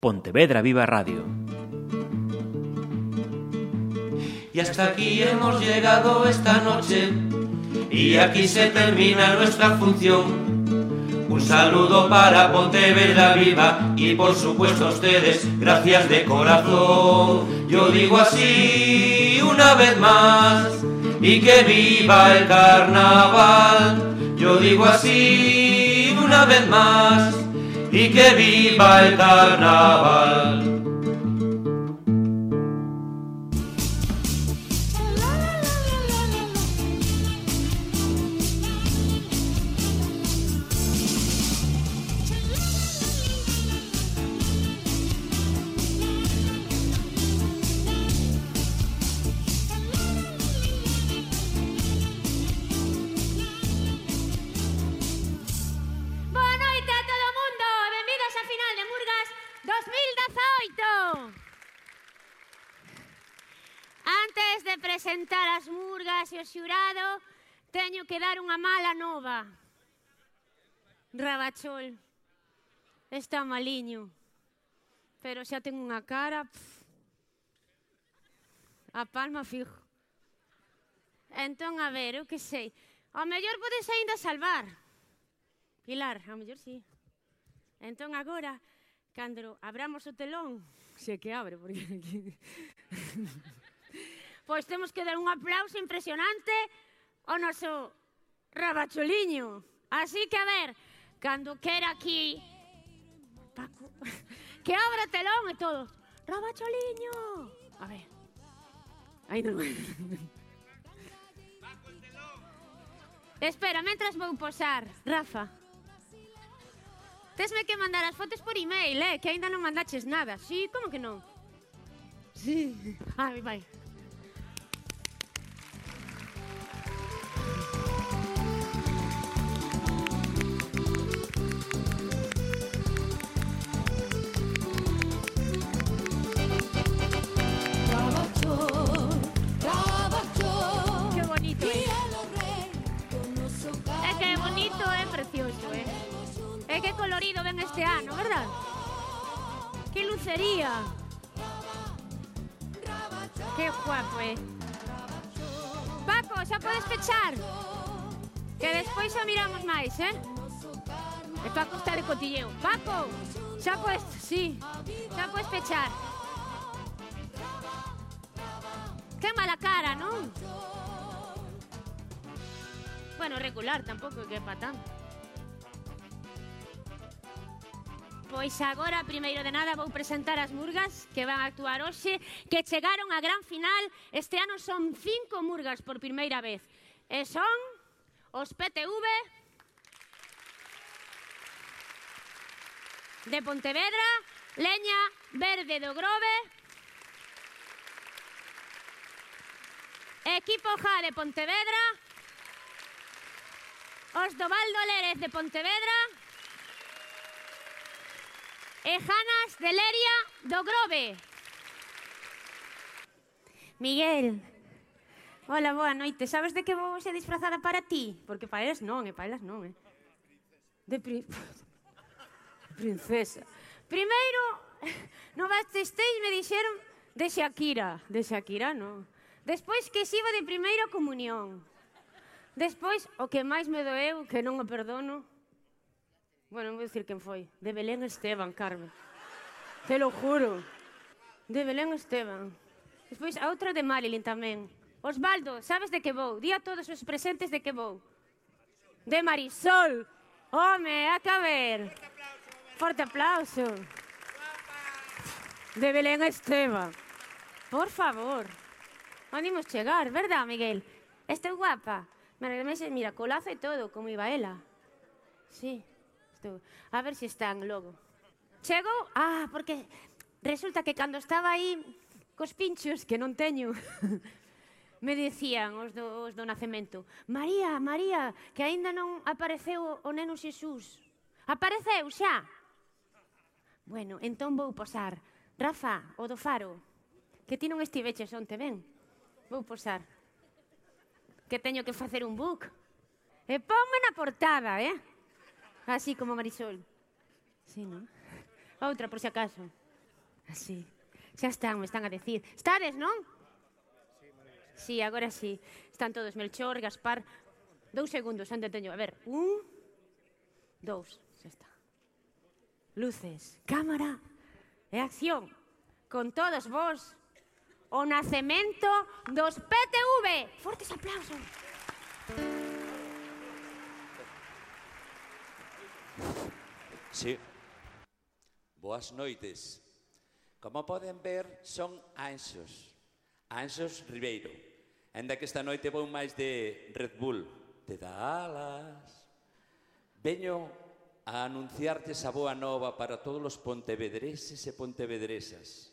Pontevedra Viva Radio. Y hasta aquí hemos llegado esta noche y aquí se termina nuestra función. Un saludo para Pontevedra Viva y por supuesto a ustedes, gracias de corazón. Yo digo así una vez más y que viva el carnaval. Yo digo así una vez más y que viva el xurado, teño que dar unha mala nova. Rabachol. Está maliño. Pero xa ten unha cara... Pff, a palma fijo. Entón, a ver, eu que sei. Ao mellor podes aínda salvar. Pilar, a mellor sí. Entón, agora, cando abramos o telón, se que abre, porque... Pois temos que dar un aplauso impresionante ao noso rabachuliño. Así que, a ver, cando quera aquí... Paco, que abra telón e todo. Rabacholiño! A ver. Ai, non. Espera, mentras vou posar. Rafa. Tesme que mandar as fotos por email, eh? Que aínda non mandaches nada. Sí, como que non? Sí. Ai, vai. Precioso, eh. É que colorido ven este ano, verdad? Que lucería. Que guapo, eh. Paco, xa podes pechar. Que despois xa miramos máis, eh? E Paco está de cotilleo. Paco, xa podes, sí, xa podes pechar. Que mala cara, non? Bueno, regular tampouco que pa tanto. Pois agora, primeiro de nada, vou presentar as murgas que van actuar hoxe, que chegaron á gran final. Este ano son cinco murgas por primeira vez. E son os PTV de Pontevedra, Leña Verde do Grove, Equipo Ja de Pontevedra, os do Valdo Lérez de Pontevedra, e Janas de Leria do Grove. Miguel, hola, boa noite. Sabes de que vou ser disfrazada para ti? Porque para eles non, e para elas non, eh? De pri... princesa. Primeiro, no Bastestéis me dixeron de Shakira. De Shakira, non. Despois que xiva de primeira comunión. Despois, o que máis me doeu, que non o perdono, Bueno, non vou dicir quen foi. De Belén Esteban, Carmen. Te lo juro. De Belén Esteban. Despois a outra de Marilyn tamén. Osvaldo, sabes de que vou? Di a todos os presentes de que vou. De Marisol. Home, a caber. Forte aplauso. De Belén Esteban. Por favor. Podimos chegar, verdad, Miguel? Estou guapa. Mira, mira, colazo e todo, como iba ela. Sí. Estou. A ver se están logo. Chegou? Ah, porque resulta que cando estaba aí cos pinchos que non teño, me dicían os do, os do nacemento, María, María, que aínda non apareceu o neno Xesús. Apareceu xa? Bueno, entón vou posar. Rafa, o do faro, que ti non estiveches onte, ben? Vou posar. Que teño que facer un book. E ponme na portada, eh? Ah, Así como Marisol. Sí, non? Outra, por si acaso. Ah, Así. Xa están, me están a decir. Estares, non? Sí, agora sí. Están todos Melchor, Gaspar. Dous segundos, onde teño. A ver, un, dous. Xa está. Luces, cámara e acción. Con todos vos, o nacemento dos PTV. Fortes aplausos. Sí. Boas noites. Como poden ver, son anxos. Anxos Ribeiro. Enda que esta noite vou máis de Red Bull, Te dá alas. Veño a anunciarte esa boa nova para todos os pontevedreses e pontevedresas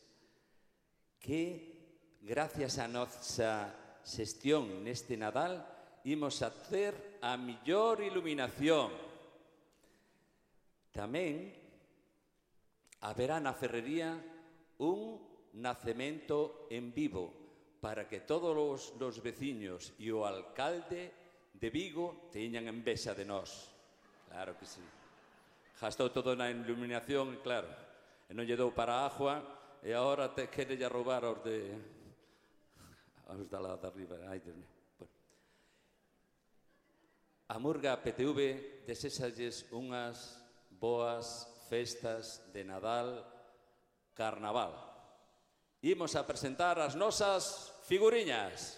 que gracias a nosa xestión neste Nadal imos a ter a millor iluminación Tamén haberá na ferrería un nacemento en vivo para que todos os, os veciños e o alcalde de Vigo teñan envexa de nós. Claro que sí. Gastou todo na iluminación, claro. E non lle dou para a agua e agora te quere lle roubar aos de aos da lá de arriba. Ai, Dios mío. Bueno. A Murga PTV desexalles unhas boas festas de Nadal, Carnaval. Imos a presentar as nosas figuriñas.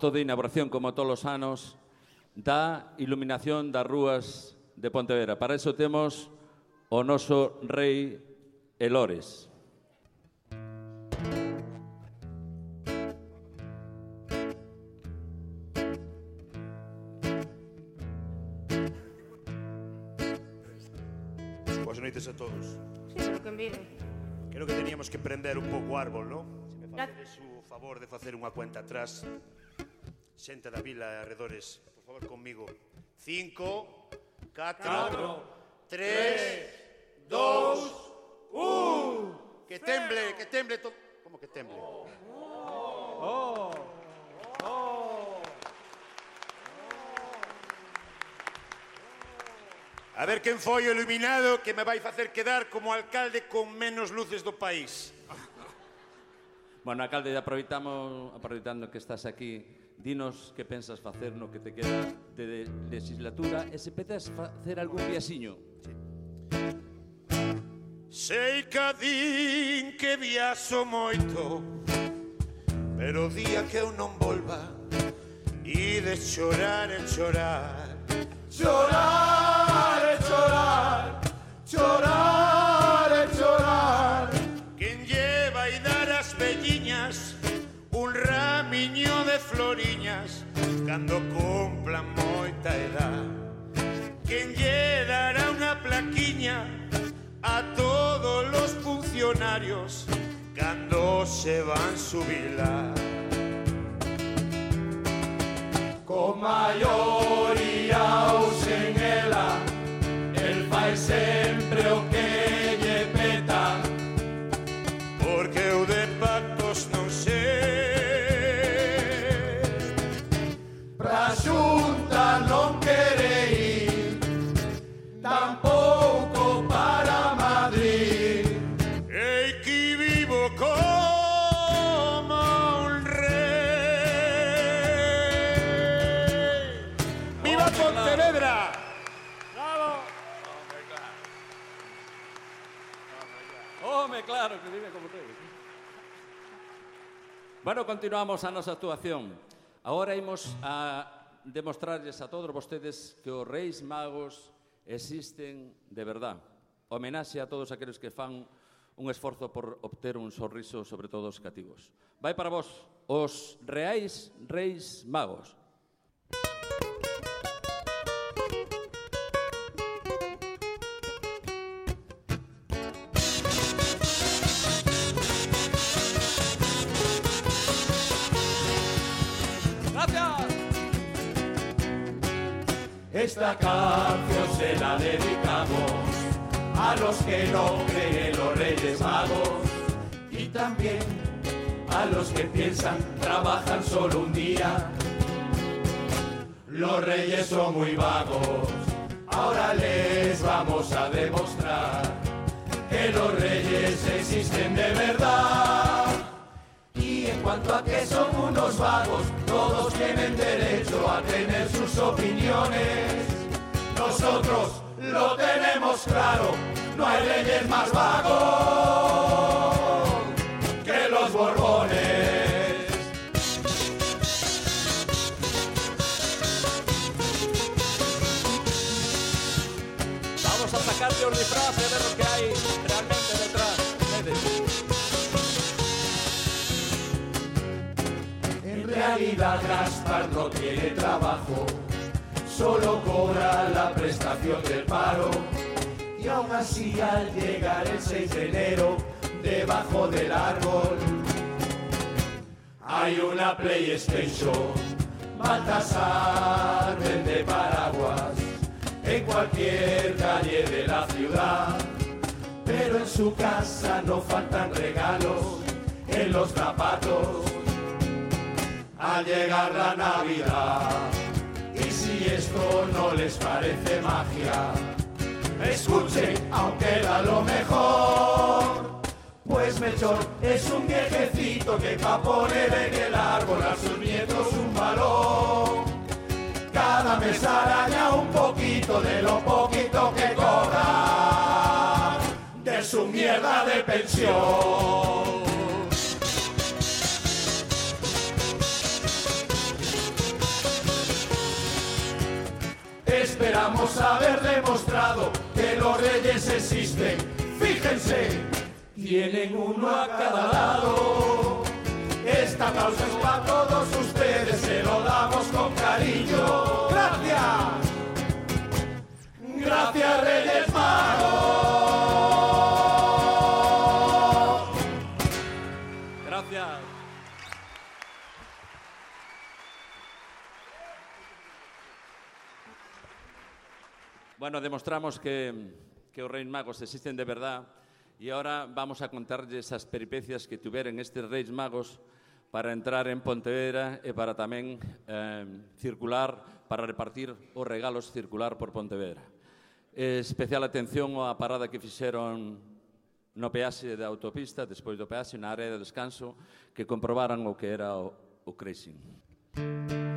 acto de inauguración, como todos os anos, da iluminación das rúas de Pontevedra. Para iso temos o noso rei Elores. Boas noites a todos. Sí, que convide. Creo que teníamos que prender un pouco árbol, non? Se me facedes o favor de facer unha cuenta atrás xente da vila e arredores, por favor, comigo. Cinco, catro, tres, dous, un. Que temble, que temble todo. Como que temble? Oh. Oh. Oh. oh. A ver quen foi o iluminado que me vai facer quedar como alcalde con menos luces do país. Bueno, alcalde, aproveitamos, aproveitando que estás aquí, dinos que pensas facer no que te queda de legislatura e se petas facer algún viaxiño. Sei que din que viaxo moito Pero día que eu non volva E de chorar e chorar. Chorar e chorar Chorar e chorar. Quen lleva e dar as velliñas Un ramiño de floriñas Cando cumplan moita edad Quen lle dará unha plaquiña A todos os funcionarios Cando se van subilar Con maioría Bueno, continuamos a nosa actuación. Agora imos a demostrarles a todos vostedes que os reis magos existen de verdad. Homenaxe a todos aqueles que fan un esforzo por obter un sorriso sobre todo os cativos. Vai para vos, os reais reis magos. Esta canción se la dedicamos a los que no creen en los Reyes Magos y también a los que piensan trabajan solo un día. Los reyes son muy vagos, ahora les vamos a demostrar que los reyes existen de verdad. Cuanto a que son unos vagos, todos tienen derecho a tener sus opiniones. Nosotros lo tenemos claro, no hay reyes más vagos En realidad Gaspar no tiene trabajo, solo cobra la prestación del paro. Y aún así al llegar el 6 de enero, debajo del árbol, hay una PlayStation. Baltasar vende paraguas en cualquier calle de la ciudad. Pero en su casa no faltan regalos en los zapatos al llegar la Navidad. Y si esto no les parece magia, escuchen, aunque da lo mejor. Pues Melchor es un viejecito que va poner en el árbol a sus nietos un balón. Cada mes araña un poquito de lo poquito que cobra de su mierda de pensión. Haber demostrado que los reyes existen. Fíjense, tienen uno a cada lado. Esta aplauso es para todos ustedes, se lo damos con cariño. Gracias. Gracias Reyes Magos. Bueno, demostramos que, que os reis magos existen de verdad e ahora vamos a contarlles as peripecias que tiveron estes reis magos para entrar en Pontevedra e para tamén eh, circular, para repartir os regalos circular por Pontevedra. Especial atención á parada que fixeron no peaxe da autopista, despois do peaxe, na área de descanso, que comprobaran o que era o, o crashing. Música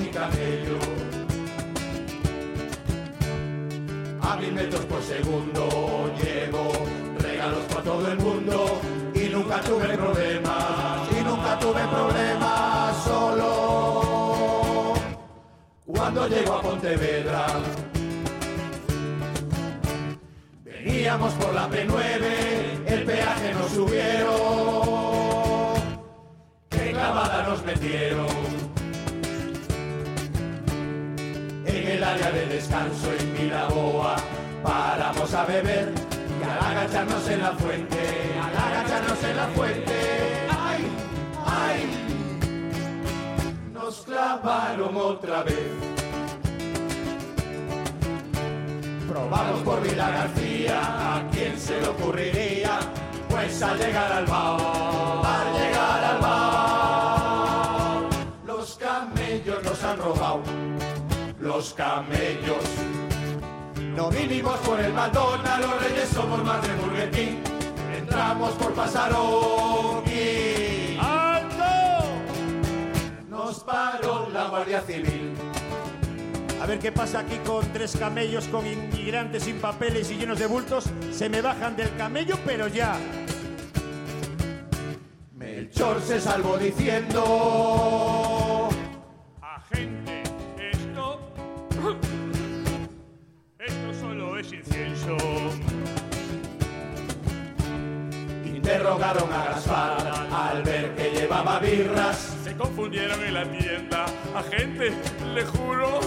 mi camello. A mil metros por segundo llevo regalos para todo el mundo y nunca tuve problemas, y nunca tuve problemas solo. Cuando llego a Pontevedra, veníamos por la P9, el peaje nos subieron, qué clavada nos metieron. En el área de descanso en Miraboa paramos a beber y al agacharnos en la fuente, al agacharnos en la fuente, ¡ay! ¡ay! Nos clavaron otra vez. Probamos por Vila García, ¿a quién se le ocurriría? Pues al llegar al bar, al llegar al bar, los camellos nos han robado, los camellos. No vinimos por el McDonald's, los reyes somos más de Burger King. Entramos por Pasarón y... ¡Alto! Nos paró la Guardia Civil. A ver qué pasa aquí con tres camellos, con inmigrantes sin papeles y llenos de bultos. Se me bajan del camello, pero ya. Melchor se salvó diciendo... Interrogaron a Gaspar al ver que llevaba birras. Se confundieron en la tienda. Agente, le juro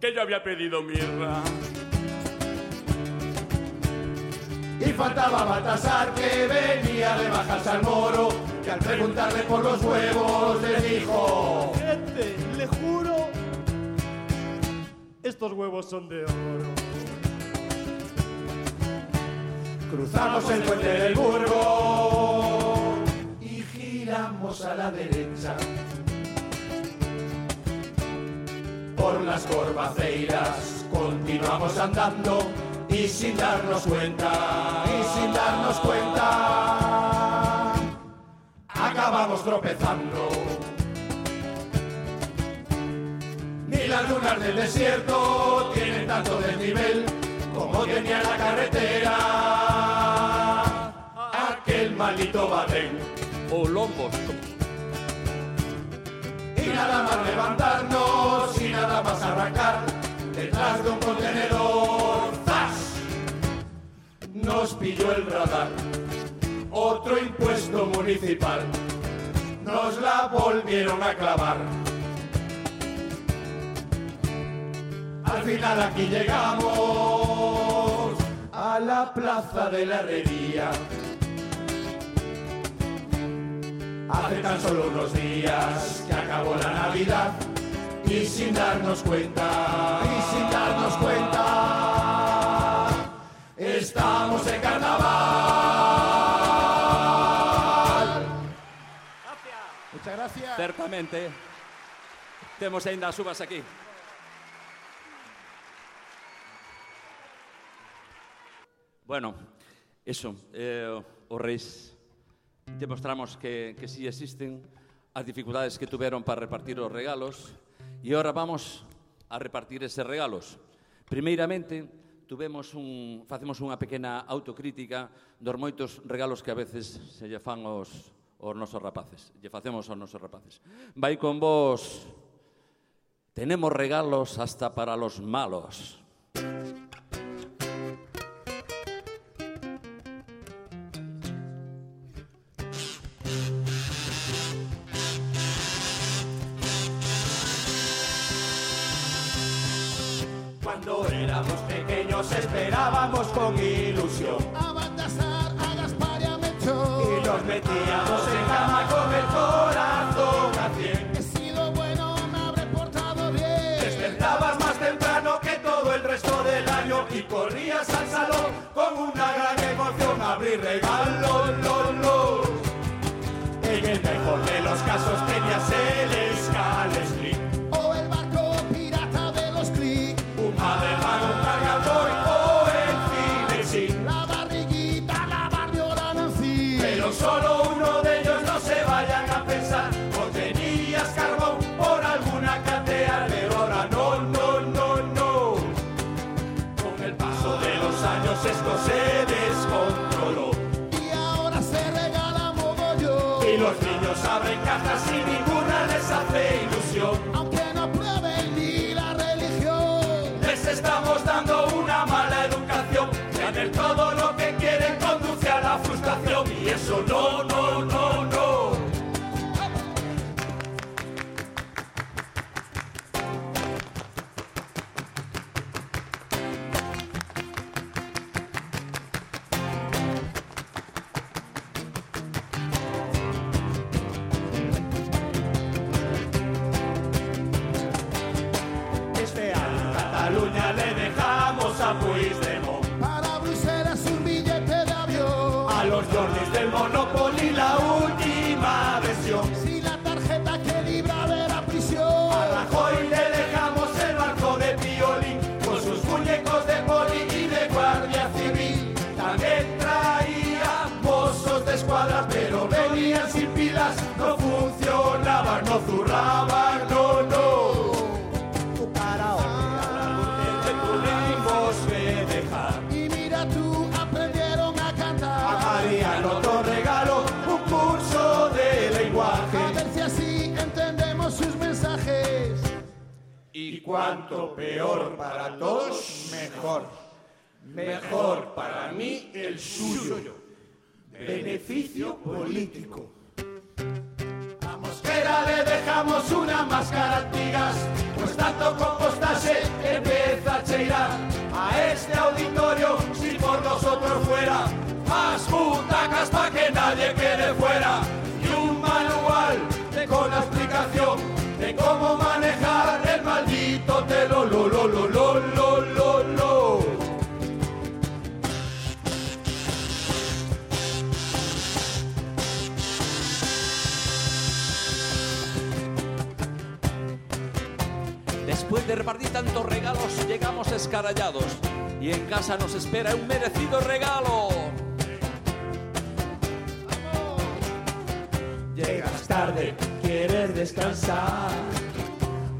que yo había pedido mirra. Y faltaba Baltasar que venía de bajarse al moro. Que al preguntarle por los huevos le dijo... Gente, le juro. Estos huevos son de oro. Cruzamos el puente del Burgo y giramos a la derecha. Por las corbaceiras continuamos andando y sin darnos cuenta, y sin darnos cuenta, acabamos tropezando. Ni las lunas del desierto tienen tanto desnivel como tenía la carretera aquel maldito batén. O lombos. Y nada más levantarnos y nada más arrancar detrás de un contenedor. ¡Zas! Nos pilló el radar. Otro impuesto municipal. Nos la volvieron a clavar. Al final aquí llegamos a la plaza de la herrería. Hace tan solo unos días que acabó la Navidad y sin darnos cuenta, y sin darnos cuenta, estamos en carnaval. Muchas gracias. Certamente. Temos aínda as uvas aquí. Bueno, eso, eh, os reis demostramos que, que sí existen as dificultades que tuveron para repartir os regalos e ahora vamos a repartir eses regalos. Primeiramente, tuvemos un, facemos unha pequena autocrítica dos moitos regalos que a veces se lle fan os, os nosos rapaces. Lle facemos aos nosos rapaces. Vai con vos. Tenemos regalos hasta para los malos. Esperábamos con ilusión A Baltasar, a Gaspar y a Melchor. y nos metíamos en cama con el corazón a cien. He sido bueno, me habré portado bien. Despertabas más temprano que todo el resto del año y corrías al salón con una gran emoción a abrir regalos. Cuanto peor para todos, mejor. Mejor para mí el suyo. Beneficio político. A Mosquera le dejamos una máscara Repartir tantos regalos, llegamos escarallados. Y en casa nos espera un merecido regalo. Llegas tarde, quieres descansar.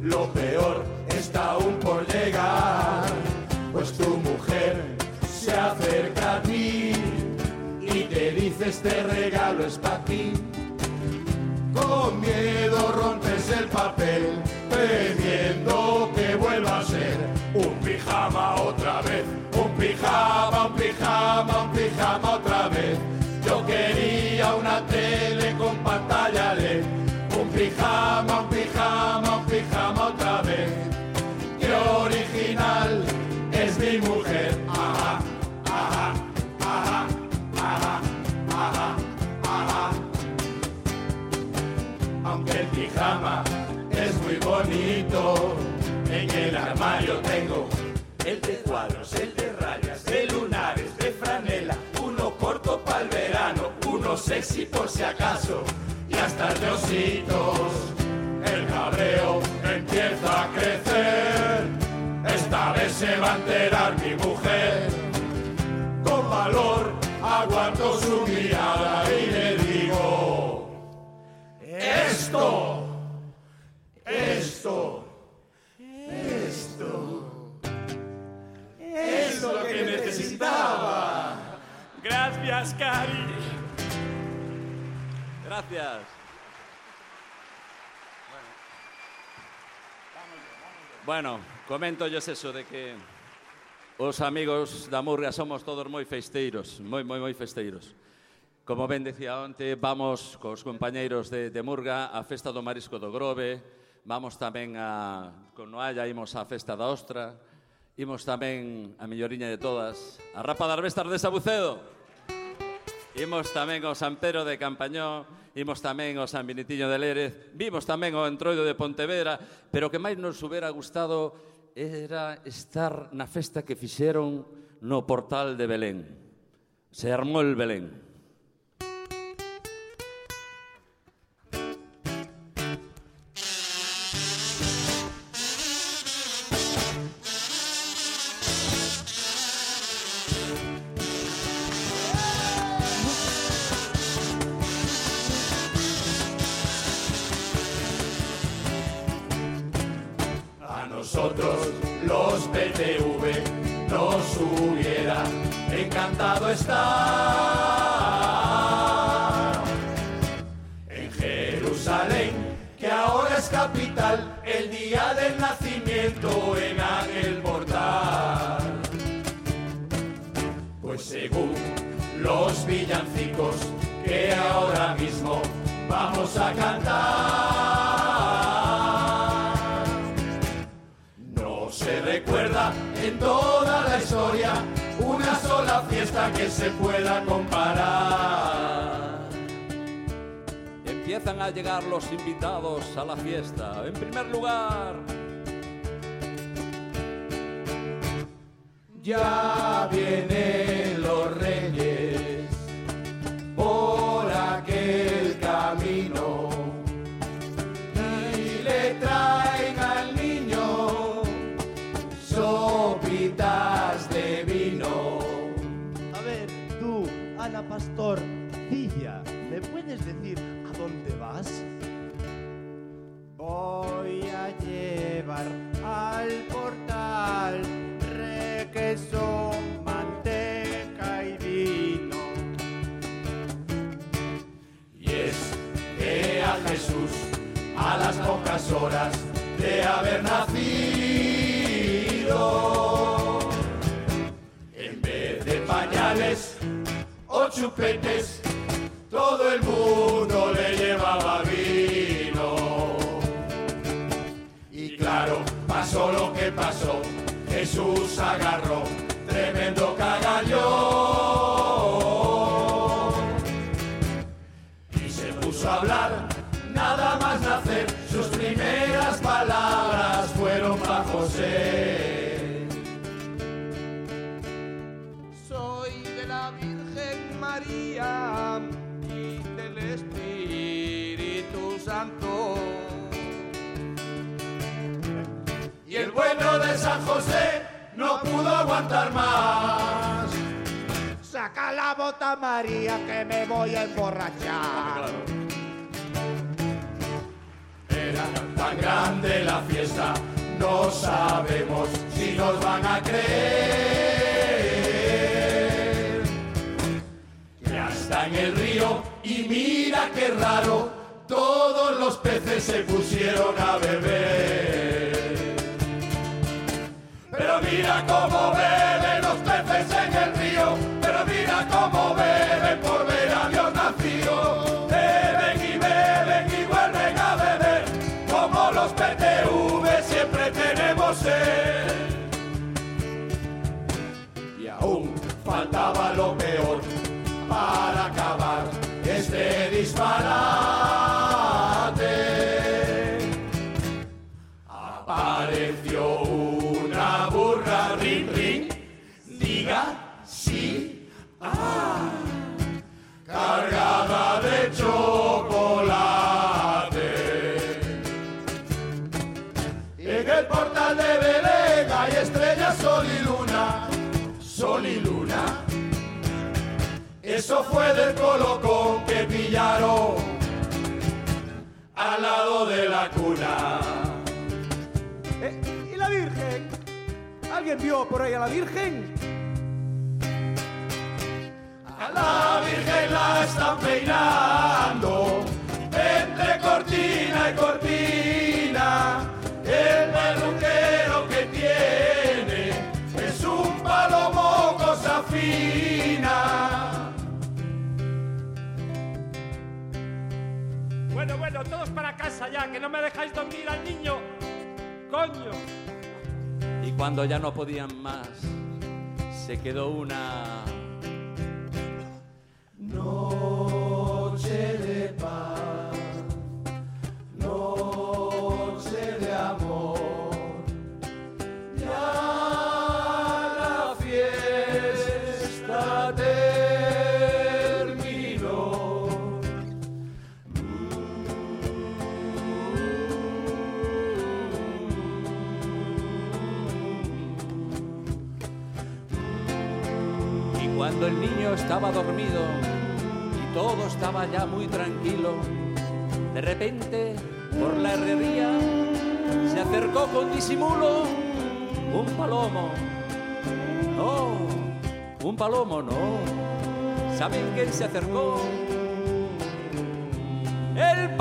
Lo peor está aún por llegar, pues tu mujer se acerca a ti y te dice este regalo es para ti. Con miedo rompes el papel, temiendo que vuelva a ser un pijama otra vez, un pijama, un pijama, un pijama otra vez. Yo quería una tele con pantalla LED, un pijama, un pijama, un pijama bonito, en el armario tengo el de cuadros, el de rayas, de lunares, de franela, uno corto para el verano, uno sexy por si acaso, y hasta de ositos. El cabreo empieza a crecer, esta vez se va a enterar mi mujer. Con valor aguanto su mirada y le digo, es Esto, esto, esto, es lo que necesitaba. Gracias, Cari. Gracias. Bueno, comento yo eso de que os amigos da Murga somos todos moi festeiros, moi, moi, moi festeiros. Como ben decía onte, vamos cos compañeiros de, de Murga á Festa do Marisco do Grove, Vamos tamén a... Con Noalla imos á Festa da Ostra, imos tamén a melloriña de todas, a Rapa das Vestas de Sabucedo, imos tamén ao San Pedro de Campañó, imos tamén ao San Benitiño de Lérez, vimos tamén ao Entroido de Pontevedra, pero o que máis nos hubiera gustado era estar na festa que fixeron no portal de Belén. Se armou el Belén. En aquel portal. Pues según los villancicos que ahora mismo vamos a cantar, no se recuerda en toda la historia una sola fiesta que se pueda comparar. Empiezan a llegar los invitados a la fiesta. En primer lugar, Ya vienen los reyes por aquel camino y le traen al niño sopitas de vino. A ver, tú, Ana Pastor, Villa, ¿me puedes decir a dónde vas? Voy a llevar al portal requesón, manteca y vino. Y es que a Jesús, a las pocas horas de haber nacido, en vez de pañales o chupetes, todo el mundo le llevaba vino. Y claro, pasó lo que pasó, Jesús agarró tremendo cagallón y se puso a hablar, nada más nacer, sus primeras palabras De San José no pudo aguantar más. Saca la bota María que me voy a emborrachar. Era tan grande la fiesta, no sabemos si nos van a creer. Que hasta en el río, y mira qué raro, todos los peces se pusieron a beber. Mira cómo beben los Eso fue del colocón que pillaron al lado de la cuna. Eh, ¿Y la Virgen? ¿Alguien vio por ahí a la Virgen? A la Virgen la están peinando entre cortina y cortina. Bueno, bueno, todos para casa ya, que no me dejáis dormir al niño. Coño. Y cuando ya no podían más, se quedó una Noche de paz, noche de amor. Estaba dormido y todo estaba ya muy tranquilo, de repente, por la herrería, se acercó con disimulo un palomo. No, un palomo no. ¿Saben quién se acercó? ¡El!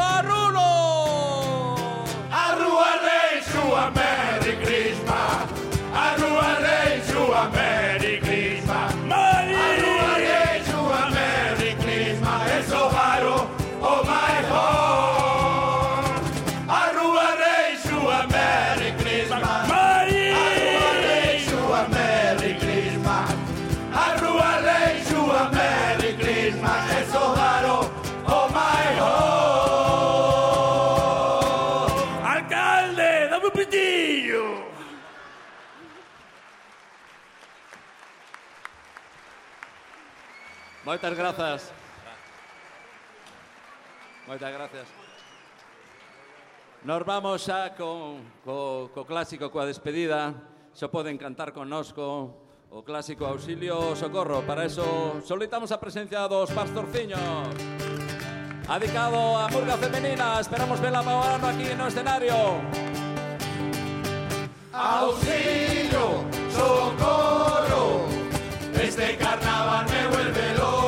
Arrua rei Moitas grazas. Moitas gracias. Nos vamos xa co, co, co clásico coa despedida. Xo poden cantar connosco o clásico auxilio socorro. Para eso solicitamos a presencia dos pastorciños. Adicado a Murga Femenina, esperamos vela Paolano aquí no escenario. Auxilio, socorro, este carnaval me vuelve loco.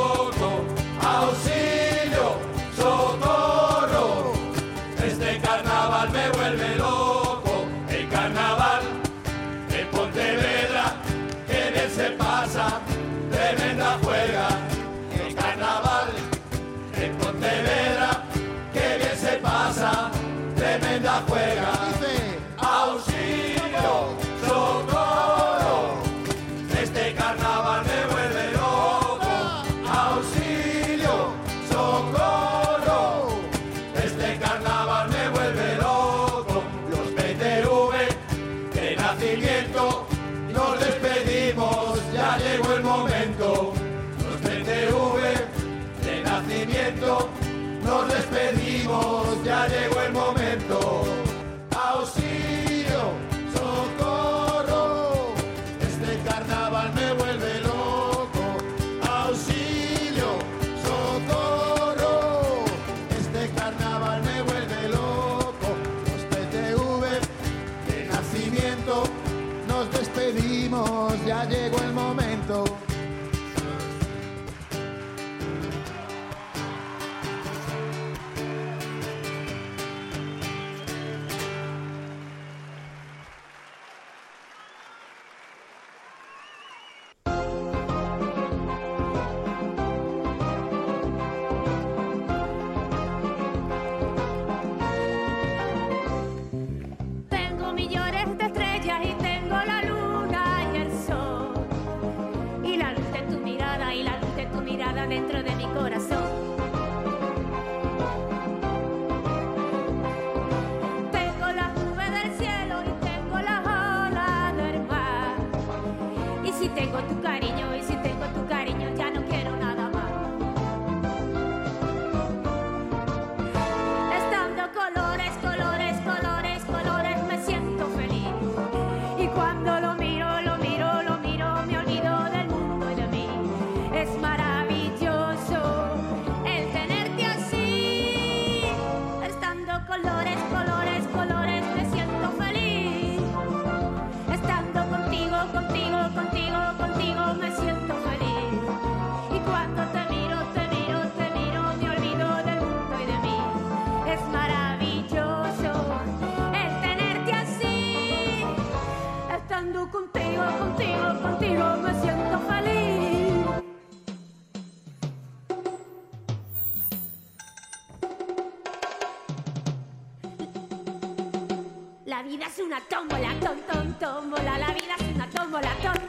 Es una tómbola, ton, ton, tómbola. La vida es una tómbola, ton,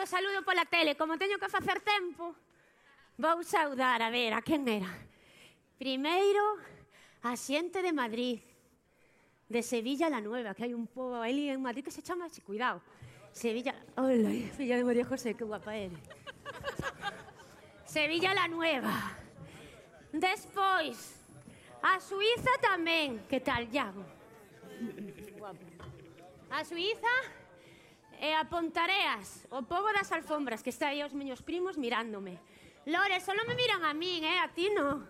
os momentos do saludo pola tele. Como teño que facer tempo, vou saudar, a ver, a quen era? Primeiro, a xente de Madrid, de Sevilla la Nueva, que hai un pobo ali en Madrid que se chama, así, cuidado, Sevilla... Hola, filla de María José, que guapa eres. Sevilla la Nueva. Despois, a Suiza tamén. Que tal, Iago? Guapo. A Suiza E a Pontareas, o povo das alfombras, que está aí os meños primos mirándome. Lore, solo me miran a min, eh, a ti no.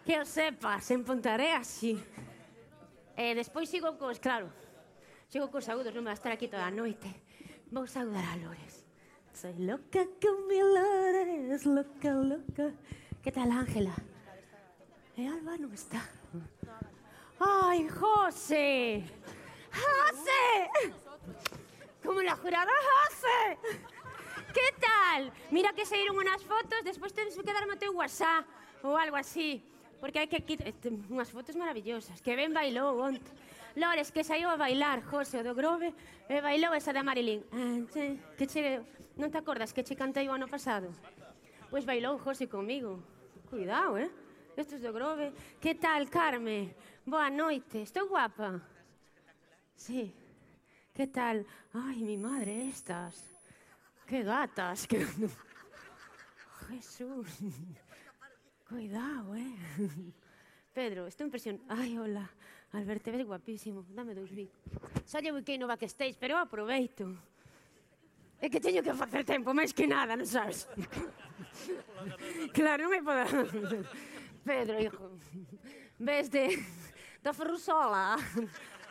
Que o sepas, en Pontareas, sí. E despois sigo cos, claro, sigo cos saúdos, non me va a estar aquí toda a noite. Vou saudar a Lores. Soy loca con mi Lores, loca, loca. Que tal, Ángela? E Alba non está. Ai, José! José! Como la jurada José. ¿Qué tal? Mira que se dieron unas fotos, despois tens que darme o teu WhatsApp ou algo así. Porque hai que quitar este, unhas fotos maravillosas. Que ben onte. Lores, que saiu a bailar, José, o do Grove, e bailou esa da Marilyn. Ah, que che, non te acordas que che cantei o ano pasado? Pois bailou José comigo. Cuidado, eh? Estos do Grove. Que tal, Carme? Boa noite. Estou guapa? Sí. ¿Qué tal? Ay, mi madre, estas. Qué gatas. Qué... Jesús. Cuidado, eh. Pedro, estou impresión. Ay, hola. Albert, te ves guapísimo. Dame dous bicos. Xa lle que no backstage, pero eu aproveito. É que teño que facer tempo, máis que nada, non sabes? claro, non me podo... Pedro, hijo, ves de... da Ferrusola,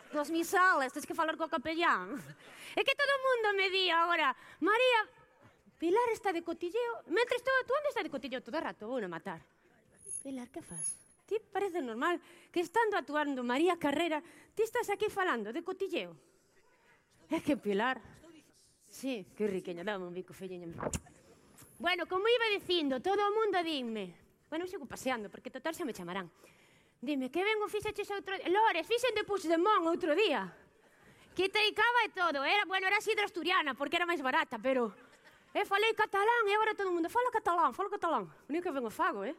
cos misales, tens que falar co capellán. É que todo o mundo me di agora, María, Pilar está de cotilleo, mentre estou, tú onde está de cotilleo todo o rato, vou na matar. Pilar, que faz? Ti parece normal que estando actuando María Carrera, ti estás aquí falando de cotilleo. É que Pilar... Sí, que riqueña, dame un bico, filliña. Bueno, como iba dicindo, todo o mundo dime. Bueno, eu sigo paseando, porque total xa me chamarán. Dime, que ben fixeches outro día? Lores, fixen de Puigdemont outro día. Que tricaba e todo. Era, bueno, era sidra asturiana, porque era máis barata, pero... Eu falei catalán, e agora todo o mundo, fala catalán, fala catalán. O único que vengo fago, eh?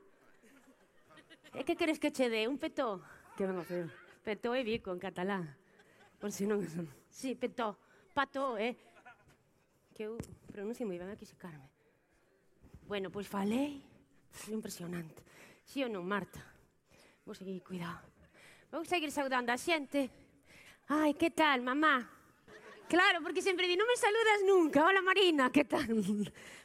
E que queres que che dé? Un petó? Que vengo fago? Petó e bico en catalán. Por si non... Sí, petó. Pató, eh? Que eu pronuncio moi ben aquí se carme. Bueno, pois falei... Impresionante. Si sí ou non, Marta? Vou seguir, cuidado. Vou seguir saudando a xente. Ai, que tal, mamá? Claro, porque sempre di, non me saludas nunca. Hola, Marina, que tal?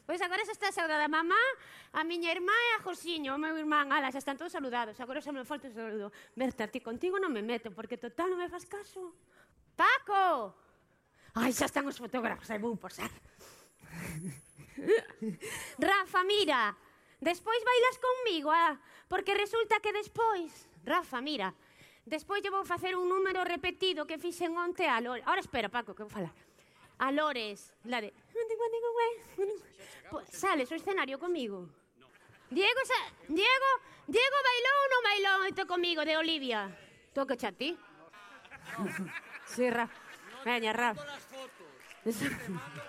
Pois agora xa está saudada a mamá, a miña irmá e a Josiño, o meu irmán. Ala, xa están todos saludados. Agora xa me falta o saludo. Berta, ti contigo non me meto, porque total non me faz caso. Paco! Ai, xa están os fotógrafos, aí vou posar. Rafa, mira, despois bailas conmigo, ah. Porque resulta que despois, Rafa, mira, despois lle vou facer un número repetido que fixen onte a Lores. Ahora espera, Paco, que vou falar. A Lores, la de... Sales o escenario comigo. Diego, sa... Diego, Diego bailou ou non bailou este comigo de Olivia? Toca a ti. sí, Rafa. Veña, Rafa.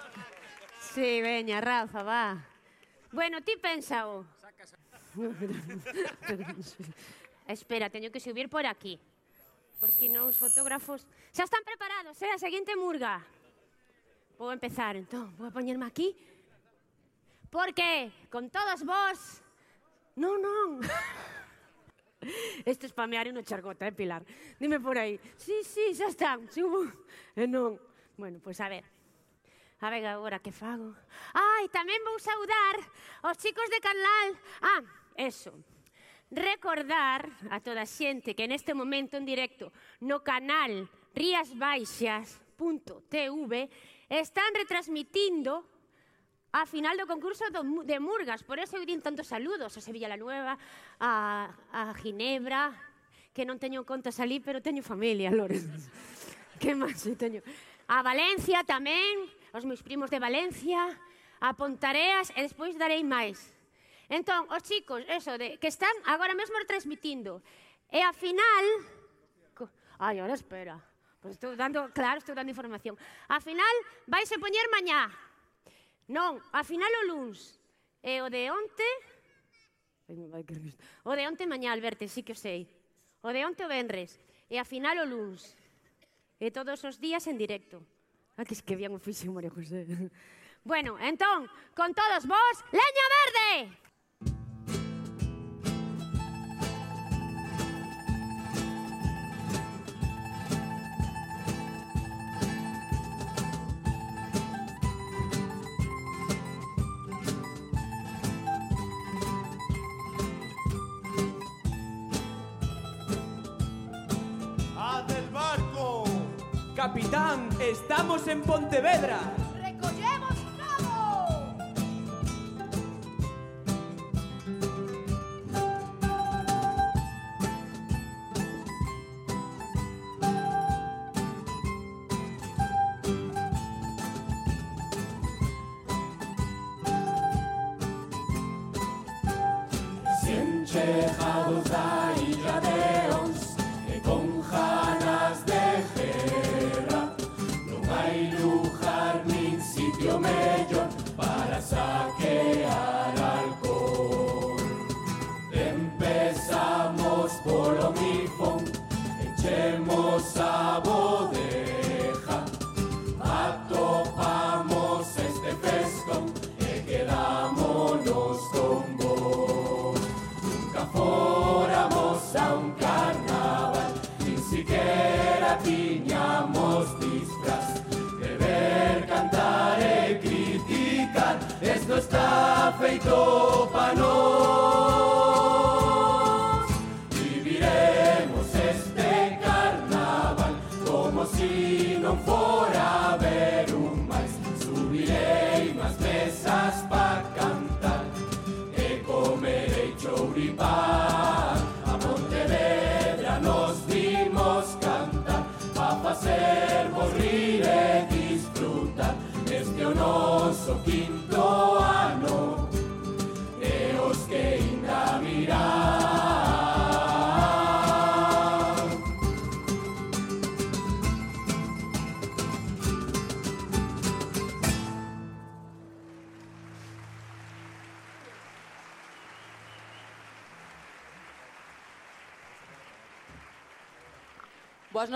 Sí, veña, Rafa, va. Bueno, ti pensao. Espera, teño que subir por aquí. Por non os fotógrafos... Xa están preparados, eh? A seguinte murga. Vou empezar, entón. Vou a poñerme aquí. Porque, con todos vos... Non, non. Este spameario no chargota, eh, Pilar? Dime por aí. Sí, sí, xa están. Subo. Eh, e non. Bueno, pois pues a ver. A ver agora que fago. Ai, tamén vou saudar aos chicos de Canlal. Ah, eso. Recordar a toda a xente que neste momento en directo no canal riasbaixas.tv están retransmitindo a final do concurso do, de Murgas. Por eso eu din tantos saludos a Sevilla la Nueva, a, a Ginebra, que non teño contas ali, pero teño familia, Lores. que máis teño? A Valencia tamén, os meus primos de Valencia, a Pontareas, e despois darei máis. Entón, os chicos, eso de que están agora mesmo transmitindo. E a final... Ai, ahora espera. Pues estou dando, claro, estou dando información. A final vaise poñer mañá. Non, a final o luns. E o de onte... O de onte mañá, Alberto, sí que o sei. O de onte o venres. E a final o luns. E todos os días en directo. Ah, que es que bien o fixe María José. Bueno, entón, con todos vos, leña verde! capitán, estamos en Pontevedra.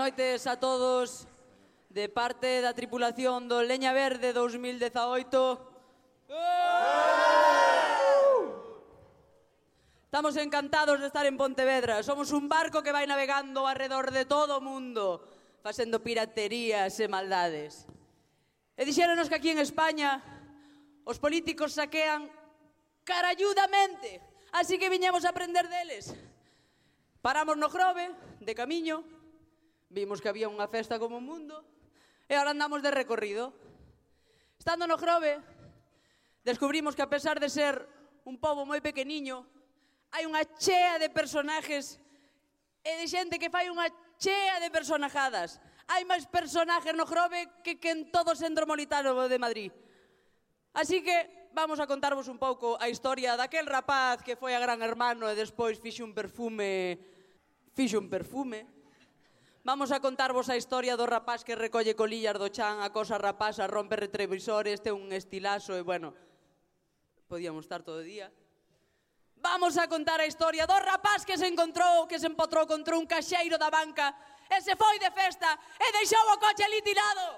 noites a todos de parte da tripulación do Leña Verde 2018. Estamos encantados de estar en Pontevedra. Somos un barco que vai navegando alrededor de todo o mundo, facendo piraterías e maldades. E dixéronos que aquí en España os políticos saquean carayudamente, así que viñemos a aprender deles. Paramos no Grove, de camiño, Vimos que había unha festa como o mundo e ahora andamos de recorrido. Estando no Grove, descubrimos que a pesar de ser un pobo moi pequeniño, hai unha chea de personajes e de xente que fai unha chea de personajadas. Hai máis personajes no Grove que, que en todo o centro molitano de Madrid. Así que vamos a contarvos un pouco a historia daquel rapaz que foi a gran hermano e despois fixe un perfume... Fixe un perfume Vamos a contarvos a historia do rapaz que recolle colillas do chan, a cosa rapasa, rompe retrovisores, este un estilazo e, bueno, podíamos estar todo o día. Vamos a contar a historia do rapaz que se encontrou, que se empotrou contra un caxeiro da banca e se foi de festa e deixou o coche ali tirado.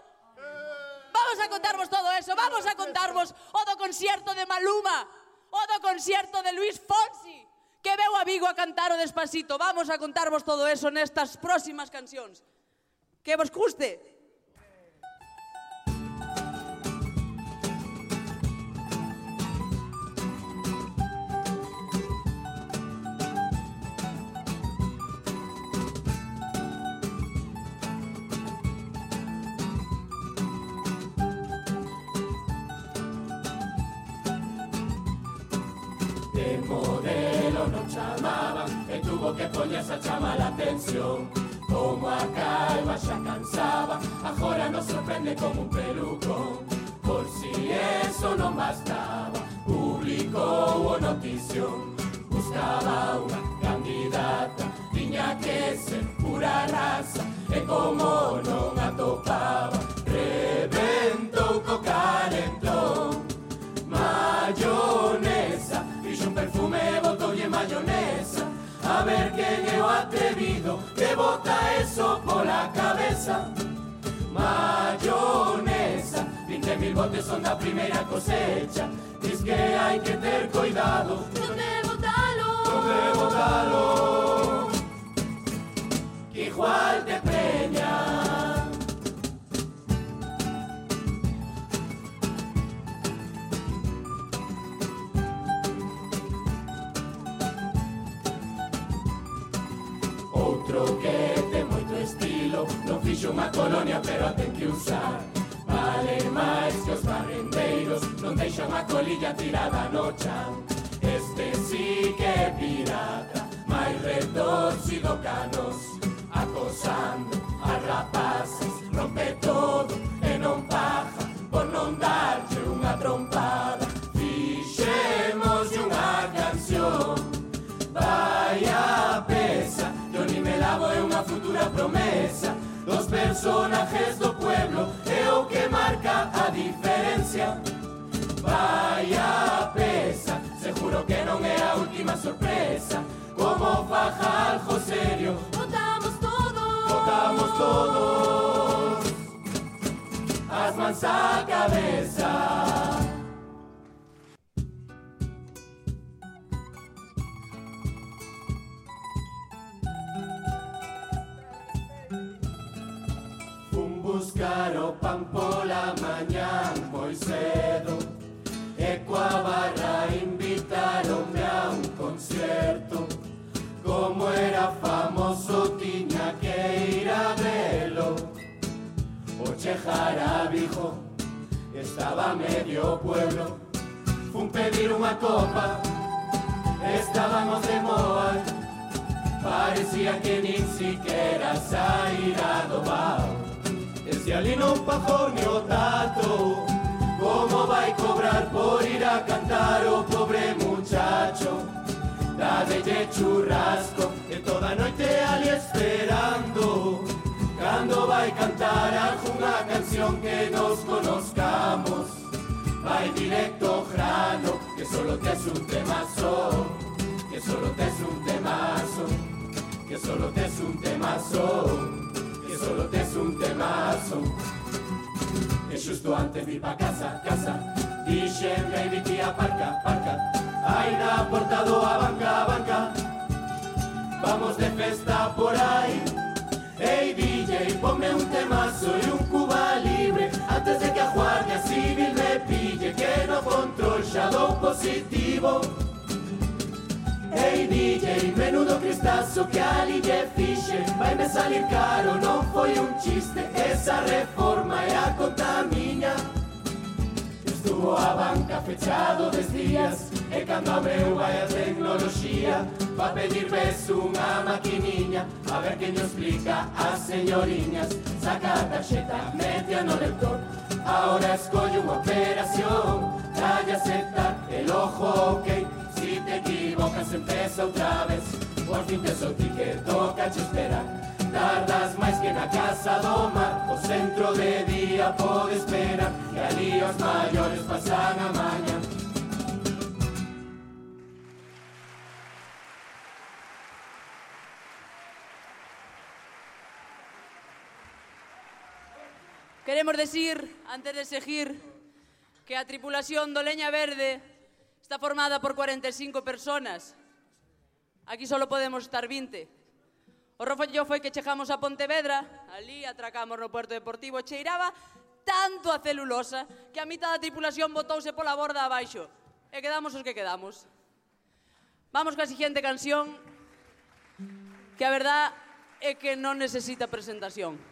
Vamos a contarvos todo eso, vamos a contarvos o do concierto de Maluma, o do concierto de Luis Fonsi, que veu a Vigo a cantar o Despacito. Vamos a contarvos todo eso nestas próximas cancións. Que vos guste. Modelo non chamaban E tuvo que poñerse a chamar a atención. Como a calva xa cansaba Agora nos sorprende como un pelucón. Por si eso non bastaba Publicou o notición. Buscaba unha candidata Tiña que ser pura raza E como 20 mil botes son da primeira cosecha. Diz que hai que ter cuidado. ¿Dónde botalo? Donde botalo igual te preña. Outro que ten moito estilo. Non fixo unha colonia pero a ten que usar Vale máis que os barrendeiros Non deixa unha colilla tirada no chan Este sí que é pirata máis retorcido canos Acosando a rapazas Rompe todo e non paja Por non darlle unha trompada. Fixemos unha canción Vaya pesa Johnny me lavo é unha futura promesa. Dos personajes do pueblo O que marca a diferencia. Vaya pesa Seguro que non é a última sorpresa. Como faja algo serio Votamos todos. Votamos todos. As mans á cabeza buscar o pan pola mañán moi cedo. E coa barra invitaronme a un concierto. Como era famoso tiña que ir a velo O che jarabijo estaba medio pueblo. Fun pedir unha copa Estábamos de moa Parecía que nin siquiera saíra do bar E se ali non pagou ni o tato Como vai cobrar por ir a cantar o pobre muchacho Dádelle churrasco E toda noite ali esperando Cando vai cantar algunha canción que nos conozcamos. Vai directo grano Que solo tes un temazo Que solo tes un temazo Que solo tes un temazo Solo tes un temazo. E xusto antes de ir pa casa, casa. Dixen, baby, que aparca, aparca. Aí na porta do a banca, banca. Vamos de festa por aí Ei DJ, ponme un temazo e un cuba libre. Antes de que a Guardia Civil me pille Que no control xa dou positivo Ei DJ, menudo cristazo que ali lle fixe Vai me salir caro, non foi un chiste. Esa reforma é a conta miña Estuvo a banca fechado des días. E cando abreu vai a tecnoloxía Va pedir ves unha maquiniña. A ver que nos explica as señoriñas. Saca a tarxeta, mete no lector Ahora escollo unha operación. Aceptar el ojo, ok Si te equivocas empeza outra vez. Por fin tes o ticket, toca che esperar Tardas máis que na casa do mar O centro de día pode esperar. E ali os maiores pasan a maña Queremos decir, antes de seguir, que a tripulación do Leña Verde Está formada por 45 personas. Aquí solo podemos estar 20. O rofollo foi que chegamos a Pontevedra, ali atracamos no puerto deportivo, cheiraba tanto a celulosa que a mitad da tripulación botouse pola borda abaixo. E quedamos os que quedamos. Vamos coa siguiente canción, que a verdad é que non necesita presentación.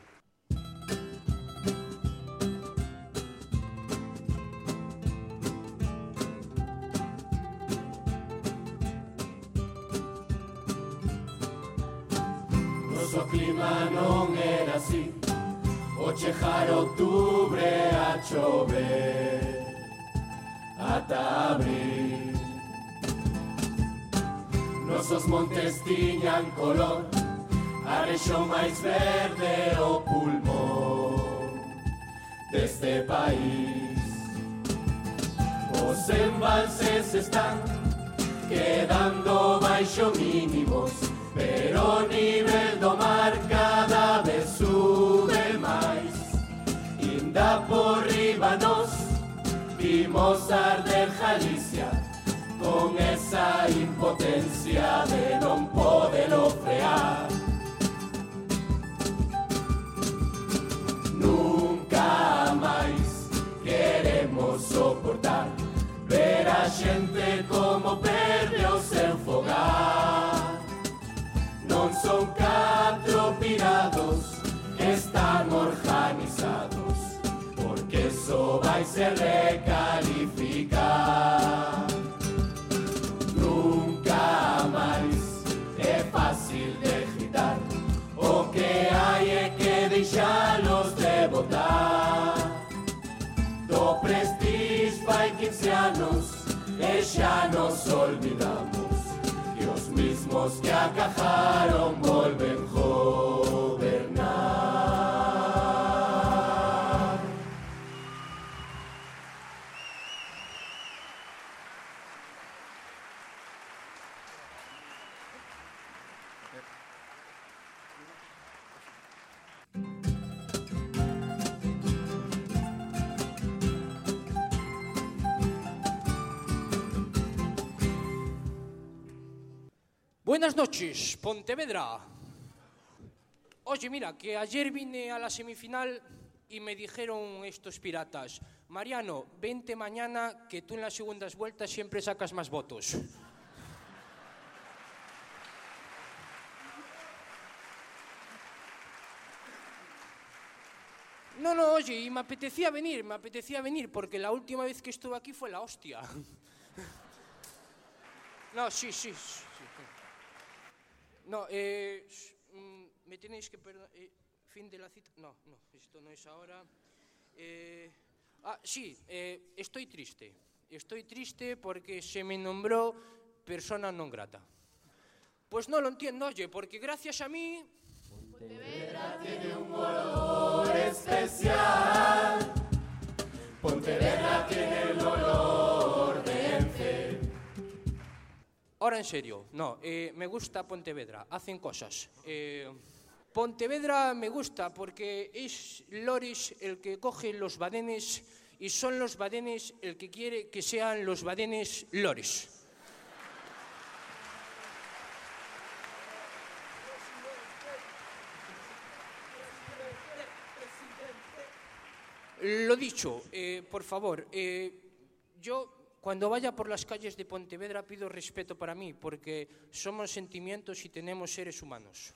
Noso clima non era así. O chejar outubro a chover Ata abril Nosos montes tiñan color A rexión máis verde o pulmón Deste país. Os embalses están quedando baixo mínimos Pero nivel do mar cada vez sube máis Inda por riba nos vimos arder Galicia Con esa impotencia de non podelo frear Nunca máis queremos soportar Ver a xente como perde o seu fogar Son catro pirados que están organizados Porque eso vai se recalificar Nunca máis é fácil de gritar O que hai é que deixalos de botar. Do prestige fai 15 anos e xa nos olvidamos mismos que acajaron volven gobernar Buenas noches, Pontevedra. Oye, mira, que ayer vine a la semifinal y me dijeron estos piratas, Mariano, vente mañana que tú en las segundas vueltas siempre sacas más votos. No, no, oye, y me apetecía venir, me apetecía venir, porque la última vez que estuve aquí fue la hostia. No, sí, sí. sí. No, eh, mm, me tenéis que perdonar. fin de la cita. No, no, esto no es ahora. Eh, ah, sí, eh, estoy triste. Estoy triste porque se me nombró persona non grata. Pues no lo entiendo, oye, porque gracias a mí. Tiene un olor especial Pontevedra tiene el olor Ahora en serio, no, eh, me gusta Pontevedra, hacen cosas. Eh, Pontevedra me gusta porque es Loris el que coge los badenes y son los badenes el que quiere que sean los badenes Loris. Lo dicho, eh, por favor, eh, yo cuando vaya por las calles de Pontevedra pido respeto para mí, porque somos sentimientos y tenemos seres humanos.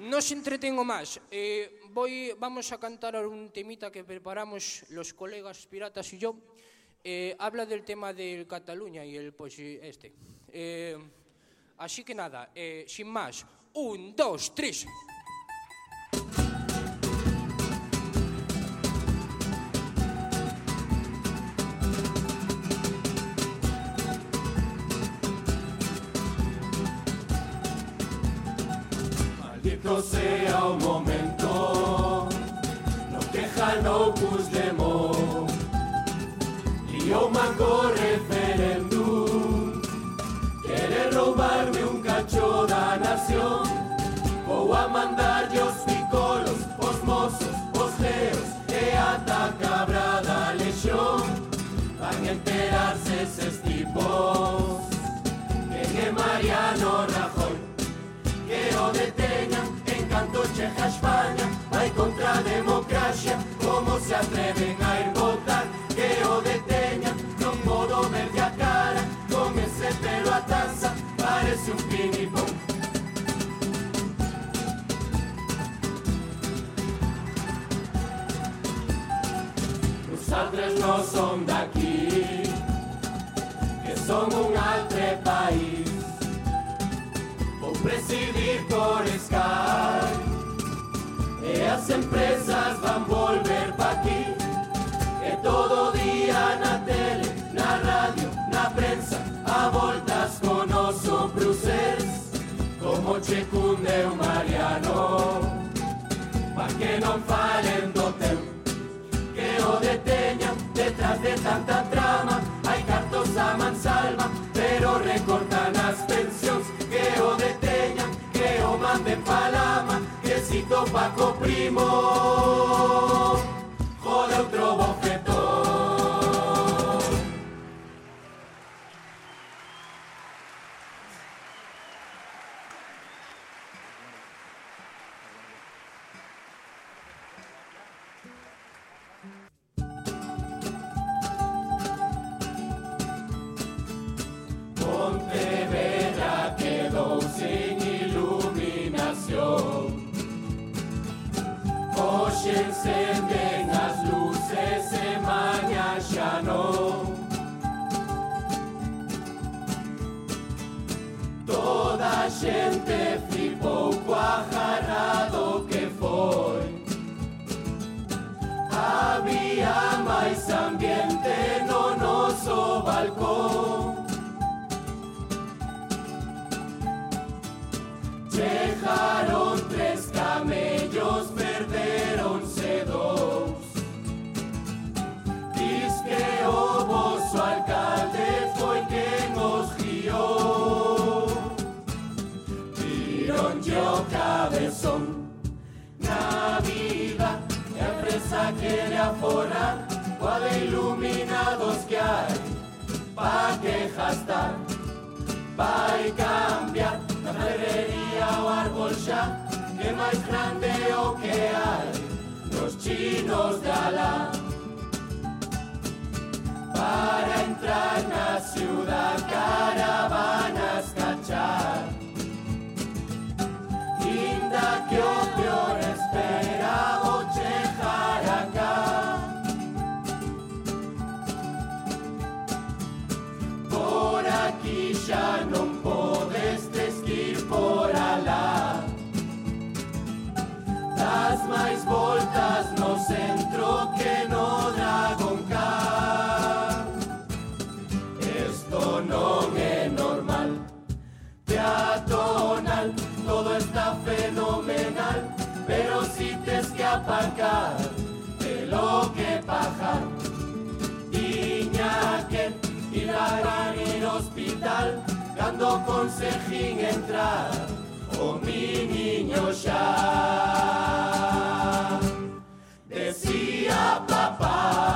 No os entretengo más. eh, voy, vamos a cantar un temita que preparamos los colegas piratas y yo. Eh, habla del tema del Cataluña y el pues este. Eh, así que nada, eh, sin más. Un, dos, tres. Maldito sea o momento. No queja no Puigdemont Y o manco referéndum. Quere roubarme un cacho da nación. Vou a mandarlle os picolos, os mozos, os leos E ata lexión Van enterarse eses tipos. Quen é Mariano Rajoy Que o deteñan en canto cheja a España Vai contra democracia Como se atreven a ir votar Que o deteñan Non podo verlle a cara Con ese pelo a taza Parece un pinipón. Os altres non son daqui Que son un altre país presidir por Skype E as empresas van volver pa aquí E todo día na tele, na radio, na prensa A voltas con oso Bruselas Como che cunde o Mariano. Pa que non falen do que o deteñan detrás de tanta trama Hai cartos a mansalva, pero recortan as pensións manden palama Que si topa co primo. Jode outro balcón. Chegaron tres camellos, perderonse dous Diz que o alcalde foi quen os guiou Tironlle o cabezón na vida a presa quere aforrar Coa de iluminados que hai Pa que gastar Vai cambiar na ferrería o árbol xa Que máis grande o que hai Nos chinos de Alá. Para entrar na ciudad caravanas cachar. Inda que o aquí xa non podes desquir por alá Das máis voltas no centro que no Dragon Car Esto non é normal Peatonal, todo está fenomenal Pero si tes que aparcar De lo que pagar Tiña que ir a ir hospital Cando conseguín entrar. O mi niño xa Decía papá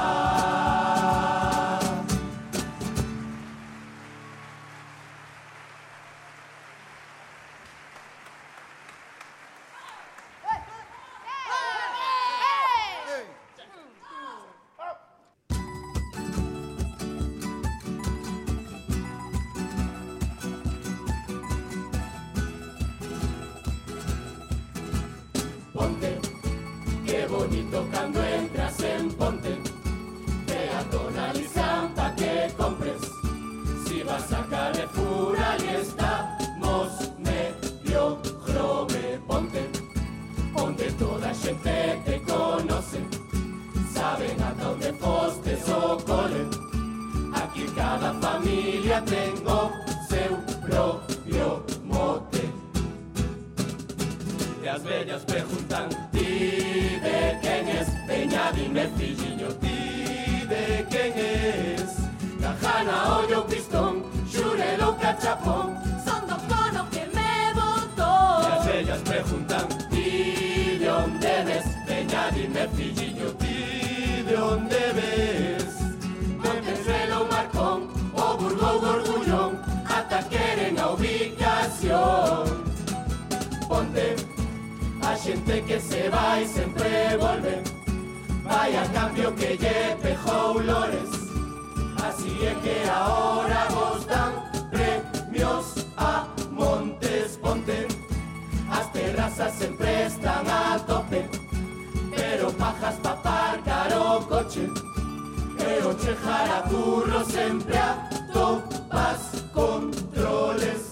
Saben a dónde foste o cole. Aquí cada familia tengo seu propio mote. ellas preguntan Ti de quen es Veña dime filliño Ti de quen es Cajana ollo pistón Xurelo cachapón. Son do cono que me botó. E as ellas preguntan Ti de onde ves Veña dime filliño a xente que se vai sempre volve Vai a cambio que lle pejou lores Así é que ahora vos dan premios a Montes Ponte. As terrazas sempre están a tope Pero pajas pa aparcar o coche. E o chejar a curro sempre a topas controles.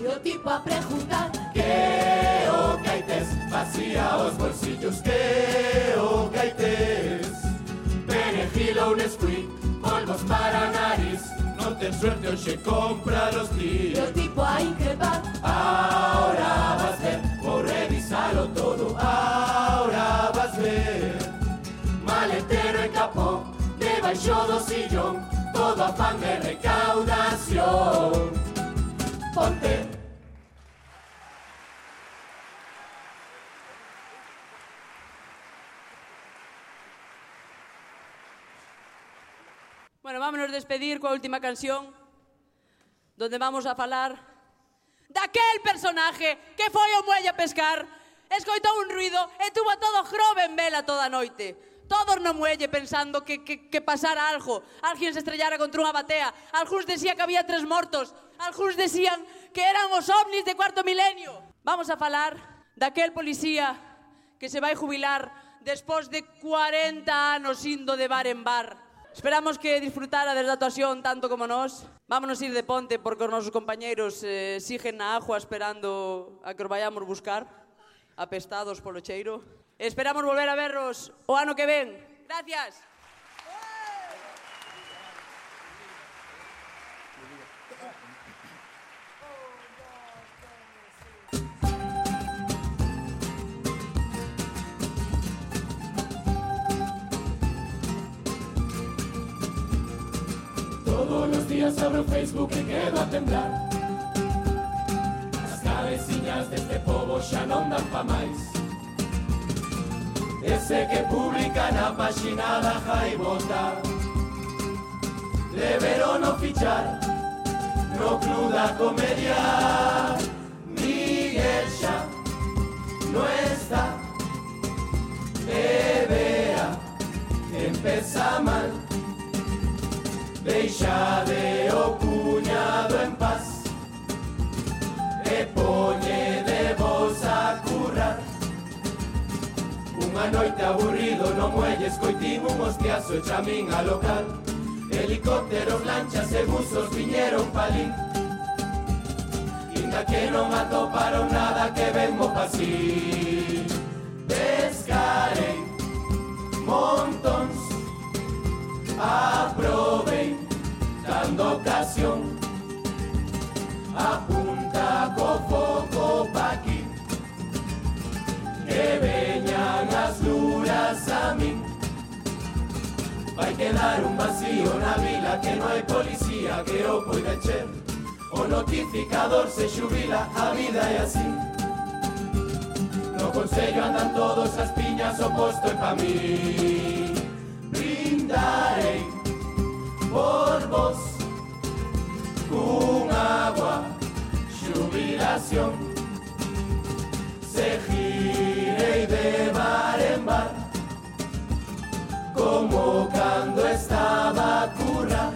E o tipo a preguntar Que o caites vacía os bolsillos. Que o caites Perejil ou Nesquik Polvos para a nariz. Non ten suerte hoxe compra los tíos o tipo a increpar. Ahora vas ver, vou revisalo todo. Ahora vas ver. Maletero e capón Debaixo do sillón. Todo afán de recaudación. Ponte Bueno, vámonos despedir coa última canción donde vamos a falar daquel personaje que foi ao muelle a pescar, escoitou un ruido e tuvo a todo grove en vela toda a noite todos no muelle pensando que, que, que pasara algo. Alguén se estrellara contra unha batea. Algúns decía que había tres mortos. Algúns decían que eran os ovnis de cuarto milenio. Vamos a falar daquel policía que se vai jubilar despois de 40 anos indo de bar en bar Esperamos que disfrutara da actuación tanto como nós. Vámonos ir de ponte porque os nosos compañeiros eh, siguen na agua esperando a que os vayamos buscar, apestados polo cheiro. Esperamos volver a verros o ano que ven. Gracias. Todos los días abro Facebook y quedo a temblar. As cabeciñas deste povo xa non dan pa máis Ese que publica na páxina da Jaibota Deberon no fichar no club da comedia. Miguel xa no está. E vea, empeza mal Deixa de o cuñado en paz. E poñe de vos a currar. Unha noite aburrido no muelle Escoitimos un hostiazo e chamín a local. Helicópteros, lanchas e buzos viñeron palín. Inda que non atoparon nada que ven mo pasí Pescarei montóns Aprovein dando ocasión. Apunta co foco pa aquí Que veñan as luras a min Vai quedar un vacío na vila que non hai policía que o poida encher O notificador se xubila, a vida é así. No consello andan todos as piñas, o posto é pa mí brindarei por vos con agua, jubilación. Seguirei de bar en bar, como cando estaba a currar.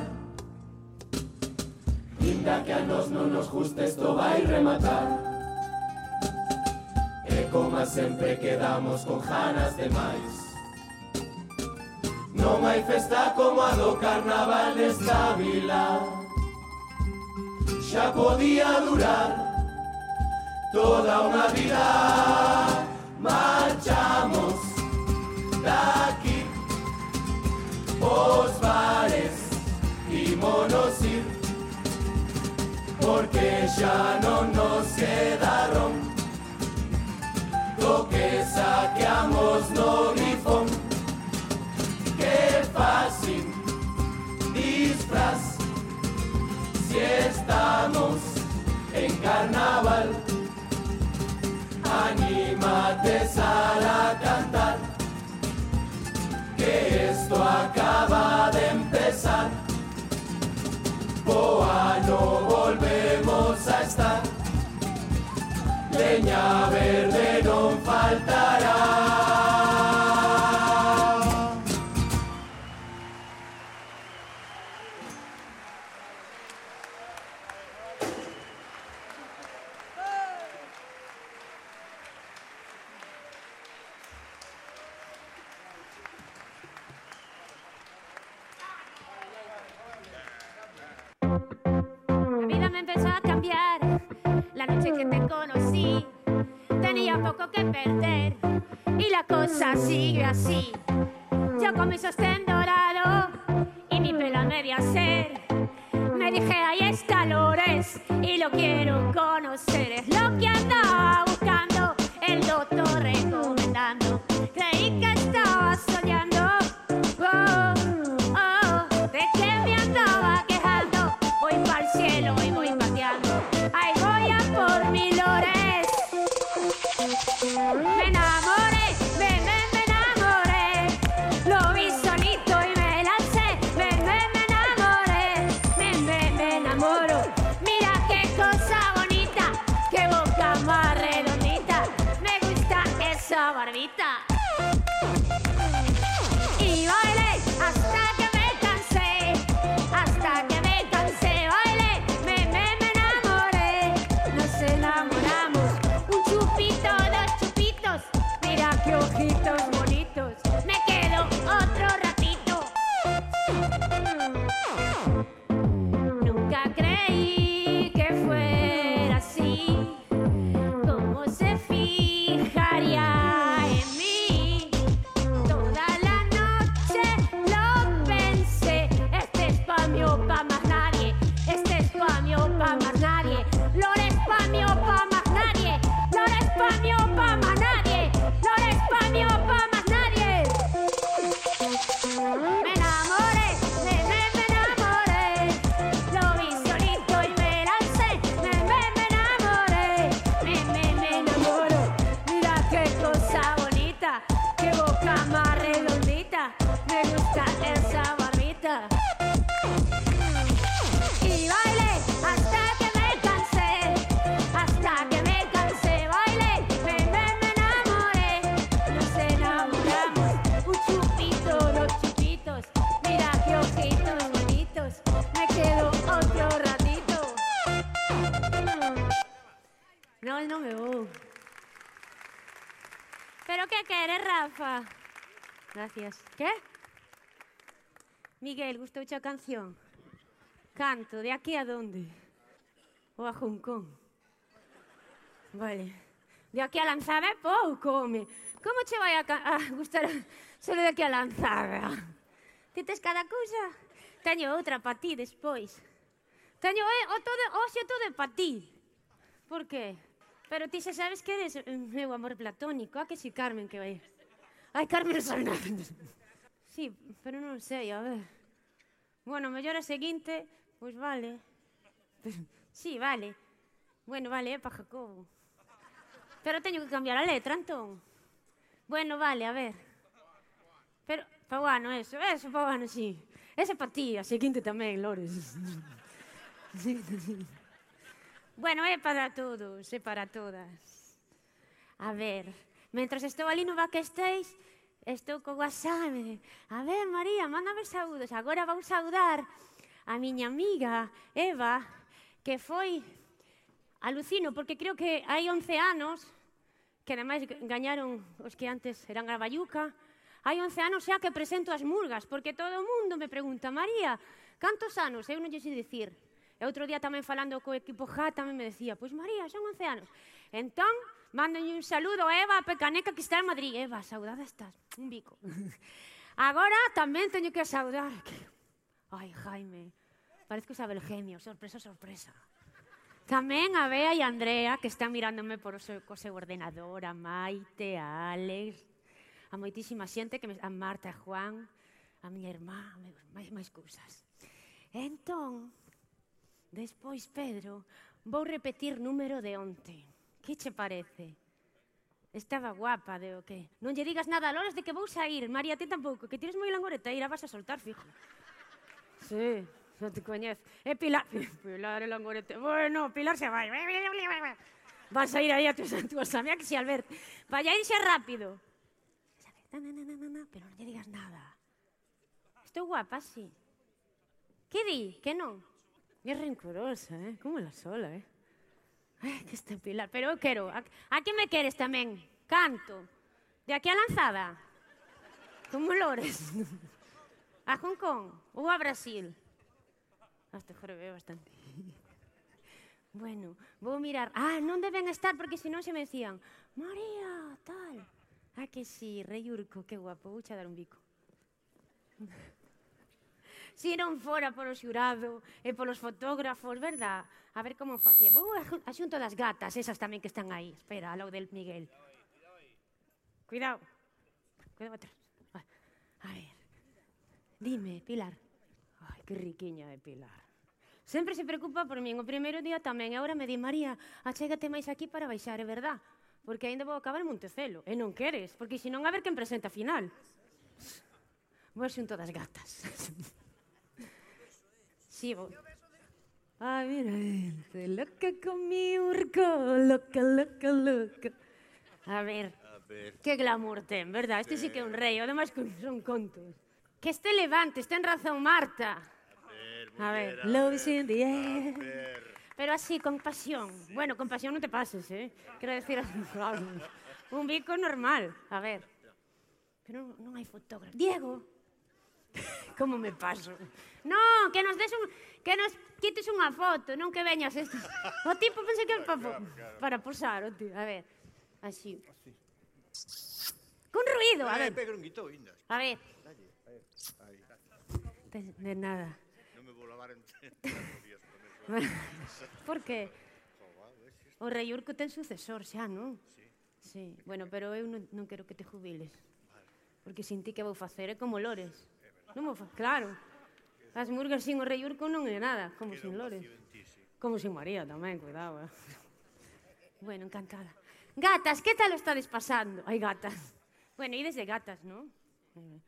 Inda que a nos non nos guste, esto vai rematar. E como sempre quedamos con ganas de máis. No mai festa como a do carnaval nesta vila Ya podía durar toda una vida. Marchamos daqui Os bares y monos ir Porque ya no nos quedaron, lo que saqueamos no qué fácil disfraz si estamos en carnaval. Anímate, sal a cantar, que esto acaba de empezar. Boa, no volvemos a estar. Leña verde no faltará. Me empezó a cambiar la noche que te conocí. Tenía poco que perder y la cosa sigue así. Yo con mi sostén dorado y mi pelo a media ser. Me dije, hay escalores y lo quiero conocer. Es lo que andaba buscando, el doctor recomendando. Creí que estaba soñando. Me enamoré, me, me, me enamoré. Lo vi solito y me lancé. Me, me, me enamoré. Me, me, me enamoro. Mira qué cosa bonita. Qué boca más redondita. Me gusta esa barbita. Ay, no me vou. ¿Pero qué quieres, Rafa? Gracias. ¿Qué? Miguel, gustou a canción? Canto, de aquí a dónde? Ou a Hong Kong? Vale. De aquí a Lanzabe pouco, home. Como che vai a, a gustar solo de aquí a Lanzada? Ti tes cada cousa? Teño outra pa ti despois. Teño eh, o todo, o todo pa ti. Por que? Pero ti xa sabes que eres o meu amor platónico, a que si Carmen que vai. Ai, Carmen Hernández. Sí, pero non sei, a ver. Bueno, mellor a seguinte, pois vale. Sí, vale. Bueno, vale, é pa Jacobo. Pero teño que cambiar a letra, entón. Bueno, vale, a ver. Pero, Pauano, eso, eso, Pauano, sí. Ese pa ti, a seguinte tamén, Lores. Sí, sí. Bueno, é para todos, é para todas. A ver, mentras estou ali no backstage, estou co WhatsApp. A ver, María, mándame saúdos. Agora vou saudar a miña amiga Eva, que foi alucino, porque creo que hai 11 anos, que ademais gañaron os que antes eran a Bayuca, hai 11 anos xa que presento as murgas, porque todo o mundo me pregunta, María, cantos anos? Eu non lle sei dicir, E outro día tamén falando co equipo J tamén me decía, pois María, son 11 anos. Entón, mándolle un saludo a Eva Pecaneca que está en Madrid. Eva, saudada estás, un bico. Agora tamén teño que saudar. Ai, Jaime, parezco Isabel Genio, sorpresa, sorpresa. Tamén a Bea e a Andrea, que están mirándome por o seu, co seu ordenador, a Maite, a Alex, a moitísima xente, que me, a Marta, a Juan, a miña irmá, meus, máis, máis cousas. Entón, Despois, Pedro, vou repetir número de onte. Que che parece? Estaba guapa, de o que... Non lle digas nada a Lores de que vou sair. María, ti tampouco, que tires moi langoreta e vas a soltar, fijo. Sí, non te coñez. E Pilar... Pilar e langoreta... Bueno, Pilar se vai. Vas a ir aí a tus, a tus amigas si Albert. Vaya irse rápido. Pero non lle digas nada. Estou guapa, sí. Que di? Que non? É rencorosa, eh? Como la sola, eh? Ai, que está Pilar. Pero eu quero. A, a me queres tamén? Canto. De aquí a lanzada? Como lores? A Hong Kong ou a Brasil? Hasta jorobeo bastante. Bueno, vou mirar. Ah, non deben estar porque senón se me decían María, tal. Ah, que sí, rei Urco, que guapo, vou dar un bico. si non fora polo xurado e eh, polos fotógrafos, verdad? A ver como facía. Vou a xunto das gatas, esas tamén que están aí. Espera, ao del Miguel. Cuidado. Cuidado atrás. A ver. Dime, Pilar. Ai, que riquiña é Pilar. Sempre se preocupa por min. O primeiro día tamén. E agora me di, María, achégate máis aquí para baixar, é verdad? Porque aínda vou acabar en Montecelo. E non queres, porque senón a ver quen presenta a final. Vou xunto das gatas. Sí, vou. Ai, mira, este, loca con mi urco, loca, loca, loca. A ver, A ver. que glamour ten, verdad? Este sí que é un rei, además son contos. Que este levantes, ten razón Marta. A ver, love is in the air. Pero así, con pasión. Bueno, con pasión non te pases, eh? Quero decir, un bico normal. A ver. Pero non, non hai fotógrafo. Diego, Como me paso? Non, que nos des un... Que nos quites unha foto, non que veñas esto. O tipo pensei que era para, para posar, o tío. A ver, así. así. Con ruido, a ver. Pega un guito. A ver. Dalle, De nada. Non me vou lavar entero. Por que? O rei Urco ten sucesor xa, non? Sí. Sí, bueno, pero eu non, non quero que te jubiles. Porque sin ti que vou facer é como lores. Non mo fa... Claro. As murgas sin o rei Urco non é nada, como sin Lores. Como sin María tamén, cuidado. Eh? Bueno, encantada. Gatas, que tal o estades pasando? Ai, gatas. Bueno, ides de gatas, non? Eh,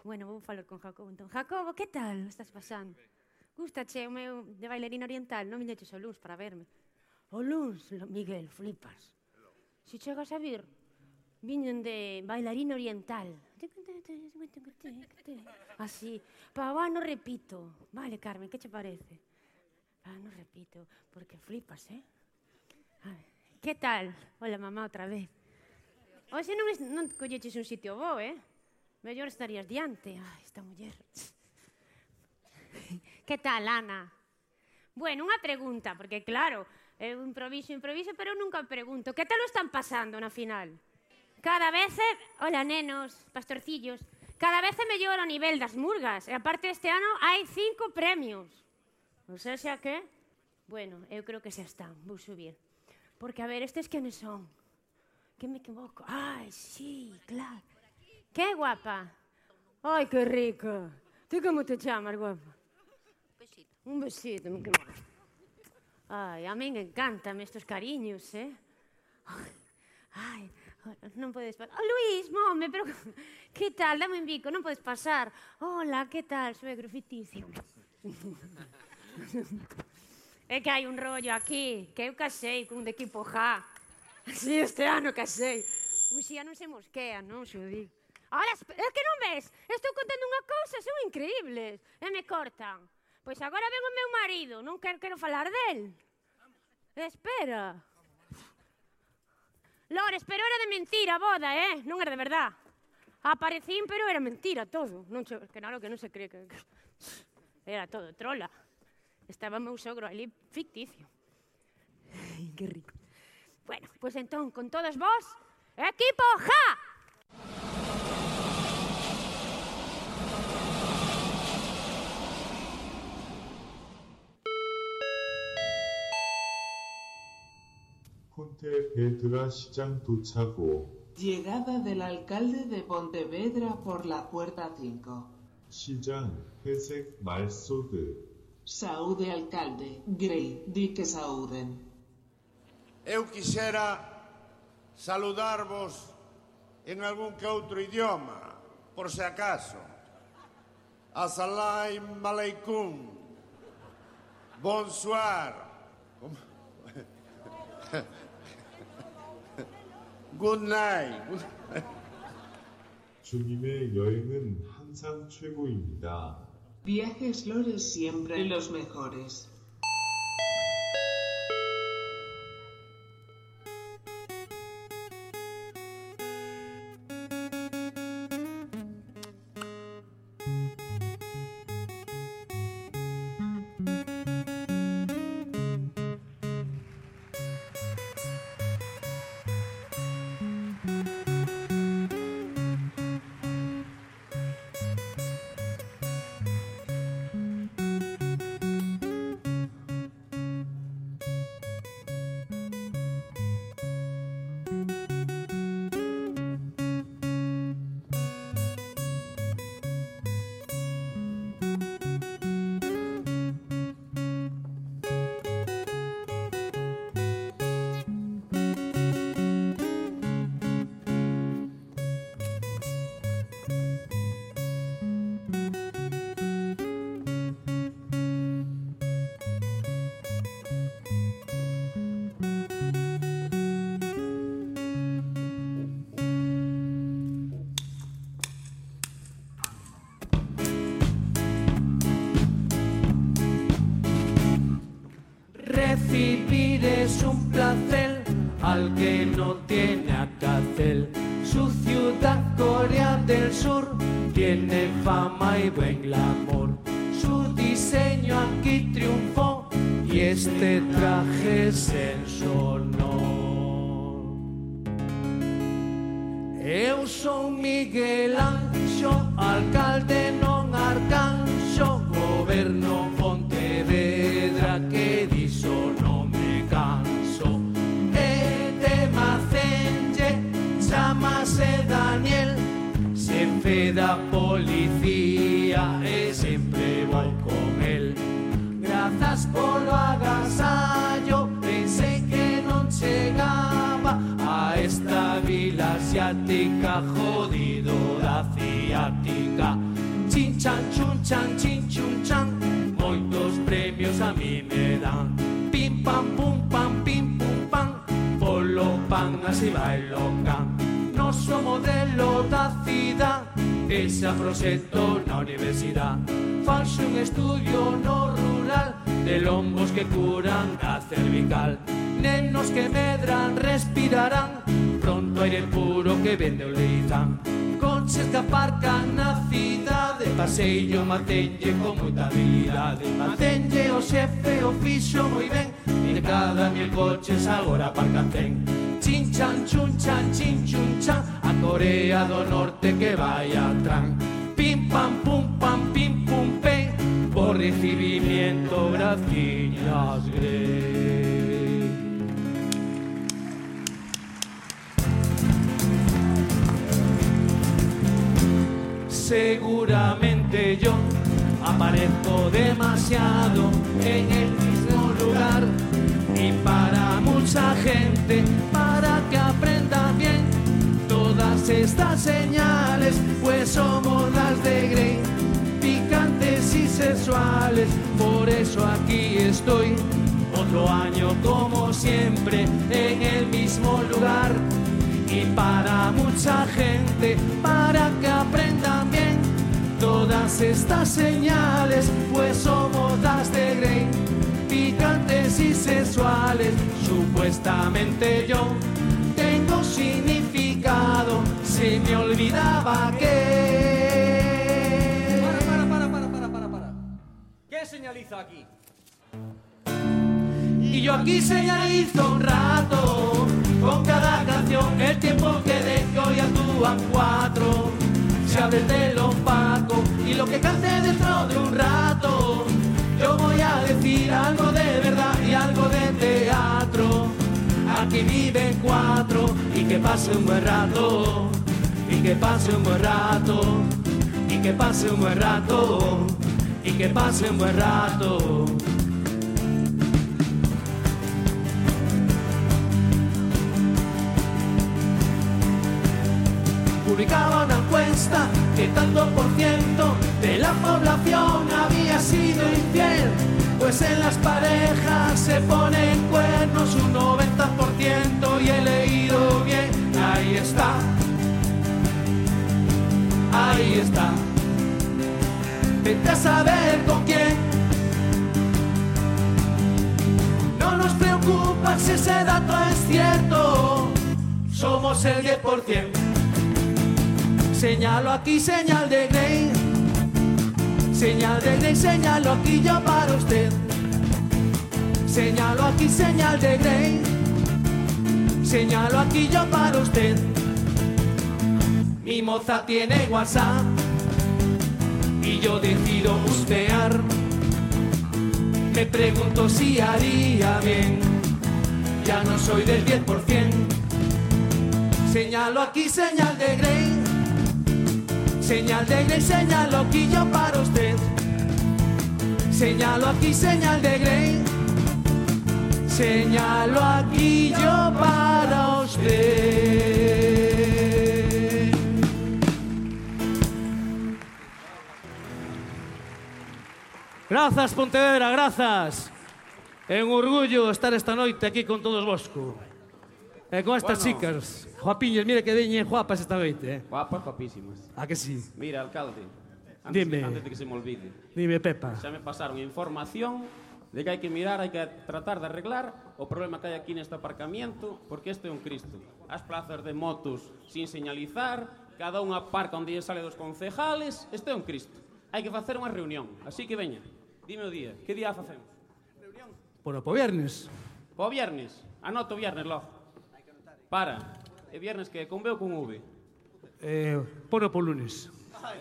bueno, vou falar con Jacobo entón. Jacobo, que tal o estás pasando? Gustache o meu de bailarina oriental, non viñeches o luns para verme. O luns, Miguel, flipas. Se si chegas a vir, viñen de bailarina oriental. Así, para va no repito. Vale, Carmen, que che parece? Ah, no repito, porque flipas, eh? A ver, que tal? Hola, mamá, outra vez. Oxe non, es, non colleches un sitio bo, eh? Mellor estarías diante. Ai, esta muller. que tal, Ana? Bueno, unha pregunta, porque claro, é un improviso, improviso, pero nunca pregunto. Que tal o están pasando na final? Cada vez, é... hola nenos, pastorcillos, cada vez é mellor o nivel das murgas. E aparte este ano hai cinco premios. Non sei xa que, bueno, eu creo que xa están, vou subir. Porque, a ver, estes quenes son? Que me equivoco. Ai, sí, claro. Que guapa. Ai, que rica. Ti como te chamas, guapa? Besito. Un besito, me quemo. Ai, a min encantan estos cariños, eh? Ai, ai, non podes pasar. Oh, Luís, mome, pero que tal? Dame un bico, non podes pasar. Hola, que tal? Suegro ficticio. é que hai un rollo aquí, que eu casei cun de equipo ja. Así este ano casei. Uxía non se mosquea, non, xo digo. Ahora, é que non ves? Estou contando unha cousa, son increíbles. E me cortan. Pois agora ven o meu marido, non quero, quero falar del. Espera. Lores, pero era de mentira a boda, eh? Non era de verdad. Aparecín, pero era mentira todo. Non che, que claro que non se cree que... Era todo trola. Estaba meu sogro ali ficticio. Ay, que rico. Bueno, pois pues entón, con todos vos, equipo ja! 폰테베드라 시장 도착 후 Llegada del alcalde de Pontevedra por la puerta 5. 시장 회색 말소드 Saúde alcalde, Grey, di que saúden. Eu quixera saludarvos en algún que outro idioma, por se acaso. Assalamu alaikum. Bonsoir. ¿Cómo? Good night. 주님의 여행은 항상 최고입니다. Viajes Lores siempre los mejores. Estudio no rural, de lombos que curan a cervical. Nenos que medran respirarán, pronto aire puro que vende o leitán. Coches que aparcan na cidade, paseillo matenlle con moita habilidade. Supuestamente yo tengo significado, se me olvidaba que... Para, para, para, para, para, para, para. ¿Qué señaliza aquí? Y yo aquí señalizo un rato con cada canción el tiempo que dejo y actúan cuatro. Se abre el opaco y lo que cante dentro de un rato. Yo voy a decir algo de Aquí viven cuatro y que pase un buen rato. Y que pase un buen rato. Y que pase un buen rato. Y que pase un buen rato. publicaba una encuesta que tanto por ciento de la población había sido infiel. Pues en las parejas se ponen cuernos un 90% y he leído bien, ahí está, ahí está. Vete a saber con quién. No nos preocupa si ese dato es cierto, somos el 10%. Señalo aquí, señal de Grey. Señal de Grey, señalo aquí yo para usted. Señalo aquí, señal de Grey. Señalo aquí yo para usted. Mi moza tiene WhatsApp y yo decido bustear. Me pregunto si haría bien. Ya no soy del 10%. Señalo aquí, señal de Grey. Señal de Grey, señalo aquí yo para usted. Señalo aquí, señal de Grey. señalo aquí yo para usted. Grazas, Pontevedra, grazas. É un orgullo estar esta noite aquí con todos vosco. E con estas bueno. chicas, guapiñas, mira que veñen guapas esta noite. Eh. Guapas, guapísimas. A que sí? Mira, alcalde, antes, Dime. Que, antes de que se me olvide. Dime, Pepa. Xa me pasaron información de que hai que mirar, hai que tratar de arreglar o problema que hai aquí neste aparcamiento, porque este é un cristo. As plazas de motos sin señalizar, cada unha parca onde lle sale dos concejales, este é un cristo. Hai que facer unha reunión, así que veña, dime o día, que día facemos? Reunión? Bueno, po viernes. Po viernes, anoto viernes, logo. Para, é viernes que con B ou con V? Eh, pono po lunes. Ai.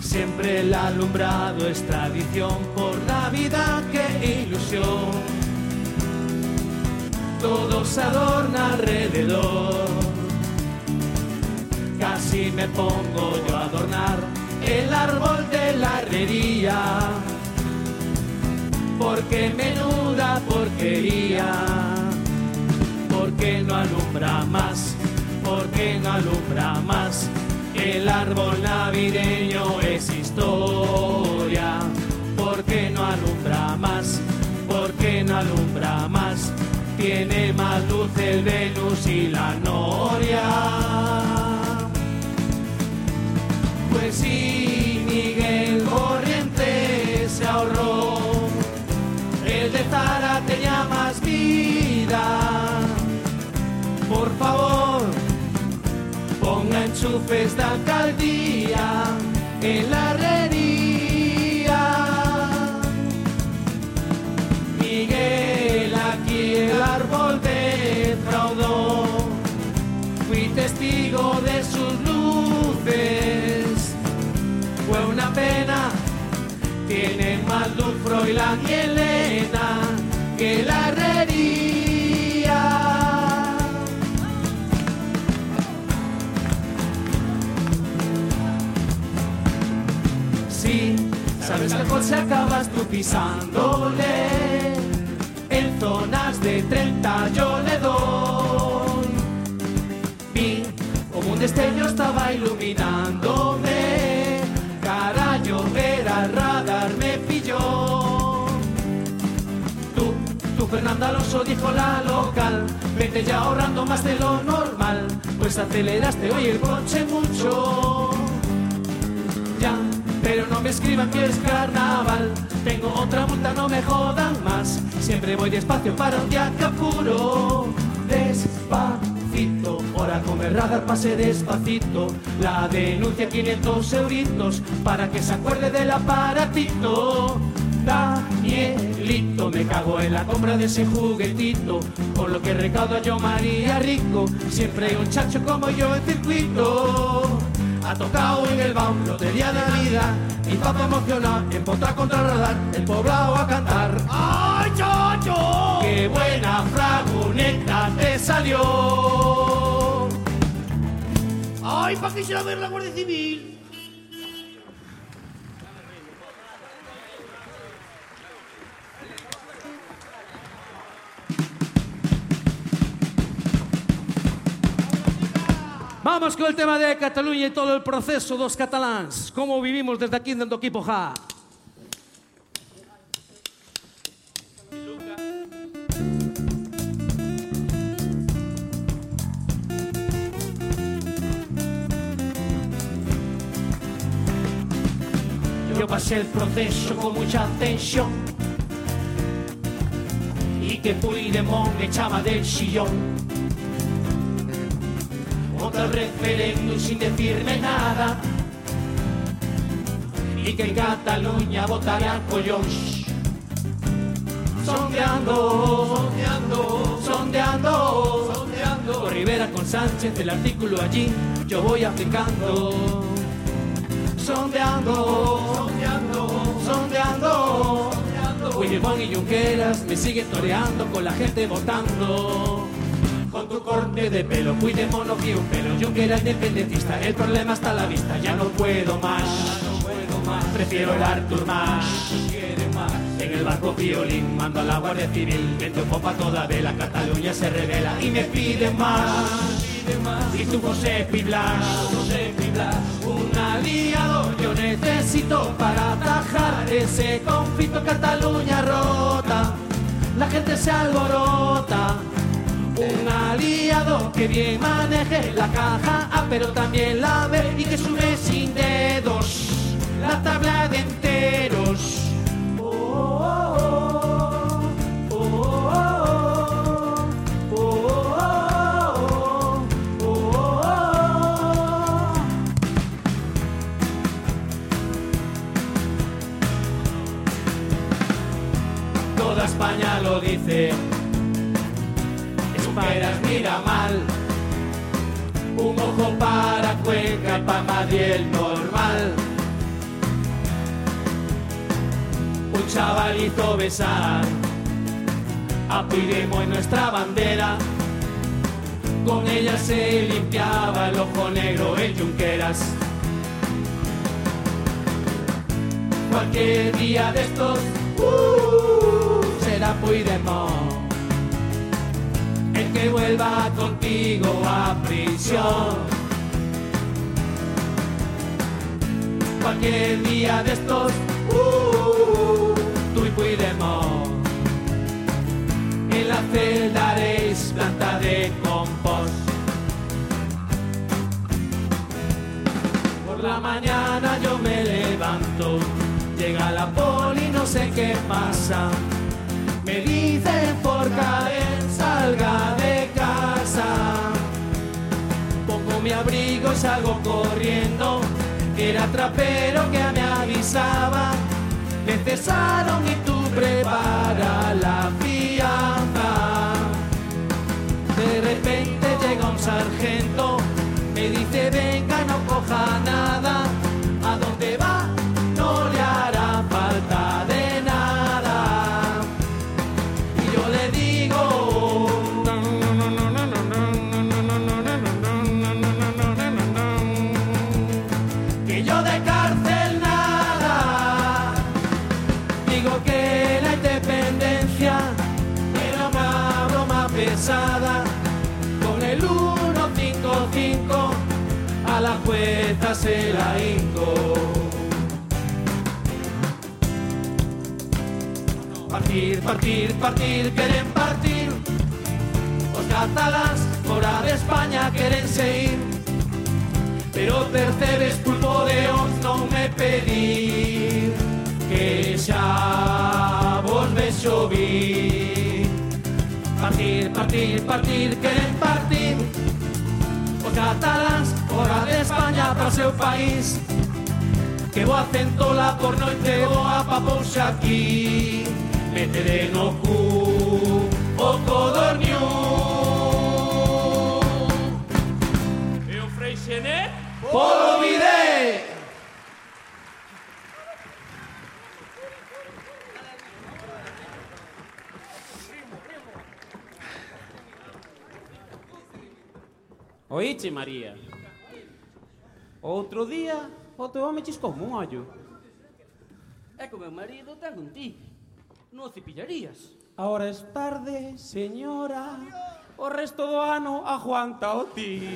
Siempre el alumbrado es tradición por Navidad, qué ilusión. Todo se adorna alrededor. Casi me pongo yo a adornar el árbol de la herrería. Porque menuda porquería. Porque no alumbra más, porque no alumbra más. El árbol navideño es historia. Porque no alumbra más, porque no alumbra más. Tiene más luz el Venus y la Noria. Pues sí, Miguel Corriente Tenía más vida. Por favor, ponga enchufes de alcaldía en la herrería. Miguel, aquí el árbol defraudó. Fui testigo de sus luces. Fue una pena. Tienen más luz Froilán y Elena que la herrería. Sí, sabes que se acabas tú pisándole. En zonas de 30 yo le doy. Vi como un destello estaba iluminándome. Carayo, era Fernando Alonso dijo la local. Vete ya ahorrando más de lo normal. Pues aceleraste hoy el coche mucho. Ya, pero no me escriban que es carnaval. Tengo otra multa, no me jodan más. Siempre voy despacio para un día que. Despacito, ahora con el radar pase despacito. La denuncia 500 euritos para que se acuerde del aparatito. Danielito, me cago en la compra de ese juguetito. Con lo que recaudo yo María Rico, siempre hay un chacho como yo en circuito. ha tocado en el baúl, lotería de vida. Mi papá emocionado, empotra contra el radar, el poblado a cantar. ¡Ay, chocho! ¡Qué buena fraguneta te salió! ¡Ay, pa' quisiera ver la Guardia Civil! Vamos con el tema de Cataluña y todo el proceso dos catalans. ¿Cómo vivimos desde aquí dentro equipo Ja? Yo pasé el proceso con mucha tensión y que Puigdemont me echaba del sillón. Referéndum sin decirme nada y que en Cataluña votaría collons. Sondeando, sondeando, sondeando, sondeando. Con Rivera con Sánchez, el artículo allí, yo voy aplicando. Sondeando, sondeando, sondeando. Puigdemont y Junqueras me siguen toreando con la gente votando. Tu corte de pelo, Puigdemont no quiero un pelo. Junqueras independentista, el problema está a la vista. Ya no puedo más, prefiero el Artur más. En el barco violín mando a la Guardia Civil, viento en popa toda vela, Cataluña se revela y me pide más. Y tú José Piblas, un aliado yo necesito para atajar ese conflicto Cataluña rota, la gente se alborota. Un aliado que bien maneje la caja A pero también la B y que sube sin dedos la tabla de enteros. Oh, oh. oh, oh, oh Toda España lo dice. Un ojo para Cuenca y para Madrid normal. Un chaval hizo besar a Puigdemont en nuestra bandera. Con ella se limpiaba el ojo negro el Junqueras. Cualquier día de estos uh, será Puigdemont vuelva contigo a prisión. Cualquier día de estos, uh, tú y Puigdemont, en la celda haréis planta de compost. Por la mañana yo me levanto, llega la poli, no sé qué pasa. Me dicen por Karen salga de casa. Pongo mi abrigo y salgo corriendo. Era trapero que me avisaba. Me cesaron y tú prepara la fianza. De repente llega un sargento. Me dice venga no coja partir, partir, queren partir. Os catalans fora de España queren seguir. Pero percebes pulpo de os non me pedir Que xa vos vexo vir Partir, partir, partir, queren partir. Os catalans fora de España para o seu país. Que boa centola por noite boa pa pousa aquí metere noku oko dorniu Eu freixenet Polo bide Oíche, María. Outro día, o teu home chiscou un ollo. E o meu marido ten un tique. Non o cepillarías. Ahora es tarde, señora. O resto do ano aguanta o ti.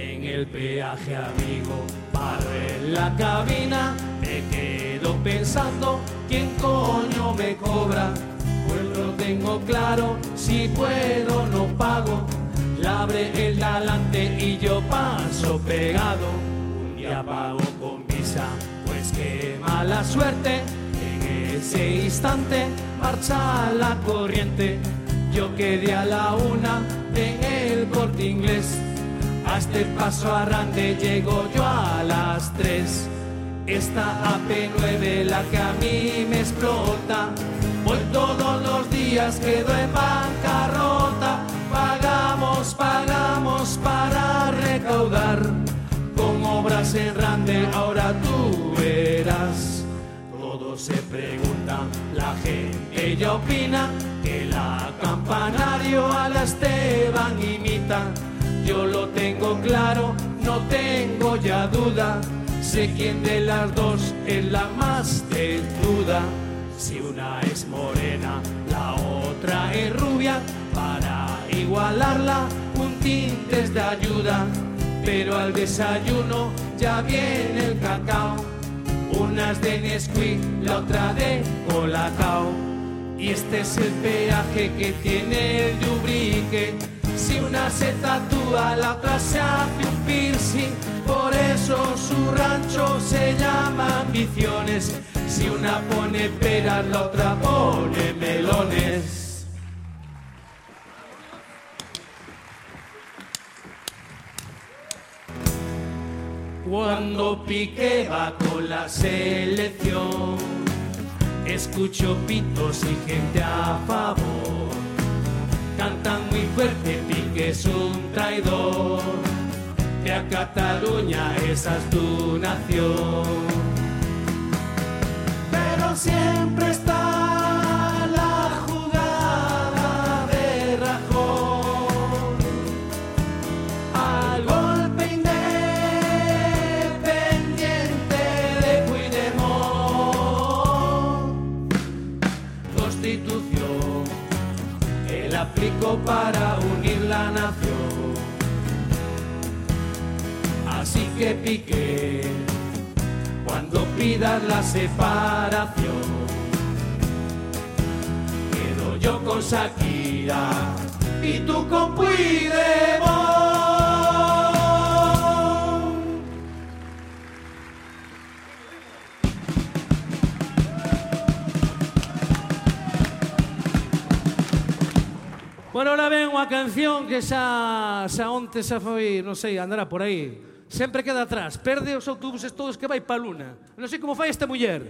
En el peaje, amigo, paro en la cabina. Me quedo pensando quién coño me cobra. Pues lo tengo claro, si puedo no pago. La abre el delante y yo paso pegado. Un día pago con visa, pues qué mala suerte. En ese instante marcha la corriente. Yo quedé a la una en el corte inglés. A este paso arrande llego yo a las 3. Esta AP9 la que a mí me explota. Hoy todos los días quedo en bancarrota. Pagamos, para recaudar. Con obras en rande ahora tú verás. Todos se preguntan, la gente ya opina que la campanario a la Esteban imita. Yo lo tengo claro, no tengo ya duda. Sé quién de las dos es la más desnuda. Si una es morena, la otra es rubia. Para igualarla, un tinte es de ayuda. Pero al desayuno ya viene el cacao. Una de Nesquik, la otra de Colacao. Y este es el peaje que tiene el Dubrique. Si una se tatúa, la otra se hace un piercing. Por eso su rancho se llama Ambiciones. Si una pone peras, la otra pone melones. Cuando Piqué va con la selección, escucho pitos y gente a favor. Cantan muy fuerte, Piqué es un traidor, que a Cataluña esa es tu nación. Pero siempre está para unir la nación. Así que piqué cuando pidas la separación. Quedo yo con Shakira y tú con Puigdemont. Bueno, ahora ven unha canción que xa, xa onte xa foi, non sei, andará por aí. Sempre queda atrás, perde os autobuses todos que vai pa Luna. Non sei como fai esta muller.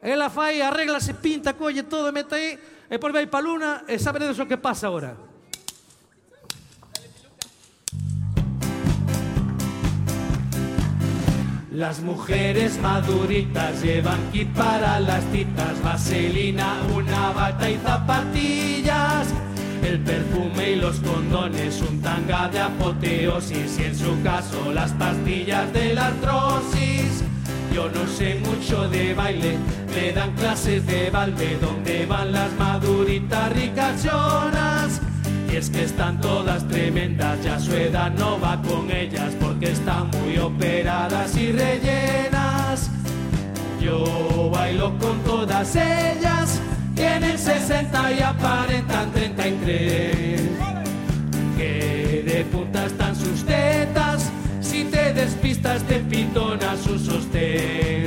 Ela fai, arregla, se pinta, colle todo, mete aí, e depois vai pa Luna e saberedes o que pasa ahora. Las mujeres maduritas llevan kit para las citas, vaselina, una bata y zapatillas. El perfume y los condones, un tanga de apoteosis y en su caso las pastillas de la artrosis. Yo no sé mucho de baile, me dan clases de balde donde van las maduritas ricachonas. Y es que están todas tremendas, ya su edad no va con ellas porque están muy operadas y rellenas. Yo bailo con todas ellas, tienen 60 y aparentan 33. Que de punta están sus tetas, si te despistas te pitona su sostén.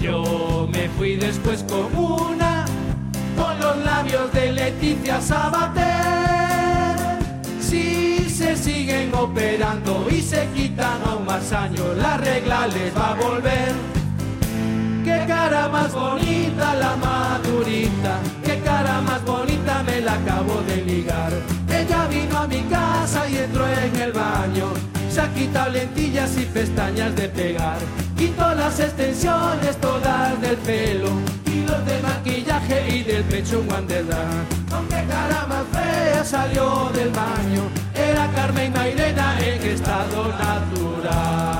Yo me fui después con una, con los labios de Leticia Sabater. Si se siguen operando y se quitan aún más años, la regla les va a volver. Qué cara más bonita la madurita, qué cara más bonita me la acabo de ligar. Ella vino a mi casa y entró en el baño, se ha quitado lentillas y pestañas de pegar. Quitó las extensiones todas del pelo del maquillaje y del pecho un guandela. Con qué cara más fea salió del baño, era Carmen Mairena en estado natural.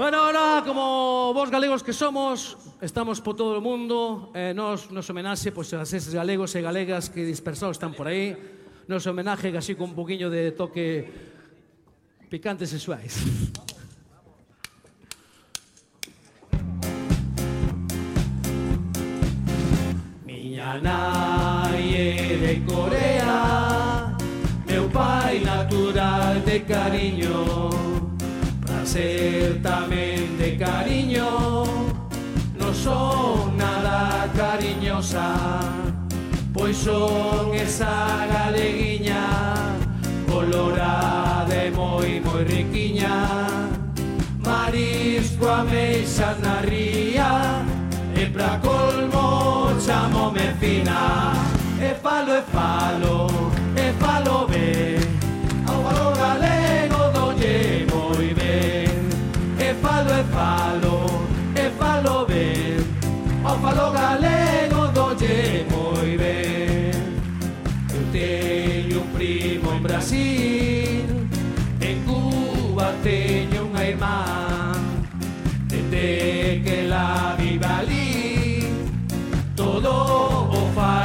Bueno, ahora, como vos galegos que somos, estamos por todo o mundo, eh, nos, nos homenaxe pois, pues, a eses galegos e galegas que dispersados están por aí, nos homenaje así con un poquinho de toque picante sexuais. Miña nai é de Corea, meu pai natural de cariño, ser tamén de cariño Non son nada cariñosa Pois son esa galeguiña Colorada e moi moi riquiña. Marisco ameixas na ría E pra colmo chamome fina E falo, e falo, e falo ben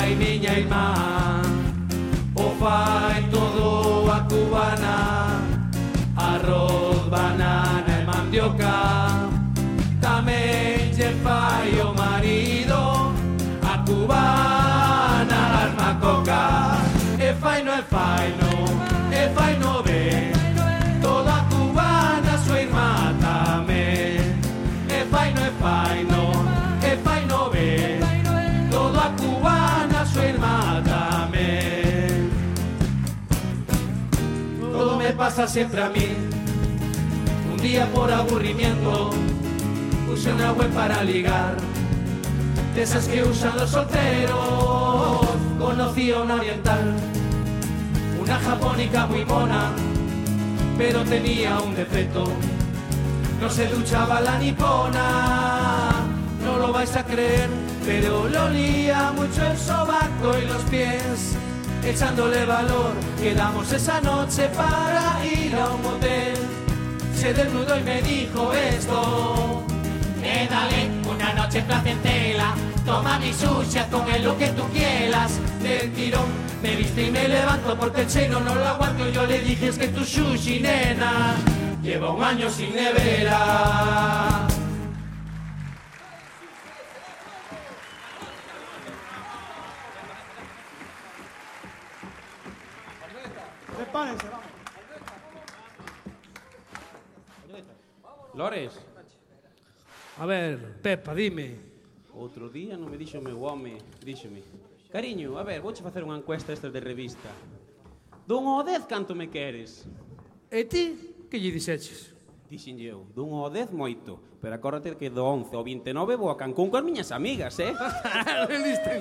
fai miña irmá O fai pasa siempre a mí. Un día por aburrimiento Puse una web para ligar. De esas que usan los solteros Conocí a una oriental Una japónica muy mona Pero tenía un defecto. No se duchaba la nipona, no lo vais a creer, pero le olía mucho el sobaco y los pies. Echándole valor, quedamos esa noche para ir a un motel. Se desnudó y me dijo esto. Eh, dale, una noche placentera, toma mi sushi, haz con él lo que tú quieras. Del tirón me viste y me levanto porque el chino no lo aguanto. Yo le dije es que tu sushi, nena, lleva un año sin nevera. Lores. A ver, Pepa, dime. Outro día non me dixo meu home, díxome. Cariño, a ver, vouche facer unha encuesta estas de revista. Dun ao 10 canto me queres? E ti, que lle dixeches? Dixen eu, dun ao 10 moito, pero acórdate que do 11 ao 29 vou a Cancún coas miñas amigas, eh? Lista.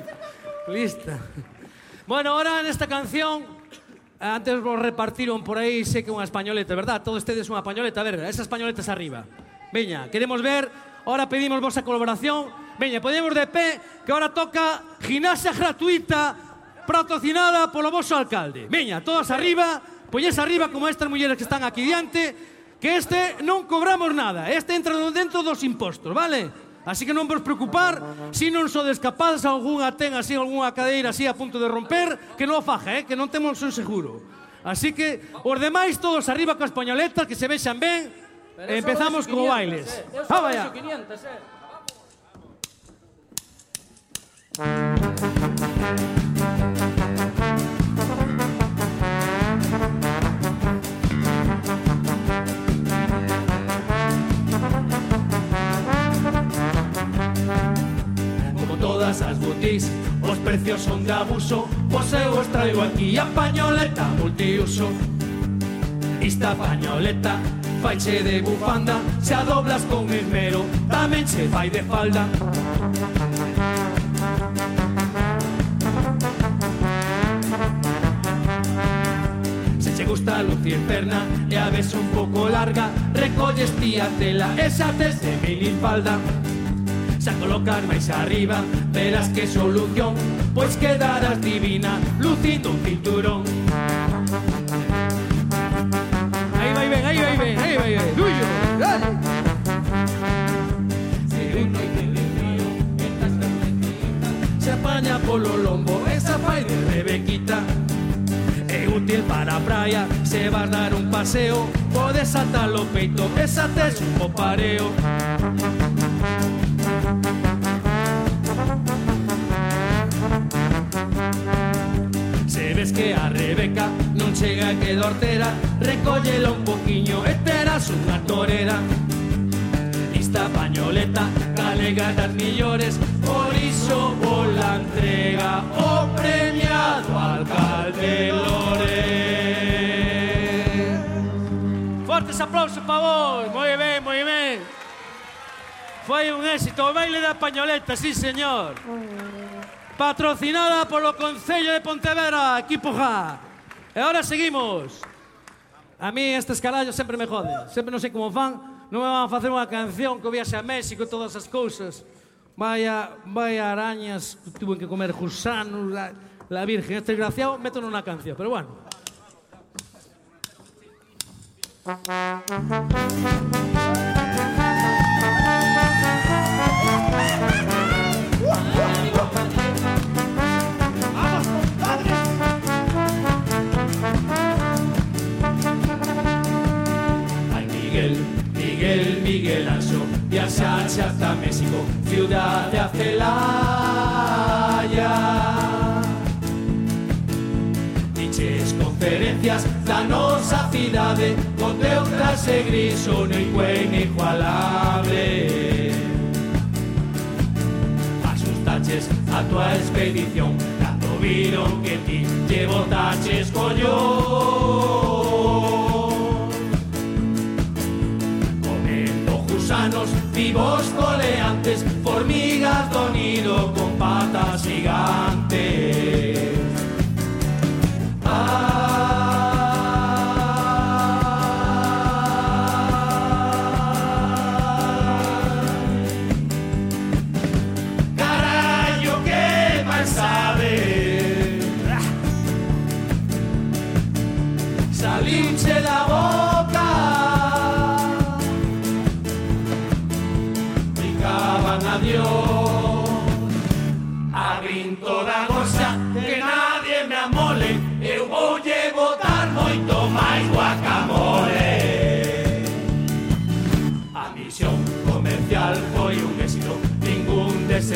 Lista. Bueno, ahora nesta canción Antes vos repartiron por aí, sei que unha españoleta, verdad? Todos tedes unha españoleta, a ver, esas españoletas arriba. Veña, queremos ver, ahora pedimos vosa colaboración. Veña, podemos de pé, que ahora toca gimnasia gratuita patrocinada polo vosso alcalde. Veña, todas arriba, poñes arriba como estas mulleres que están aquí diante, que este non cobramos nada, este entra dentro dos impostos, vale? Así que non vos preocupar, si non sodes capaz, algunha ten así, algunha cadeira así a punto de romper, que non faja, eh? que non temos un seguro. Así que, os demais todos arriba coas pañoletas, que se vexan ben, Pero empezamos co bailes. Eh. Eu só ah, vaya. 500, eh. todas as boutiques Os precios son de abuso Pois eu os traigo aquí a pañoleta multiuso. Esta pañoleta faiche de bufanda Se a doblas con esmero Tamén se fai de falda. Gusta lucir perna e a vez un pouco larga Recolles tía tela, esa tes de minifalda. falda Xa colocar máis arriba Verás que solución Pois quedarás divina Lucindo un cinturón. Aí vai ben, aí vai ben, aí vai ben Duyo, dale. Se apaña polo lombo Esa fai de Rebequita. É útil para a praia Se vas dar un paseo Podes atar o peito Esa tes un bo pareo Se ves que a Rebeca non chega e que dortera Recóllela un poquinho e terás unha torera. Lista pañoleta, galega das millores Por iso vola entrega o premiado alcalde Lore Fortes aplausos, por favor, moi ben, moi ben. Foi un éxito. Baile da pañoleta, sí, señor. Patrocinada polo Concello de Pontevedra, equipo Ja. E ahora seguimos. A mí estes carallos sempre me joden. Sempre non sei como fan. Non me van a facer unha canción que o viaxe a México e todas as cousas. Vaya, vaya arañas, tuve que comer gusanos, la, la virgen. Este desgraciado, meto nunha canción. Pero bueno. Miguel, Miguel, Ancho, viaxaxe hasta México, ciudad de Celaya. Diches conferencias da nosa cidade, co teu traxe gris, no inigualable. A tua expedición, cando viron que ti lle botaches collón. Comendo gusanos vivos coleantes, formigas do nido con patas gigantes. Carallo,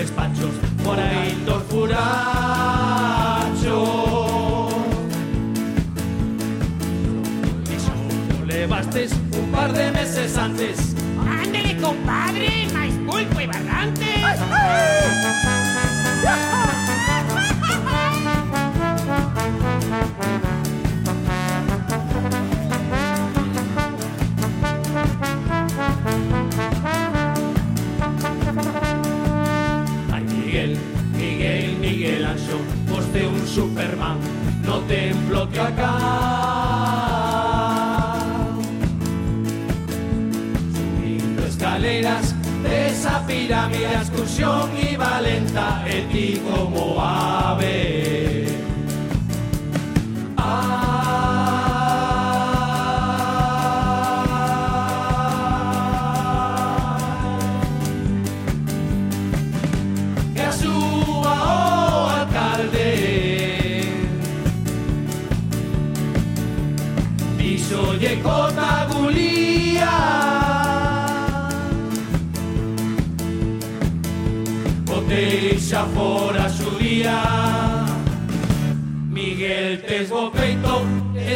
Ningún deses pachos Por aí dos furachos Iso levastes un par de meses antes Ándele, compadre, máis pulpo e barrante. Ay, y valenta, e ti como ave.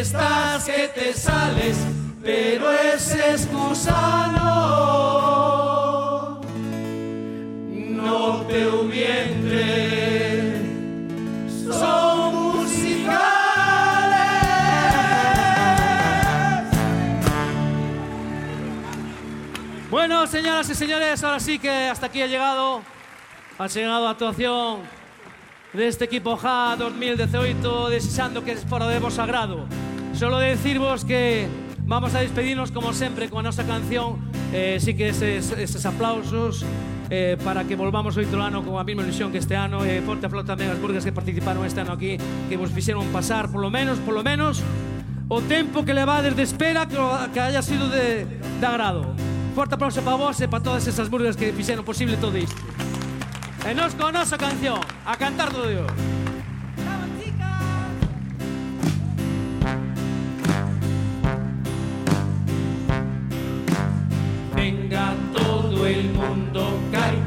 Estás que te sales Pero ese excusano no teu vientre son musicales. Bueno, señoras y señores, ahora sí que hasta aquí ha llegado. Ha llegado a actuación de este equipo JA 2018, desexando que es fora de vos agrado. Solo decirvos que vamos a despedirnos como sempre con a nosa canción. Eh, sí que eses, eses aplausos eh, para que volvamos outro ano con a mesma ilusión que este ano. E eh, forte aplauso tamén as burgas que participaron este ano aquí que vos fixeron pasar polo menos polo menos o tempo que levades de espera que, que haya sido de, de agrado. Forte aplauso para vos e para todas esas burgas que fixeron posible todo isto. E nos con a nosa canción a cantar todo Dios.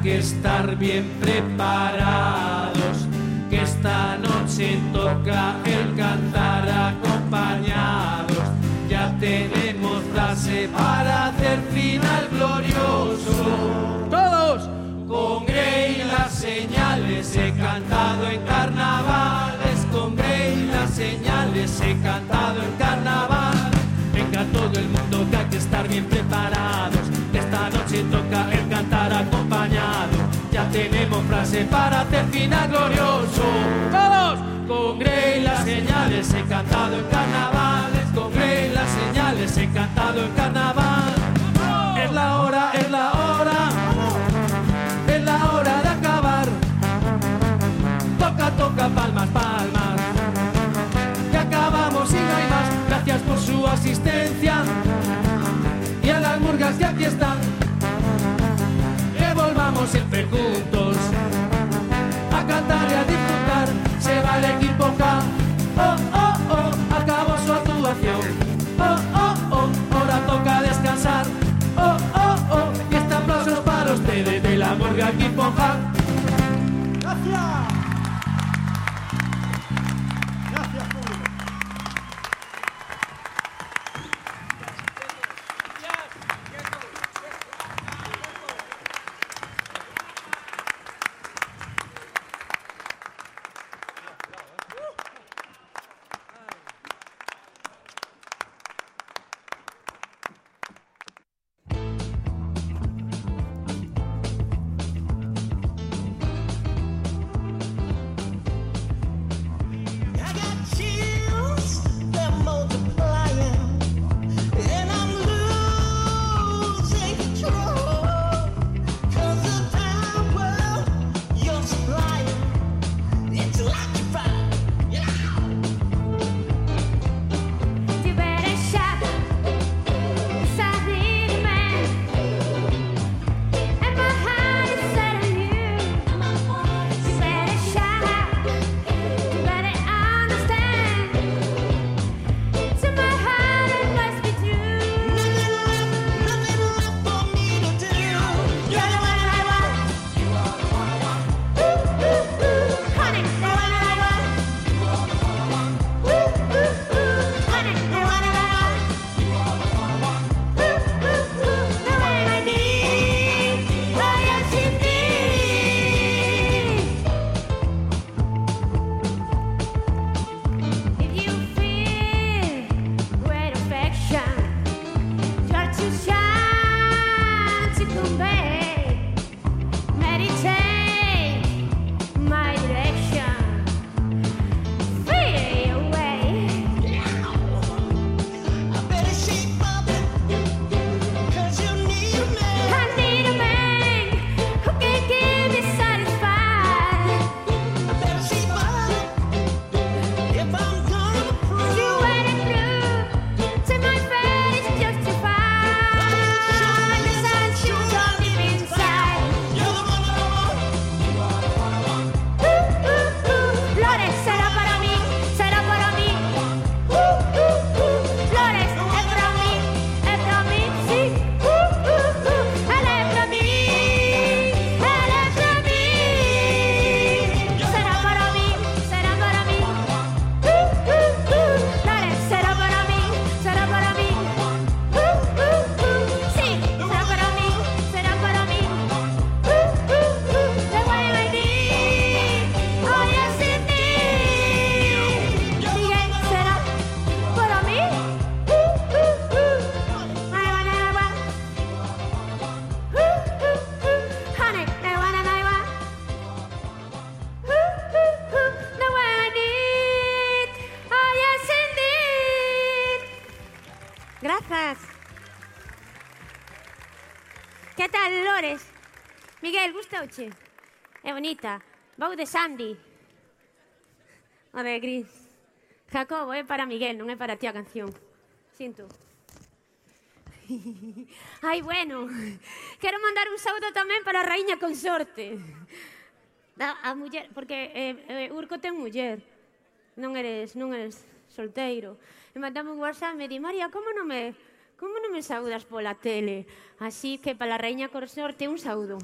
Que estar bien preparados, que esta noche toca el cantar acompañados. Ya tenemos frase para hacer final glorioso. Todos con Grey las señales he cantado en carnavales, con Grey las señales he cantado en carnaval. Venga todo el mundo que hay que estar bien preparados. Toca el cantar acompañado. Ya tenemos frase para hacer final glorioso. Todos con Grey las señales he cantado en carnavales. Con Grey las señales he cantado en carnaval. Es la hora, es la hora. Es la hora de acabar. Toca, toca, palmas, palmas. Que acabamos y no hay más. Gracias por su asistencia. Y a las murgas que aquí están. Siempre juntos. A cantar y a disfrutar. Se va el equipo K. Oh, oh, oh. Acabó su actuación. Oh, oh, oh. Ahora toca descansar. Oh, oh, oh. Y este aplauso para ustedes de la murga equipo K. bonita. Vou de Sandy. O de Gris. Jacobo, é para Miguel, non é para ti a canción. Sinto. Ai, bueno, quero mandar un saúdo tamén para a raíña consorte. Da, a muller, porque eh, eh, Urco ten muller. Non eres, non eres solteiro. E mandame un WhatsApp e me di, María, como non me, como non me saudas pola tele? Así que para a raíña consorte un saúdo.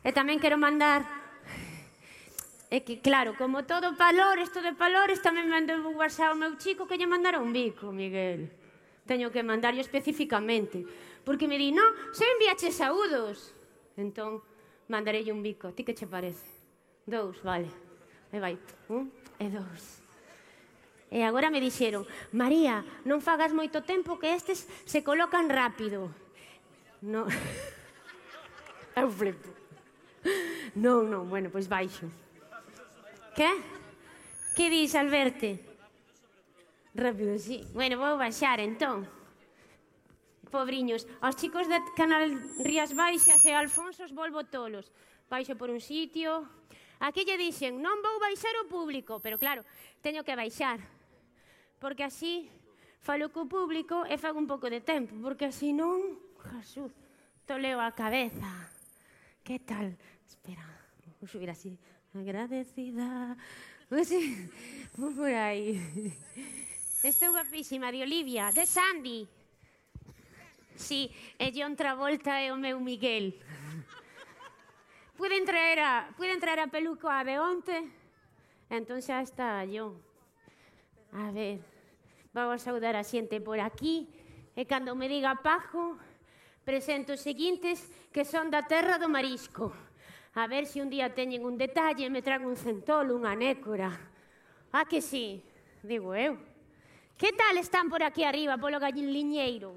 E tamén quero mandar é que, claro, como todo palores, todo palores, tamén mandou un WhatsApp ao meu chico que lle mandara un bico, Miguel. Teño que mandarlo especificamente. Porque me di, no, se enviache saúdos. Entón, mandarei un bico. Ti que che parece? Dous, vale. E vai, un e dous. E agora me dixeron, María, non fagas moito tempo que estes se colocan rápido. No. Eu flipo. Non, non, bueno, pois baixo. Que? Que dis, Alberto? Rápido, sí. Bueno, vou baixar, entón. Pobriños, aos chicos de Canal Rías Baixas e Alfonsos volvo tolos. Baixo por un sitio... Aquí lle dixen, non vou baixar o público, pero claro, teño que baixar. Porque así falo co público e fago un pouco de tempo, porque así non, Jesús, toleo a cabeza. Que tal? Espera, vou subir así agradecida. Vou por aí. Estou guapísima de Olivia, de Sandy. Sí, e John Travolta e o meu Miguel. Pude traer a, pude traer a peluca de onte? Entón xa está yo. A ver, vamos saudar a xente por aquí. Eh, e cando me diga Pajo, presento os seguintes que son da terra do marisco. A ver se un día teñen un detalle e me trago un centolo, unha nécora. Ah, que sí, digo eu. Que tal están por aquí arriba polo gallinliñeiro?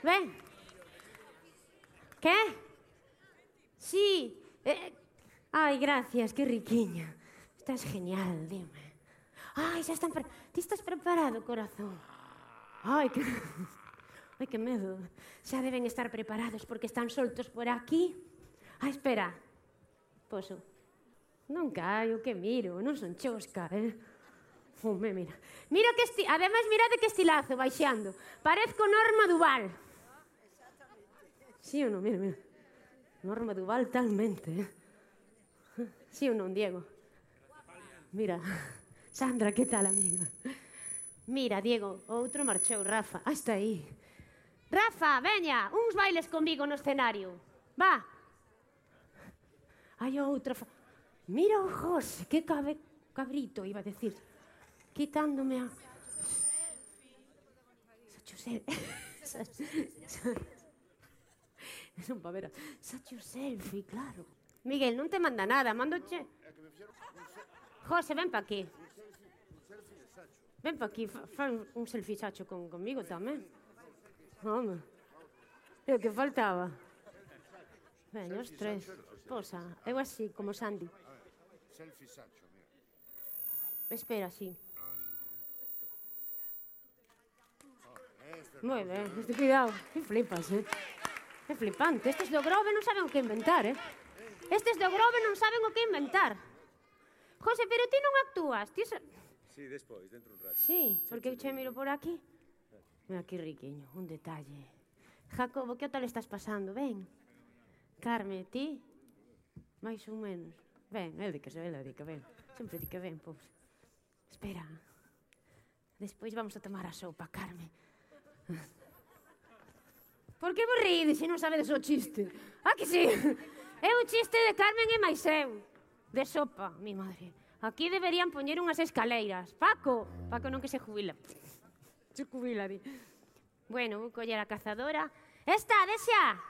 Ben? Que? Sí. Eh, ai, gracias, que riquiña. Estás genial, dime. Ai, xa están... Pre... Ti estás preparado, corazón? Ai, que... Ai, que medo. Xa deben estar preparados porque están soltos por aquí. Ai, espera. Poso. Non caio, que miro, non son chosca, eh? Fume, mira. Mira que esti... Ademais, mirade que estilazo baixando. Parezco Norma Duval. Sí ou non? Mira, mira. Norma Duval talmente, eh? Sí ou non, Diego? Mira, Sandra, que tal, amiga? Mira, Diego, outro marchou, Rafa, ah, hasta aí. Rafa, veña, uns bailes comigo no escenario. Va, Hai outra... Mira o José, que cabe... cabrito, iba a decir. Quitándome a... Sacho selfie. non pa ver. Sacho selfie, claro. Miguel, non te manda nada, mando che... José, ven pa aquí. Ven pa aquí, fa, un selfie sacho con, conmigo tamén. Home. E o que faltaba? Ben, os tres. esposa. Eu así, como Sandy. Selfie sacho, mira. Espera, sí. Moi ben, eh, este cuidado. Que flipas, eh? Que flipante. Estes do Grove non saben o que inventar, eh? Estes do Grove non saben o que inventar. José, pero ti non actúas. Ti... Sa... Sí, despois, dentro un rato. Sí, porque eu che miro por aquí. Mira que riquiño, un detalle. Jacobo, que tal estás pasando? Ben. Carme, ti? máis ou menos. Ben, el di que se, vela, di que ben. Sempre di que ben, pois. Espera. Despois vamos a tomar a sopa, Carme. Por que vos rides se non sabedes o chiste? Ah, que sí? É o chiste de Carmen e máis eu. De sopa, mi madre. Aquí deberían poñer unhas escaleiras. Paco! Paco non que se jubila. Se jubila, di. Bueno, vou coller a cazadora. Esta, desea!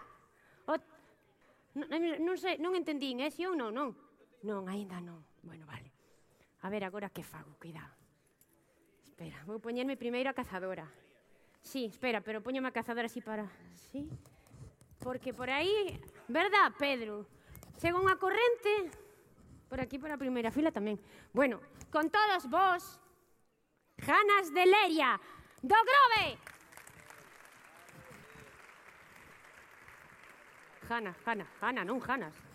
Non, non sei, non entendín, é eh? si ou non, non? Non, aínda non. Bueno, vale. A ver, agora que fago, cuidado. Espera, vou poñerme primeiro a cazadora. Sí, espera, pero poñome a cazadora así para... Sí? Porque por aí... Verdad, Pedro? Según a corrente... Por aquí, por a primeira fila tamén. Bueno, con todos vos... Janas de Leria, do Grove! Hanna, Hanna, Hanna, no un Hannas.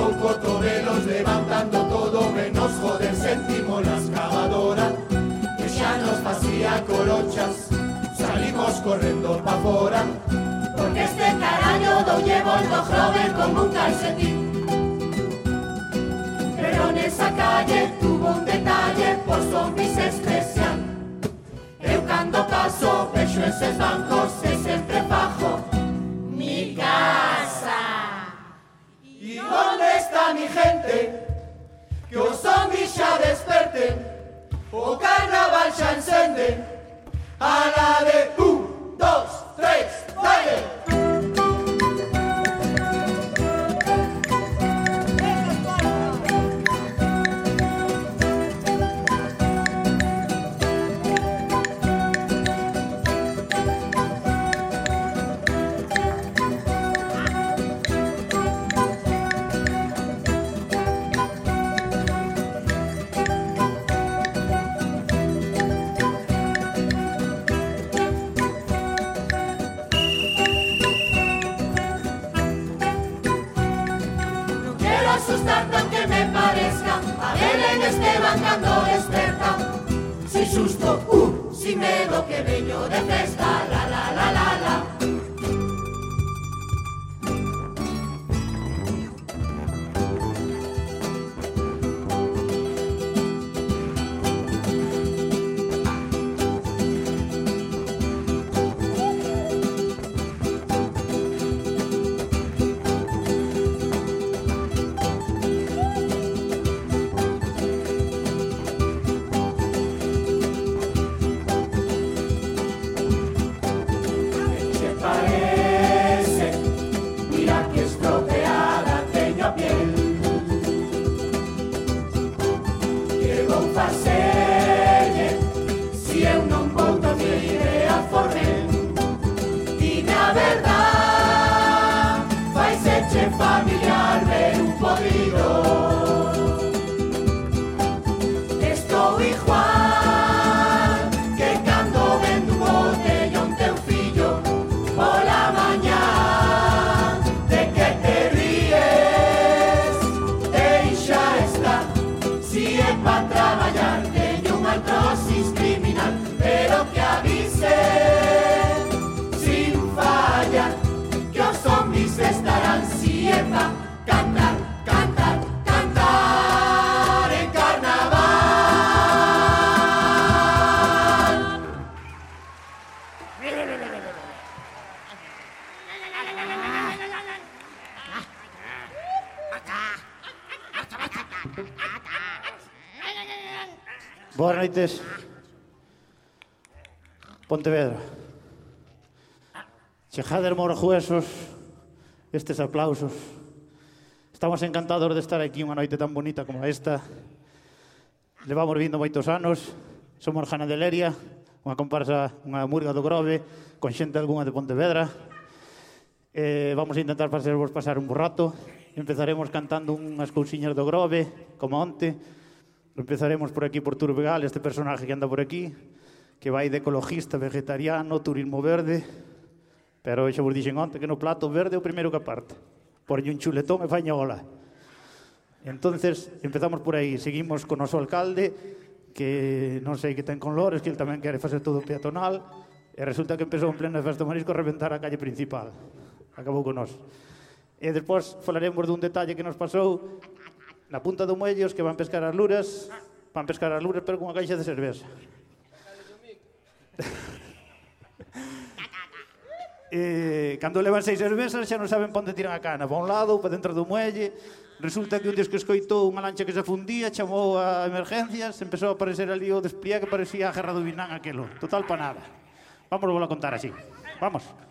son cotovelos levantando todo menos joder sentimos la excavadora que ya nos hacía corochas. Salimos corriendo pa' fora porque este caraño do llevo el joven como un calcetín. Pero en esa calle tuvo un detalle por zombies especial. Eu cando paso pecho esos bancos ya desperten, o carnaval ya encenden, a la de U. susto, uh, sin medo que veño de festa, Pontevedra. Chegades morjuesos, estes aplausos. Estamos encantados de estar aquí unha noite tan bonita como esta. Levamos vindo moitos anos, somos Jana de Leria, unha comparsa, unha murga do Grove, con xente algunha de Pontevedra. Eh, vamos a intentar facervos pasar un bo rato. Empezaremos cantando unhas cousiñas do Grove, como onte. Empezaremos por aquí por Turbegal, este personaje que anda por aquí que vai de ecologista, vegetariano, turismo verde, pero xa vos dixen onte que no plato verde é o primeiro que aparte. Porlle un chuletón e faña ola. Entonces, empezamos por aí, seguimos con o noso alcalde, que non sei que ten con lores, que el tamén quere facer todo peatonal, e resulta que empezou en plena festa marisco a reventar a calle principal. Acabou con nós. E despois falaremos dun detalle que nos pasou na punta do muelle os que van pescar as luras, van pescar as luras pero con unha caixa de cerveza eh, cando levan seis cervezas xa non saben pa onde tiran a cana, pa un lado pa dentro do muelle. Resulta que un dios que escoitou unha lancha que se afundía, chamou a emergencias, empezou a aparecer ali o despliegue que parecía a guerra do Vinán aquelo. Total pa nada. Vamos a contar así. Vamos.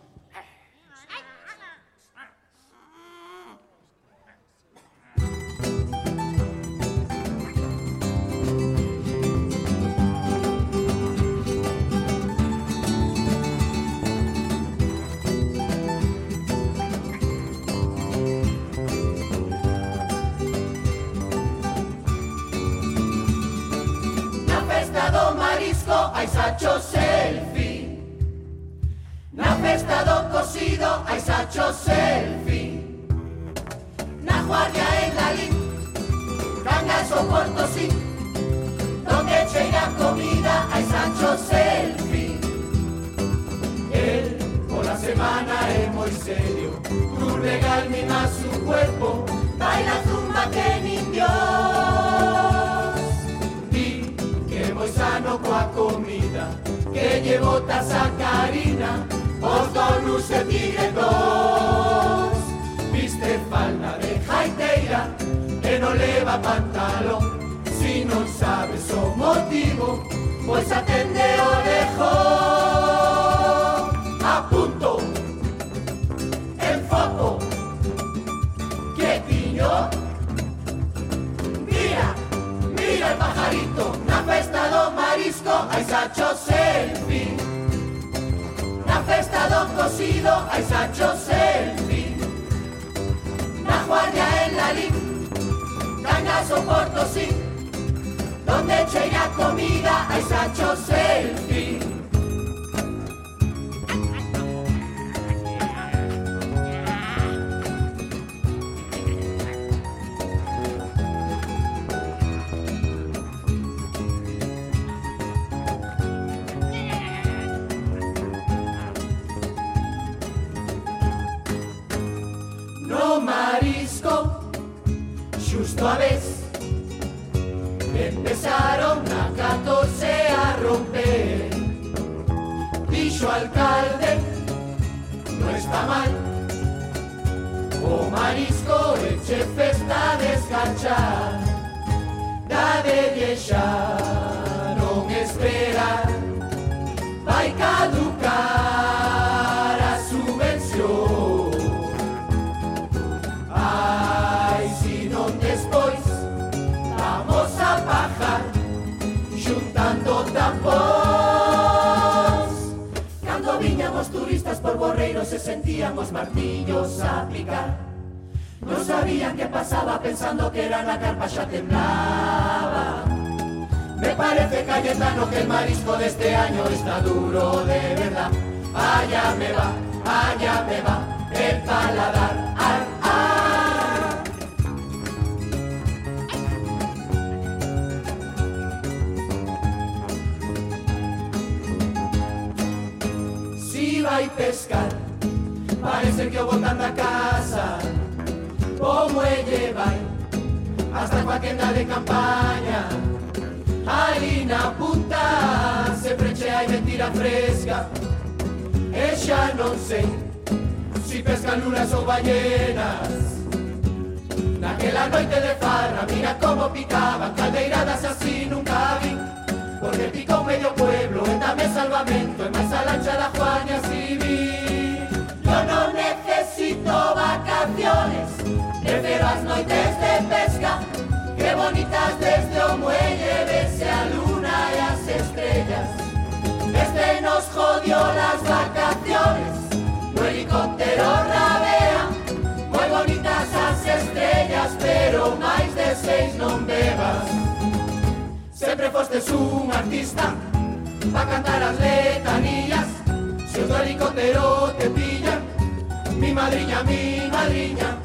Marisco hai sacho selfie. Na festa do cocido hai sacho selfie. Na guardia en la lin Cangas o porto sí. Donde chega comida hai sacho selfie. El por la semana é moi serio. Turbegal mima su cuerpo. Baila zumba que Di que moi sano coa comida Que lle botas a carina Os donus e tiguetos Viste falda de jaiteira E non leva pantalón Si non sabes o motivo Pois atende o dejo mira el pajarito Na festa do marisco hai sacho selfie. Na festa do cocido hai sacho selfie. Na guardia en la lin Cangas o porto sí Donde chega comida hai sacho selfie vez Empezaron a 14 a romper. Dixo alcalde No está mal. O marisco el chefe está a descanchar Da de deixar non esperar Vai caducar Se sentían os martillos a picar. Non sabían que pasaba pensando que era na carpa xa temblaba. Me parece Cayetano que el marisco de este año está duro de verdad. Allá me va, allá me va el paladar. Ar, ar. Si vai pescar Parece que o botan da casa Como elle vai Hasta coa quenda de campaña Ali na punta Sempre che hai mentira fresca. E xa non sei Si pescan lunas ou ballenas. Naquela noite de farra Mira como picaban Caldeiradas así nunca vi. Porque picou medio pueblo E tamén salvamento E máis a da Juaña Civil Yo non vacaciones. Prefiero as noites de pesca Qué bonitas desde o muelle Vese a luna e as estrellas. Este nos jodió las vacaciones. No helicóptero rabea Moi bonitas as estrellas Pero máis de seis non bebas Sempre fostes un artista Pa cantar as letanías. Se do helicóptero te pillan Mi madriña, mi madriña.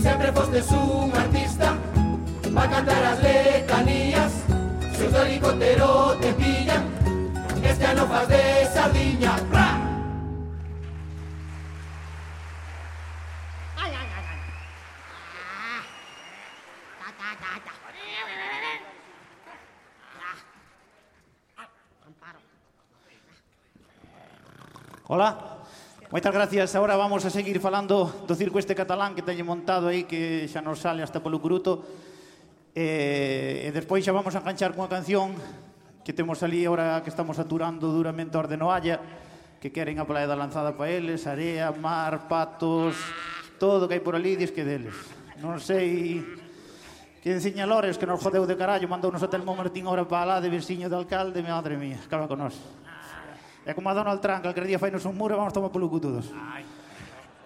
Sempre fostes un artista Pa cantar as letanías. Se os do helicóptero te pillan Este ano faz de sardiña. ¡Ra! Hola. Moitas gracias. Agora vamos a seguir falando do circo este catalán que teñe montado aí que xa nos sale hasta polo cruto. E, eh, e despois xa vamos a enganchar cunha canción que temos ali agora que estamos aturando duramente a Ordenoalla que queren a playa da lanzada para eles, area, mar, patos, todo que hai por ali, diz que deles. Non sei que enseña Lores que nos jodeu de carallo, mandou nos a Telmo Martín ahora para lá de veciño de alcalde, madre mía, acaba con nós. É como a Donald Trump, calquer día fainos un muro e vamos tomar polo cu todos.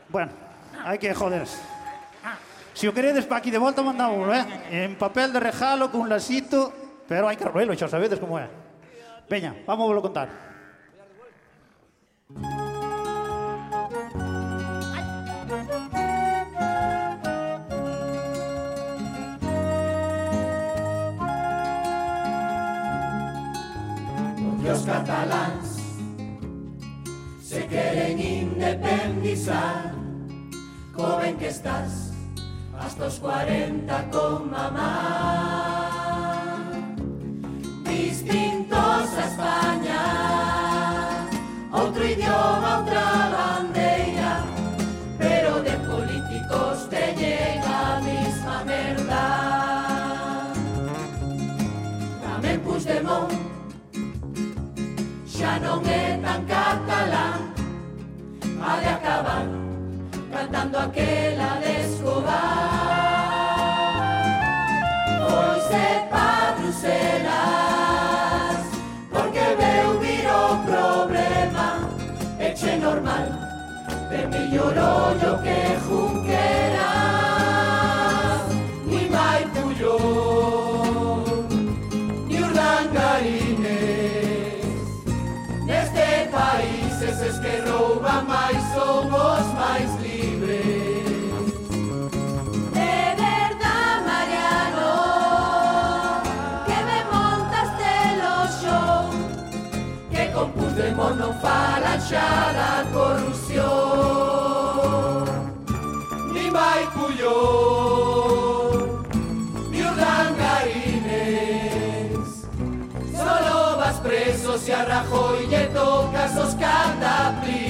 Bueno, hai que joderse. Se o queredes pa aquí de volta mandamos, eh? En papel de regalo, cun lasito, pero hai que arruelo, xa sabedes como é. Veña, vamos volo contar. Porque os cataláns se ben que estás hasta os 40 con mamá Distintos a España Outro idioma, outra bandeira Pero de políticos te llega a mesma merda Tamén Puigdemont xa non é tan catalán Ha de acabar cantando aquela de Escobar Foise pa Bruselas Porque veu vir o problema Eche normal De millor ollo que Junqueras desparachada corrupción. Ni Maipuyo, ni Urdangarines, solo vas preso y a Rajoy le tocas los cataplines.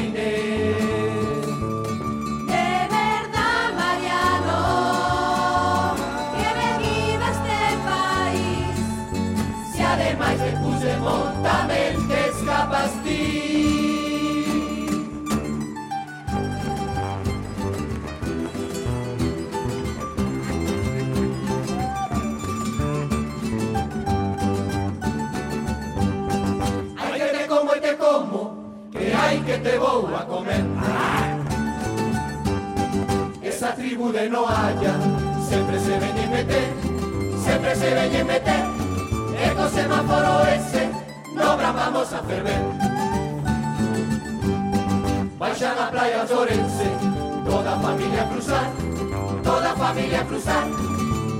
Que te vou a comer. Esa tribu de no haya, sempre se veñen meter, sempre se veñen meter. E co semáforo ese, no vamos a ferver. Baixan a playa de Orense, toda familia cruzar, toda familia a cruzar.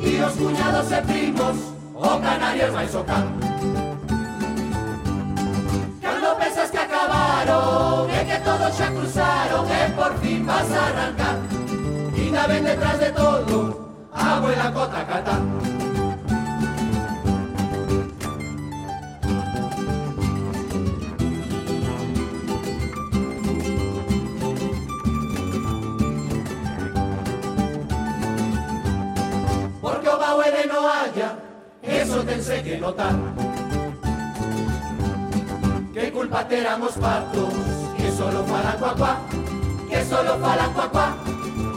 E os cuñados e primos, o canarios máis acabaron E que todos xa cruzaron E por fin vas a arrancar. Ainda ven detrás de todo abuela cota cata Porque o baue de no haya Eso tense que notar Que culpa teramos patos Que solo falan cuá cuá Que solo falan cuá cuá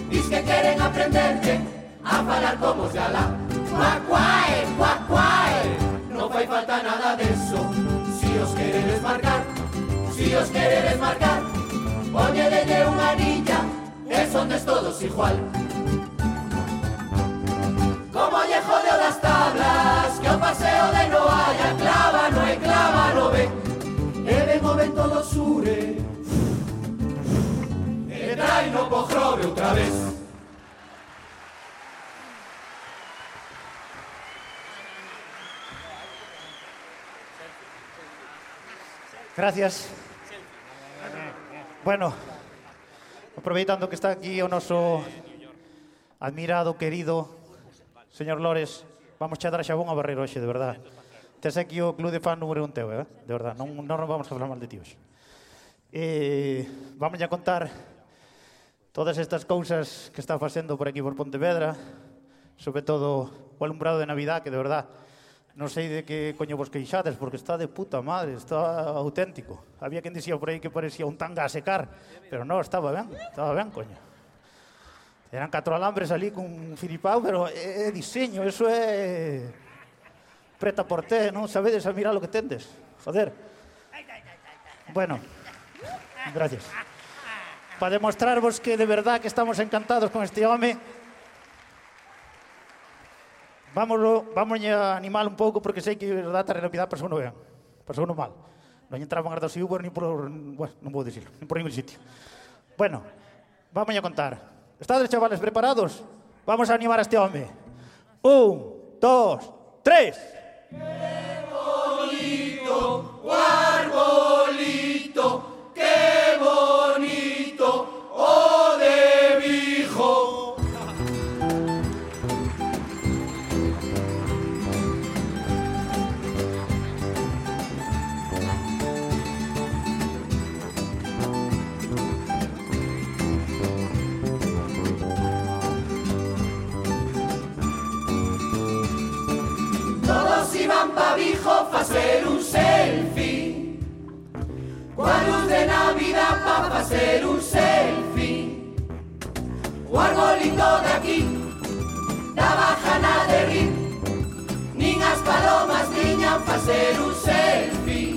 Dis que queren aprenderlle A falar como os galá Cuá cuae, cuá cuae No fai falta nada deso Si os queredes marcar Si os queredes marcar Poñedelle unha anilla E son des todos igual. Como lle jodeo das tablas Que o paseo de no haya Clávano e clávano ben E ven o vento do sure dai no Pogrobe outra vez Gracias Bueno Aproveitando que está aquí o noso admirado, querido señor Lores Vamos a dar xa bon a barrer hoxe, de verdade Tes aquí o club de fan número un teu, eh? de verdad, non, non vamos a falar mal de ti hoxe. Eh, vamos a contar todas estas cousas que está facendo por aquí por Pontevedra, sobre todo o alumbrado de Navidad, que de verdad non sei de que coño vos queixades, porque está de puta madre, está auténtico. Había quen dicía por aí que parecía un tanga a secar, pero non, estaba ben, estaba ben, coño. Eran catro alambres ali un filipao, pero é, é diseño, eso é preta porté, non sabedes a mirar o que tendes. Joder. Bueno, gracias para demostrarvos que de verdad que estamos encantados con este home. Vámoslo, vamos a animar un pouco porque sei que de verdad a realidade pasou non ben. Pasou non mal. Non entraban as dos Uber ni por, bueno, non vou dicirlo, ni por ningún sitio. Bueno, vamos a contar. Estades chavales preparados? Vamos a animar a este home. Un, dos, tres. Que bonito, árbol. Todos iban pa Vijo facer un selfie. Luz de Navidad pa facer un selfie. O arbolito de aquí Da bajana de rir Nin as palomas tiñan facer un selfie.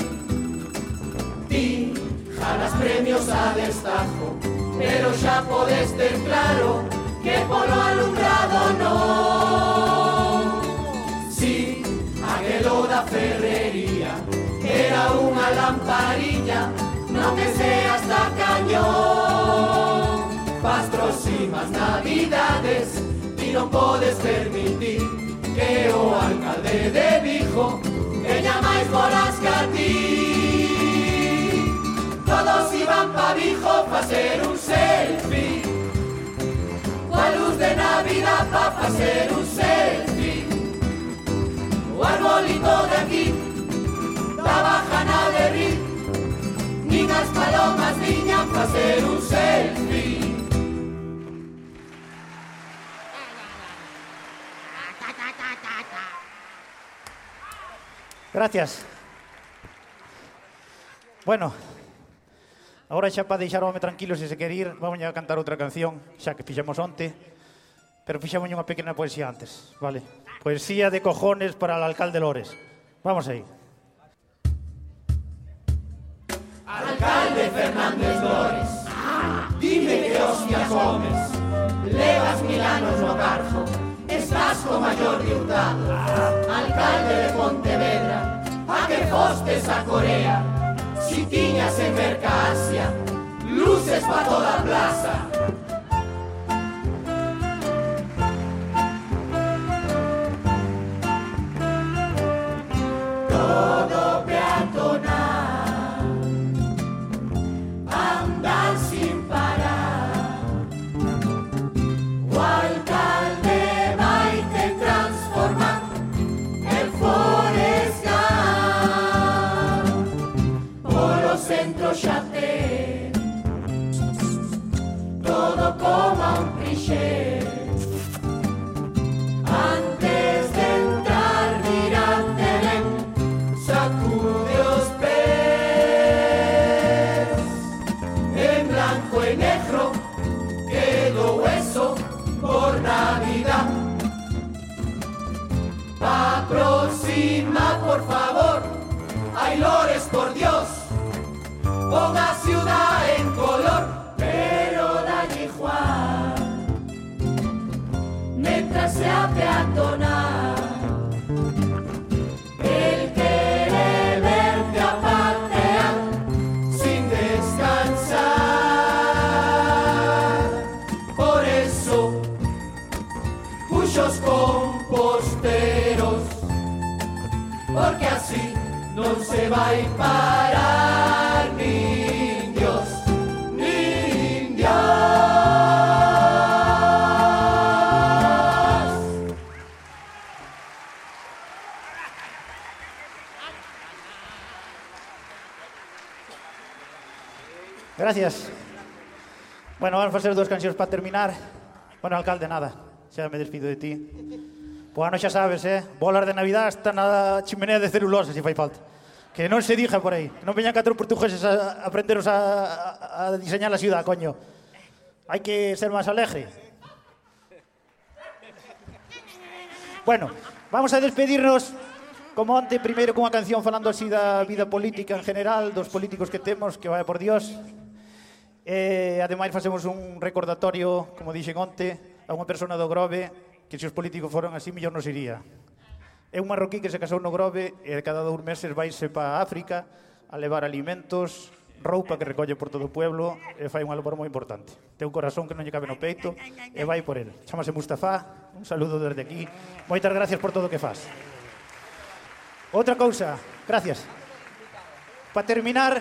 Ti jalas premios a destajo. Pero xa podes ter claro Que polo alumbrado non Si, da ferrería. Era unha lamparilla Non que sea hasta cañón. Pas próximas navidades Ti non podes permitir Que o alcalde de Vigo Veña máis bolas que a ti Todos iban pa Vigo facer un selfie. Coa luz de Navidad pa facer un selfie o arbolito de aquí, trabajan a derrir, niñas palomas, niñas, para hacer un selfie. Gracias. Bueno, ahora xa para deixar o home tranquilo se se quer ir, vamos a cantar outra canción, xa que fixemos onte, pero fixemos unha pequena poesía antes, vale? Poesía de cojones para el alcalde Lores. Vamos aí. Alcalde Fernández Lores. Dime que hostia comes. Levas mil anos no Estás co maior de Hurtado Alcalde de Pontevedra A que fostes a Corea. Si tiñas en Mercasia Luces pa toda plaza Como un cliché. Antes de entrar mirante ben Sacude os pés En blanco e negro Quedó hueso por Navidad. Aproxima por favor Ay Lores por Dios. Ponga ciudad en color composteros, porque así no se va a parar gracias. Bueno, vamos facer dúas cancións para terminar. Bueno, alcalde, nada, xa me despido de ti. Pois ano xa sabes, eh? Bolas de Navidad hasta na chimenea de celulosa, se fai falta. Que non se dija por aí. Que non veñan catro portugueses a aprenderos a, a, a diseñar a ciudad, coño. Hai que ser máis alegre. Bueno, vamos a despedirnos como onte, primeiro cunha canción falando así da vida política en general, dos políticos que temos, que vaya por Dios. E, ademais, facemos un recordatorio, como dixen onte, a unha persona do Grove que se os políticos foron así, mellor nos iría. É un marroquí que se casou no Grove e cada dous meses vaise para África a levar alimentos, roupa que recolle por todo o pueblo e fai unha labor moi importante. Ten un corazón que non lle cabe no peito e vai por el. Chámase Mustafa, un saludo desde aquí. Moitas gracias por todo o que faz. Outra cousa, gracias. Para terminar,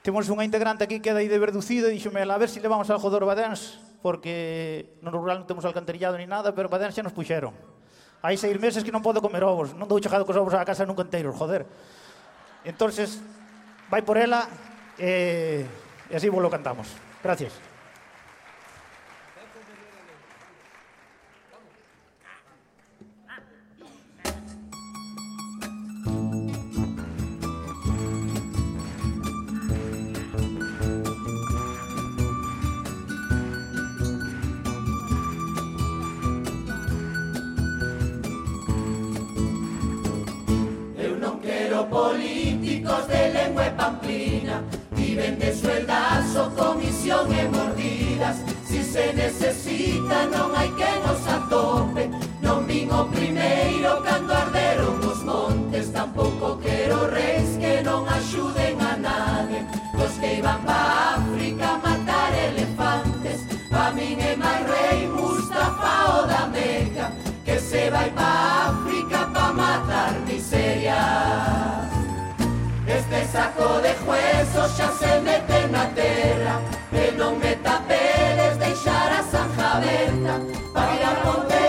Temos unha integrante aquí que é de Verducido e díxome, a ver se si levamos algo do Orbadens, porque no rural non temos alcantarillado ni nada, pero Badens xa nos puxeron. Hai seis meses que non podo comer ovos, non dou chegado cos ovos á casa nunca enteiros, joder. Entonces, vai por ela e, e así vos lo cantamos. Gracias. De lengua pamplina Viven de sueldas o comisión e mordidas. Si se necesita non hai quen os atope Non vin o primeiro cando arderon os montes Tampouco quero reis que non axuden a nadie. Cos que iban pa África a matar elefantes Pa é máis rei Mustafa o da Meca Que se vai pa África saco de huesos xa se mete na terra E non me tapedes deixar a zanja aberta Pa ir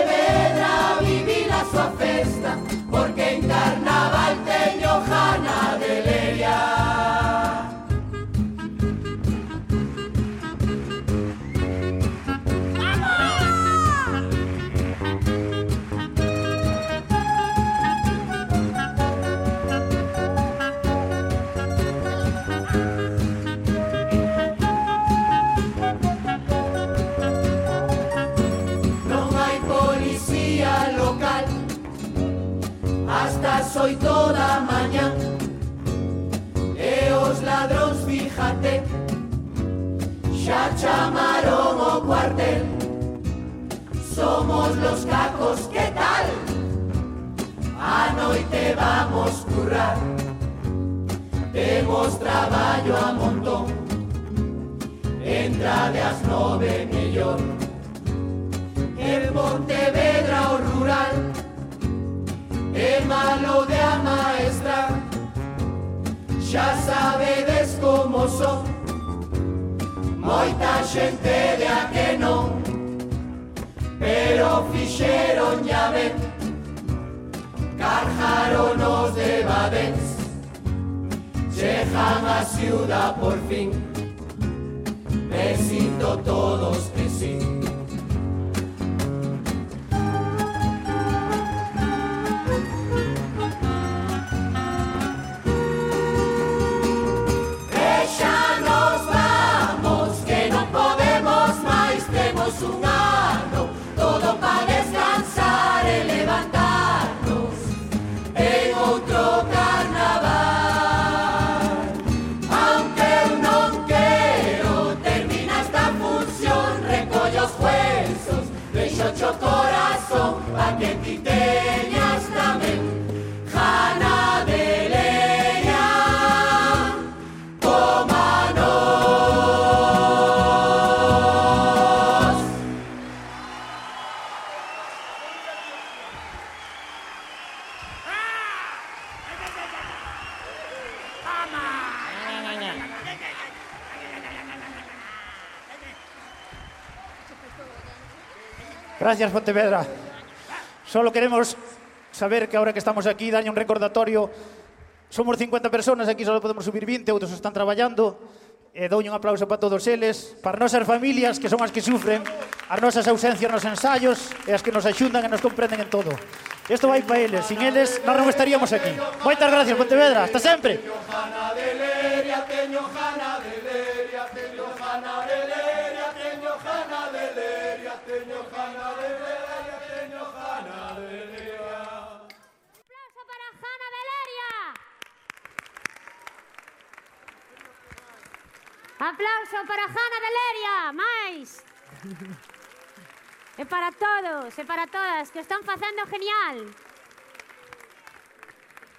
fíjate, xa chamaron o cuartel. Somos los cacos, ¿qué tal? A noite vamos currar. Temos traballo a montón. Entra de as nove mellor. En Pontevedra o rural É malo de a Xa sabedes como son. Moita xente de a que non Pero fixeron ya ben Carjaronos de Badens Chejan a ciudad por fin. Besito todos que sí gracias, Pontevedra. Solo queremos saber que ahora que estamos aquí, daño un recordatorio. Somos 50 personas, aquí solo podemos subir 20, outros están traballando. E dou un aplauso para todos eles, para nosas familias que son as que sufren, as nosas ausencias nos ensaios e as que nos axundan e nos comprenden en todo. Isto vai para eles, sin eles nós non estaríamos aquí. Moitas gracias, Pontevedra, hasta sempre. Teño jana de leria, teño jana Aplauso para Jana Valeria, máis. E para todos e para todas que o están facendo genial.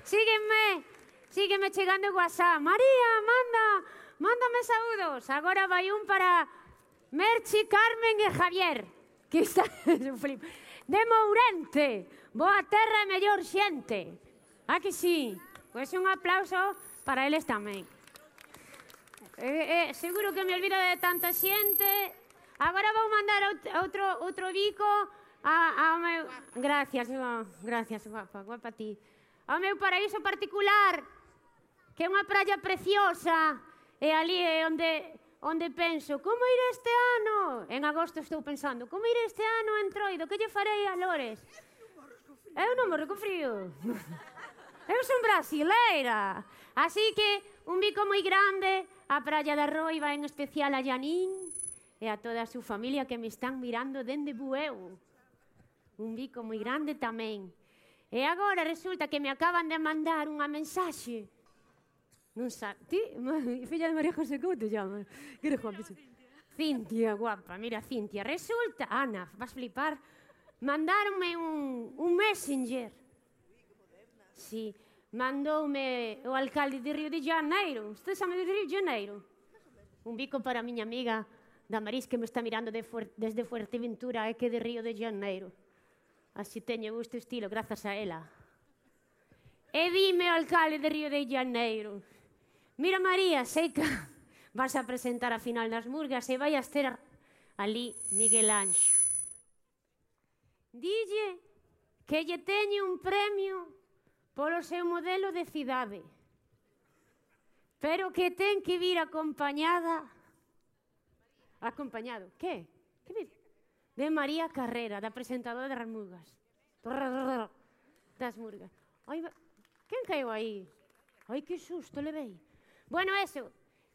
Síguenme, sígueme chegando WhatsApp. María, manda, mándame saúdos. Agora vai un para Merchi, Carmen e Javier, que está de Mourente. Boa terra e mellor xente. Ah, que sí? Pois un aplauso para eles tamén. Eh, eh, seguro que me olvido de tanta xente. Agora vou mandar outro, outro bico a, a meu... Gracias, guapa. Gracias, guapa, guapa ti. Ao meu paraíso particular, que é unha praia preciosa, e ali é onde onde penso, como ir este ano? En agosto estou pensando, como ir este ano en Troido? Que lle farei a Lores? Eu non morro co frío. Eu son brasileira. Así que un bico moi grande A Praia da Roiva, en especial a Janín e a toda a súa familia que me están mirando dende Bueu. Un bico moi grande tamén. E agora resulta que me acaban de mandar unha mensaxe. Non sa... Ti? Filla de María José, como te chamas? Que eres guapa? Cintia, guapa. Mira, Cintia. Resulta... Ana, vas flipar. Mandaronme un, un messenger. Sí mandoume o alcalde de Río de Janeiro. Usted sabe de Río de Janeiro? Un bico para a miña amiga Damaris que me está mirando de fuer desde Fuerteventura, é que de Río de Janeiro. Así teño gusto estilo, grazas a ela. E dime, alcalde de Río de Janeiro, mira María, sei que vas a presentar a final nas murgas e vai a ter ali Miguel Anxo. Dille que lle teño un premio polo seu modelo de cidade, pero que ten que vir acompañada acompañado. Que? Que vir? De María Carrera, da presentadora das Murgas. Das Murgas. Ai, quen caiu aí? Ai, que susto levei. Bueno, eso,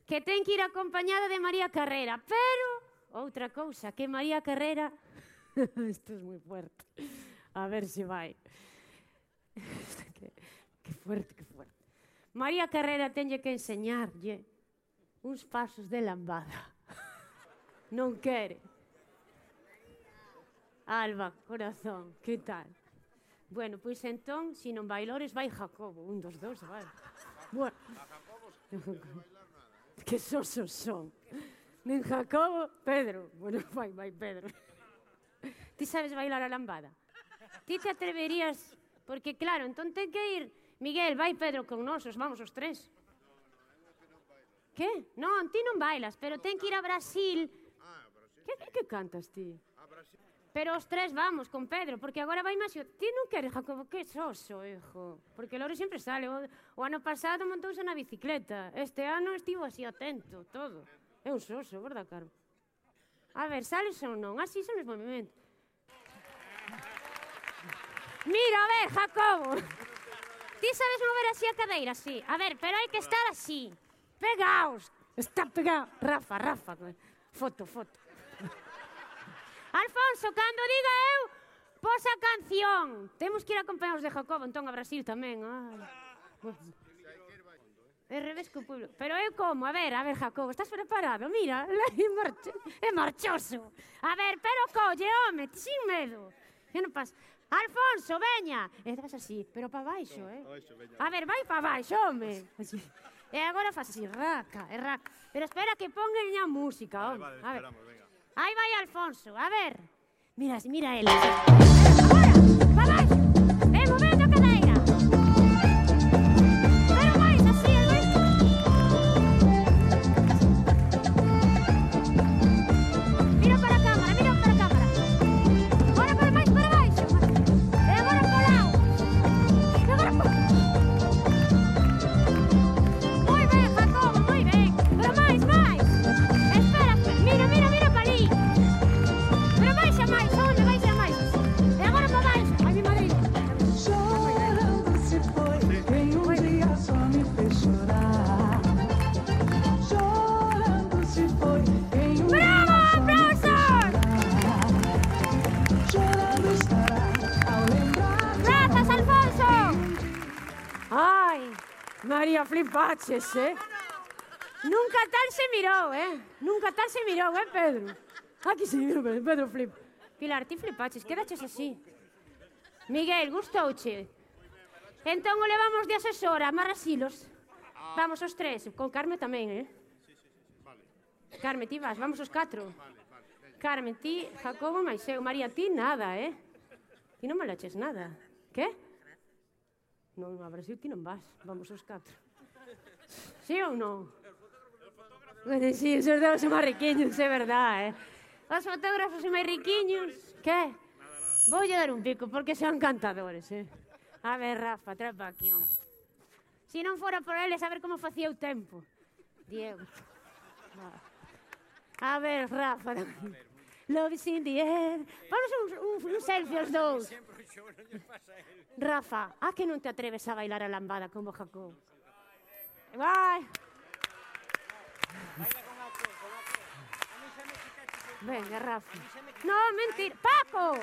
que ten que ir acompañada de María Carrera, pero outra cousa, que María Carrera... Isto é moi fuerte. A ver se si vai. que, que fuerte, que fuerte. María Carrera tenlle que enseñarlle uns pasos de lambada. Non quere. Alba, corazón, que tal? Bueno, pois entón, se si non bailores, vai Jacobo. Un dos dos, vai. Bueno. A Jacobo bailar nada. Eh? Que sosos son. Nen Jacobo, Pedro. Bueno, vai, vai Pedro. Ti sabes bailar a lambada? Ti te atreverías Porque claro, entón ten que ir Miguel, vai Pedro con nosos, vamos os tres. Que? Non, ti non bailas, pero ten que ir a Brasil. Ah, Brasil. Que, que, que cantas ti? A Brasil. Pero os tres vamos con Pedro, porque agora vai máis... Ti non queres, Jacobo, que soso, hijo. Porque Loro sempre sale. O, o ano pasado montouse na bicicleta. Este ano estivo así atento, todo. É un soso, verdad, caro? A ver, sales ou non? Así son os movimentos. Mira, a ver, Jacobo. Ti sabes mover así a cadeira, sí. A ver, pero hai que estar así. Pegaos. Está pegado. Rafa, Rafa. Foto, foto. Alfonso, cando diga eu, pos a canción. Temos que ir acompañados de Jacobo, entón a Brasil tamén. Ai. É revés co pueblo. Pero eu como? A ver, a ver, Jacobo, estás preparado? Mira, é, marcho, é marchoso. A ver, pero colle, home, sin medo. Que non pasa. Alfonso, veña! E vas así, pero para baixo, eh? A ver, vai para baixo, home. E agora faz así, raca, e raca. Pero espera que pongan a música, home. Vale, vale, a ver. Venga. Aí vai Alfonso, a ver. Mira, mira ele. faches, eh? Nunca tal se mirou, eh? Nunca tal se mirou, eh, Pedro? Aquí se mirou, Pedro, Pedro flip. Pilar, ti flipaches, quedaches así. Miguel, gustouche. Entón o levamos de asesora, marrasilos. Vamos os tres, con Carme tamén, eh? Carme, ti vas, vamos os catro. Carmen, ti, Jacobo, máis eu. María, ti nada, eh? Ti non me laches nada. Que? Non, a Brasil ti non vas, vamos os catro. Sí ou non? Bueno, sí, os deus son máis riquiños, é verdad, eh? Os fotógrafos son máis riquiños. Que? Voulle dar un pico, porque son cantadores, eh? A ver, Rafa, trae aquí. Si non fora por eles, a ver como facía o tempo. Diego. A ver, Rafa. Love is in the air. Vamos un, un, un selfie os dous. Rafa, a que non te atreves a bailar a lambada como Jacob? Vai. Venga, Rafa. No, mentira. Paco!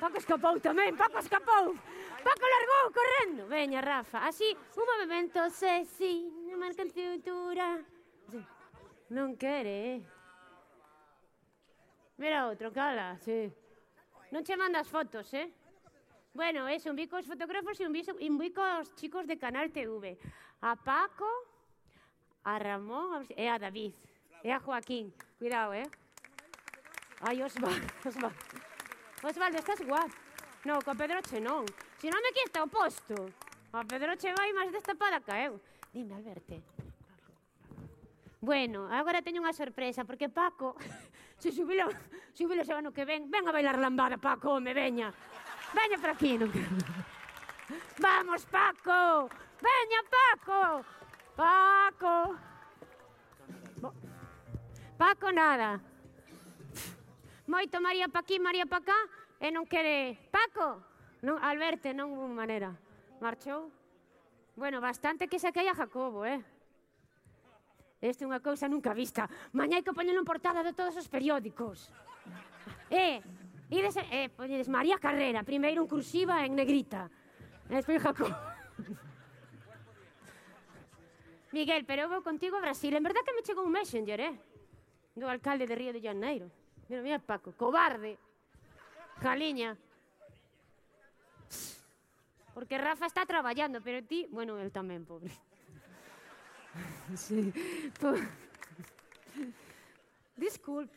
Paco escapou tamén, Paco escapou. Paco largou correndo. Veña, Rafa, así, un movimento sexy, non marca cintura. Non quere, eh? Mira outro, cala, sí. Non che mandas fotos, eh? Bueno, eso, un bicos fotógrafos e un bicos, un chicos de Canal TV. A Paco, a Ramón e eh, a David. E a Joaquín. Cuidado, eh. Ai, Osvaldo, Osvaldo. Osvaldo, estás guapo. No, co Pedroche non. Si non me quita o posto. A Pedroche vai máis destapada que eu. Dime, Alberto. Bueno, agora teño unha sorpresa, porque Paco, se subilo, subilo se ano que ven, ven a bailar lambada, Paco, me veña. Veña para aquí. Non... Vamos, Paco. Veña, Paco. Paco. Paco nada. Moito María pa aquí, María pa cá, e non quere... Paco! Non, Alberto, non hubo maneira. Marchou. Bueno, bastante que saquei a Jacobo, eh? Esta é unha cousa nunca vista. Mañá hai que poñelo en portada de todos os periódicos. Eh, Ides, eh, poñedes María Carrera, primeiro en cursiva en negrita. E despois Jacob. Miguel, pero eu vou contigo a Brasil. En verdad que me chegou un messenger, eh? Do alcalde de Río de Janeiro. Mira, mira, Paco, cobarde. Jaliña. Porque Rafa está traballando, pero ti... Bueno, el tamén, pobre. Sí. Po... Disculpe,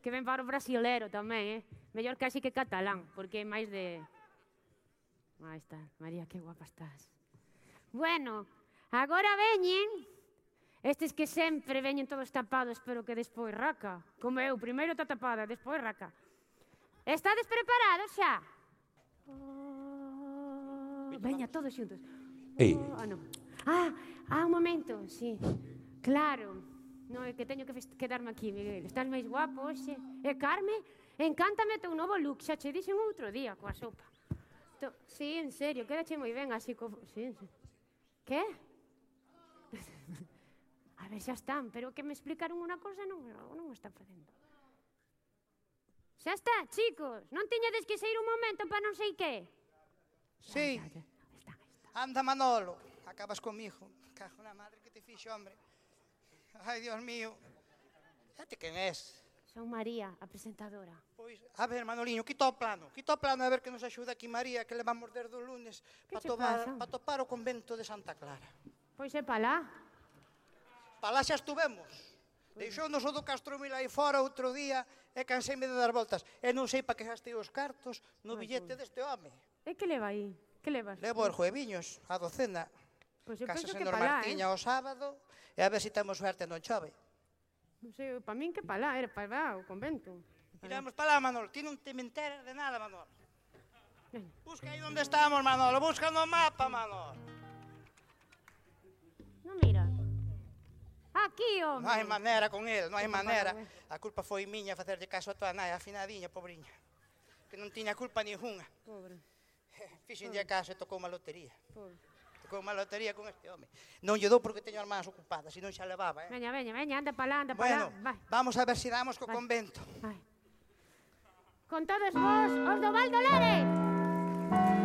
que ven para o brasilero tamén, eh? Mellor casi que catalán, porque é máis de... Ah, está, María, que guapa estás. Bueno, agora veñen estes que sempre veñen todos tapados, pero que despois raca. Como eu, primeiro está tapada, despois raca. Estades preparados xa? Oh, veña, todos xuntos. Ei. Oh, no. Ah, ah, un momento, sí. Claro. No, é que teño que quedarme aquí, Miguel. Estás máis guapo, hoxe. E Carme? Encántame o teu novo look, xa che dixen outro día coa sopa. To... Sí, en serio, quedache moi ben así co... Sí, sí. Que? A ver, xa están, pero que me explicaron unha cosa non, non o están facendo. Xa está, chicos, non tiñades que sair un momento para non sei que. Sí. Está, está. Anda, Manolo, acabas comigo. Cajo na madre que te fixo, hombre. Ai, Dios mío. Fíjate quen es. Son María, a presentadora. Pois, a ver, Manoliño, quita o plano. Quita o plano a ver que nos axuda aquí María, que le va a morder do lunes para topar, pa topar o convento de Santa Clara. Pois é palá. Palá xa estuvemos. Pois. Deixou nos o do Castro Mil aí fora outro día e canseime de dar voltas. E non sei pa que gastei os cartos no Ai, billete pois. deste home. E que leva aí? Que levas? Levo os jueviños, a docena. Pois eu penso que palá, Martiña eh? o sábado e a ver se si temos suerte non chove. Non sei, para min que pa lá, era para lá o convento. Iramos para lá, Manolo, ti non te menteras de nada, Manolo. Busca aí onde estamos, Manolo, busca no mapa, Manolo. Non mira. Aquí, home. Non hai maneira con ele, non hai maneira. A culpa foi miña facerlle caso a tua nai, afinadiña, pobriña. Que non tiña culpa ninguna. Pobre. Fixenlle caso e tocou unha lotería. Pobre con a lotería con este home. Non lle dou porque teño as mans ocupadas, senón xa levaba, eh. Veña, veña, veña, anda pa lá, anda pa bueno, lá. Vai. Vamos a ver se si damos co Vai. convento. Vai. Con todos vos, os do Val do Lérez.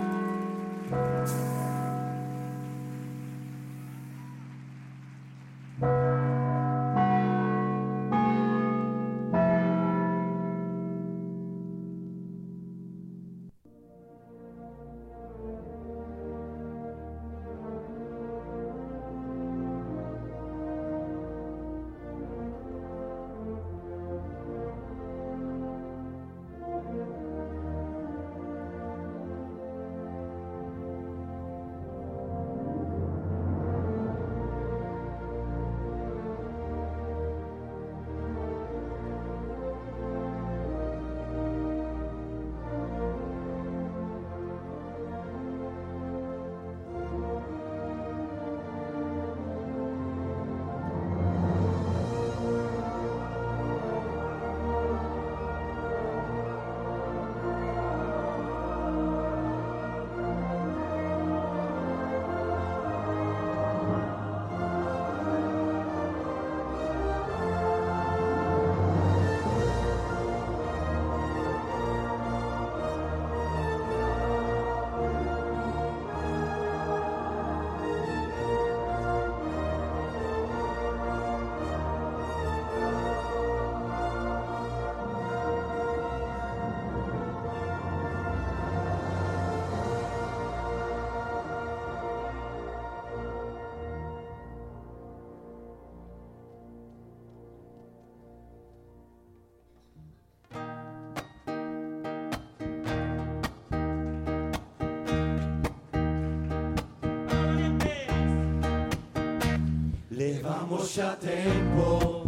Xa tempo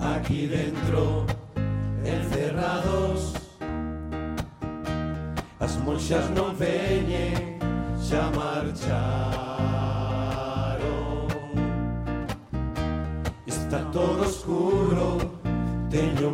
aquí dentro encerrados. As monxas non veñen xa marcharon. Está todo oscuro, teño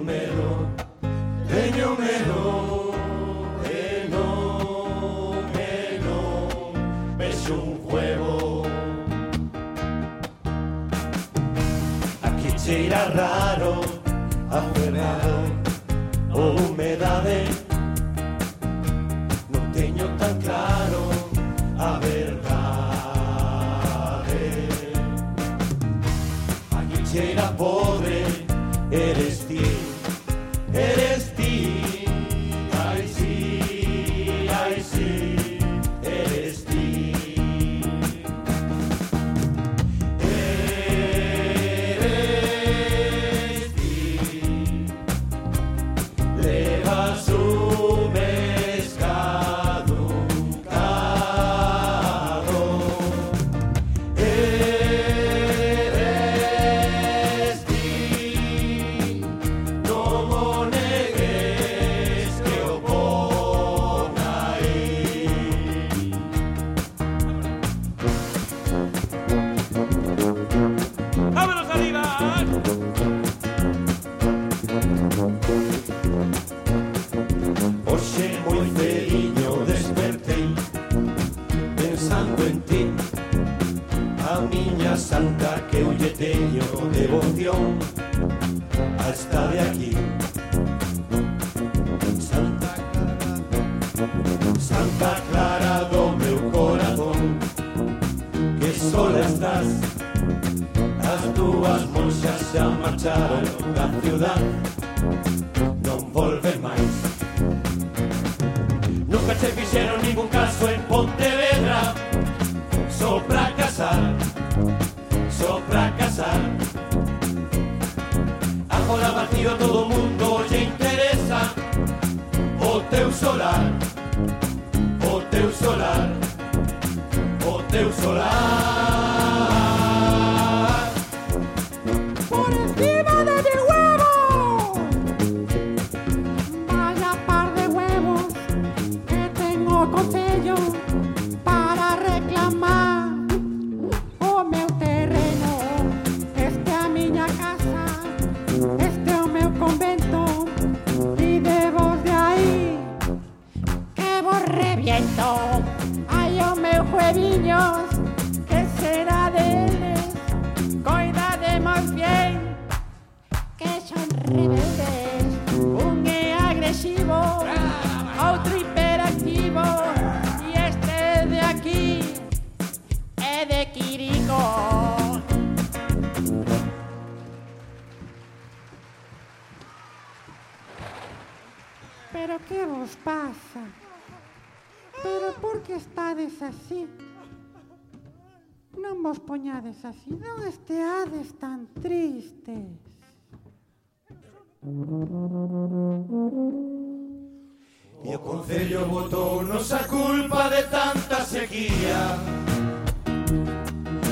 botou nos a culpa de tanta sequía.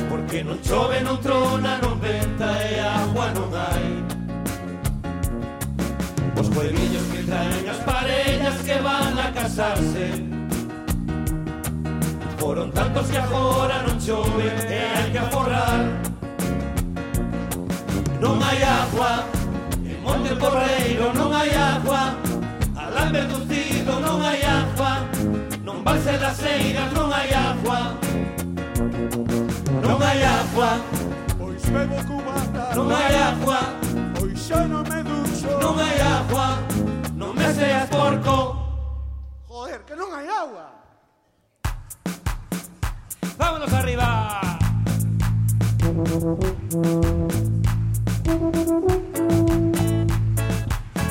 Porque non chove, non trona, non venta e agua non hai Os juevillos que traen as parellas que van a casarse. Foron tantos que agora non chove e hai que aforrar Non hai agua, en Monte Porreiro non hai agua. Alambre ducido non hai agua Valse das Eiras non hai agua. Non hai agua. Pois bebo cubata Non hai agua. Pois xa non me ducho. Non hai agua. Non me seas porco. Joder, que non hai agua. Vámonos arriba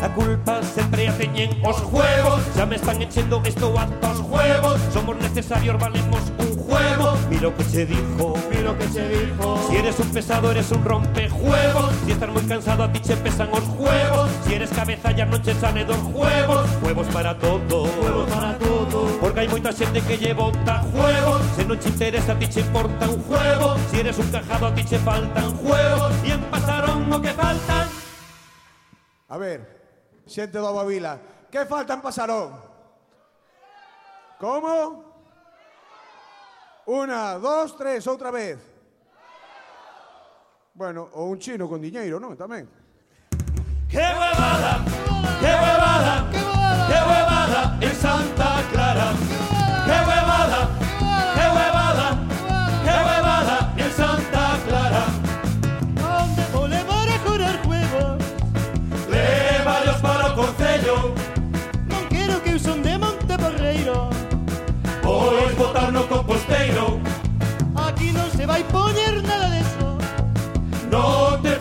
A culpa sempre a teñen os juegos. Xa me están enchendo estou hasta os juegos. Somos necesarios, valemos un juego. Mira o que che dijo. Mira o que che dijo. Si eres un pesado, eres un rompejuegos. Si estás moi cansado, a ti che pesan os juegos. Si eres cabeza, ya non che sale dos juegos. Huevos para todo Huevos para todo Porque hai moita xente que lle bota juegos. Se non che interesa, a ti che importa un juego. Si eres un cajado, a ti che faltan juegos. E en pasarón o que faltan A ver, xente do Bavila, que falta en Pasarón? Como? Una, dos, tres, outra vez. Bueno, ou un chino con diñeiro, non? Tamén. ¡Qué huevada! ¡Qué huevada! ¡Qué huevada en Santa Clara!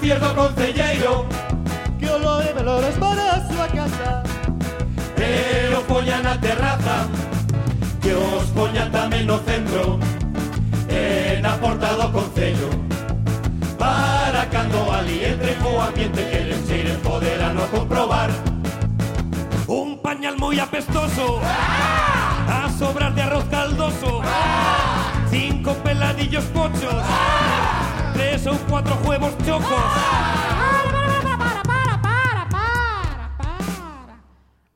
Non te fíes do concelleiro Que o lore valores para a súa casa. E os poña na terraza Que os poña tamén no centro E na porta do concello Para cando ali entre o ambiente que les cheire poderano comprobar. Un pañal moi apestoso A sobras de arroz caldoso Cinco peladillos pochos Tres ou cuatro huevos chocos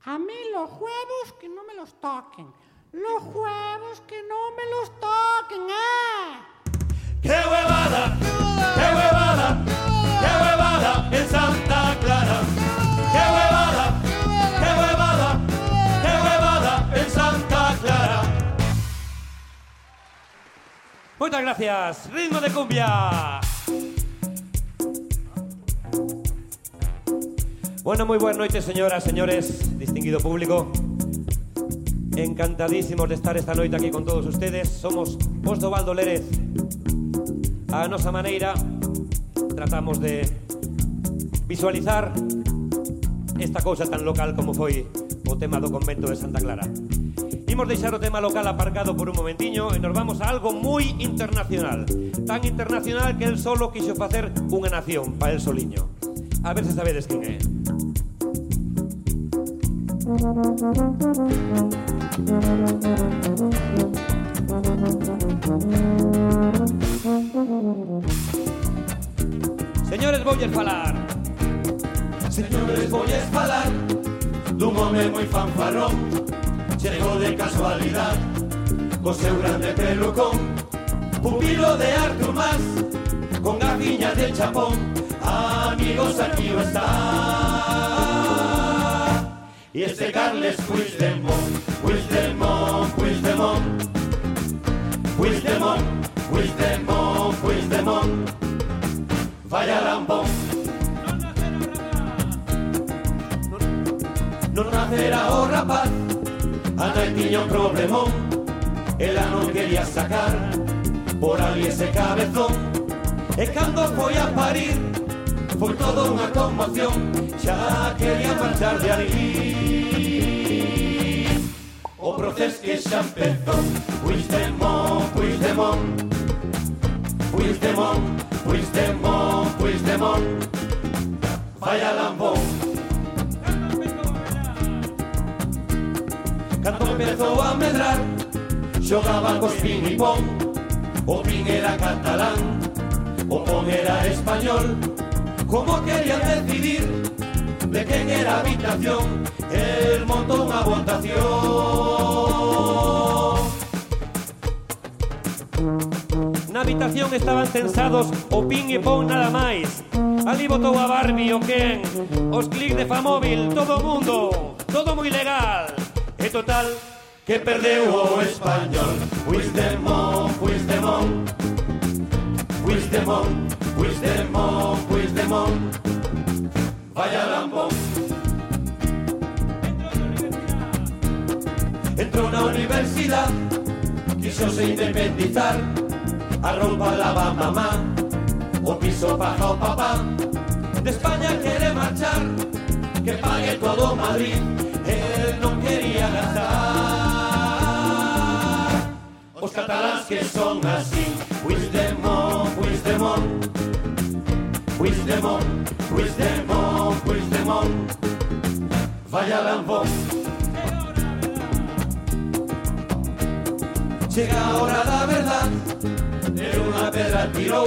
A mí los huevos que no me los toquen. Los huevos que no me los toquen, ¿eh? ¡Qué huevada! ¡Qué huevada! ¡Qué huevada en Santa Muchas gracias. Ritmo de cumbia. Bueno, moi boas noites, señoras, señores, distinguido público. Encantadísimos de estar esta noite aquí con todos ustedes. Somos os do Valdo Lérez. A nosa maneira tratamos de visualizar esta cousa tan local como foi o tema do convento de Santa Clara. Imos deixar o tema local aparcado por un momentiño e nos vamos a algo moi internacional. Tan internacional que el solo quixo facer unha nación pa el soliño. A ver se sabedes quen é. Señores, voulles falar. Señores, voulles falar dun home moi fanfarrón Chegou de casualidad. Seu grande pelucón Pupilo de Artur Mas con gafiñas de chapón. Amigos, aquí o está Y este Carles Puigdemont Puigdemont, Puigdemont. Puigdemont, Puigdemont, Puigdemont. Vaya lambón Non nacera o rapaz A Ata tiña un problemón Ela non quería sacar Por ali ese cabezón. E cando foi a parir Foi toda unha conmoción Xa quería marchar de ali O oh, proceso que xa empezou Puigdemont, Puigdemont Puigdemont, Puigdemont, Puigdemont Vaya lambón. cando empezou a medrar Xogaba cos pin e pon. O pin era catalán O pon era español. Como querían decidir De quen era a habitación? El montou unha votación Na habitación estaban censados o pin e pon nada máis Ali votou a Barbie o Ken Os clics de Famóvil, todo o mundo Todo moi legal. E total, que perdeu o español. Puigdemont, Puigdemont. Puigdemont, Puigdemont, Puigdemont. Vaya lambón Entrou na universidade Quiso se independizar A roupa lava mamá O piso paga o papá. De España quere marchar Que pague todo Madrid quería gastar Os cataláns que son así Puigdemont, Puigdemont. Puigdemont, Puigdemont, Puigdemont. Vaya lambón Chega a hora da verdad. E unha pedra tirou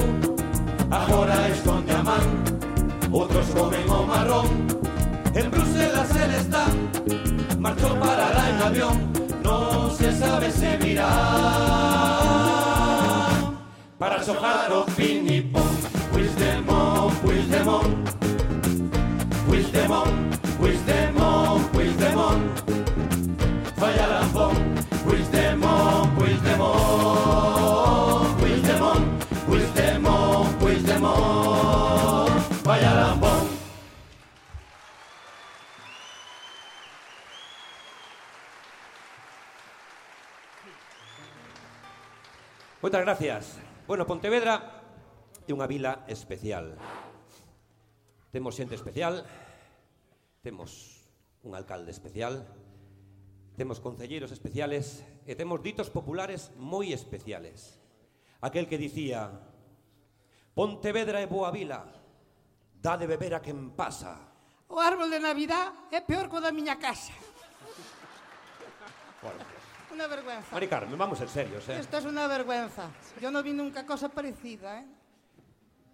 Agora esconde a man Outros comen o marrón. En Bruselas el está Marchou para lá en avión. Non se sabe se virá. Para xogar o fin y pon. Puigdemont, Puigdemont. Puigdemont, Puigdemont, Puigdemont. Falla lambón Puigdemont, Puigdemont Moitas gracias. Bueno, Pontevedra é unha vila especial. Temos xente especial, temos un alcalde especial, temos concelleiros especiales e temos ditos populares moi especiales. Aquel que dicía Pontevedra é boa vila, dá de beber a quen pasa. O árbol de Navidad é peor co da miña casa. Bueno. Una vergüenza. Mari Carmen, vamos en serios, eh? Esto es una vergüenza. Yo no vi nunca cosa parecida, eh?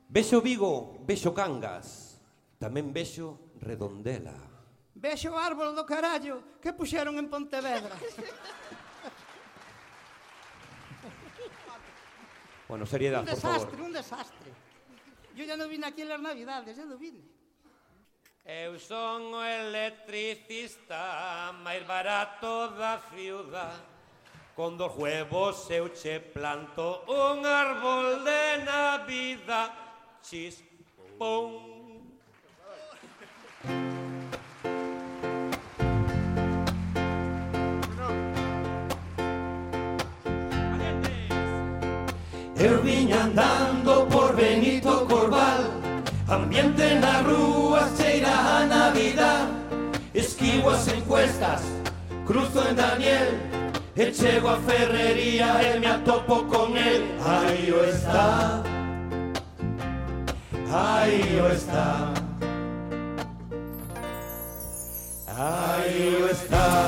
Vexo Vigo, vexo Cangas, tamén vexo Redondela. Vexo o árbol do carallo que puxeron en Pontevedra. bueno, seriedad, por favor. Un desastre, un desastre. Yo ya non vine aquí en las navidades, ya no vine. Eu son o electricista máis barato da ciudad Con dos huevos se plantó un árbol de Navidad. Chis, pum. Erviña andando por Benito Corval, ambiente en la rúa se irá a Navidad, esquivo encuestas, cruzo en Daniel, E chego a ferrería e me atopo con el Aí o está. Aí o está. Aí o está.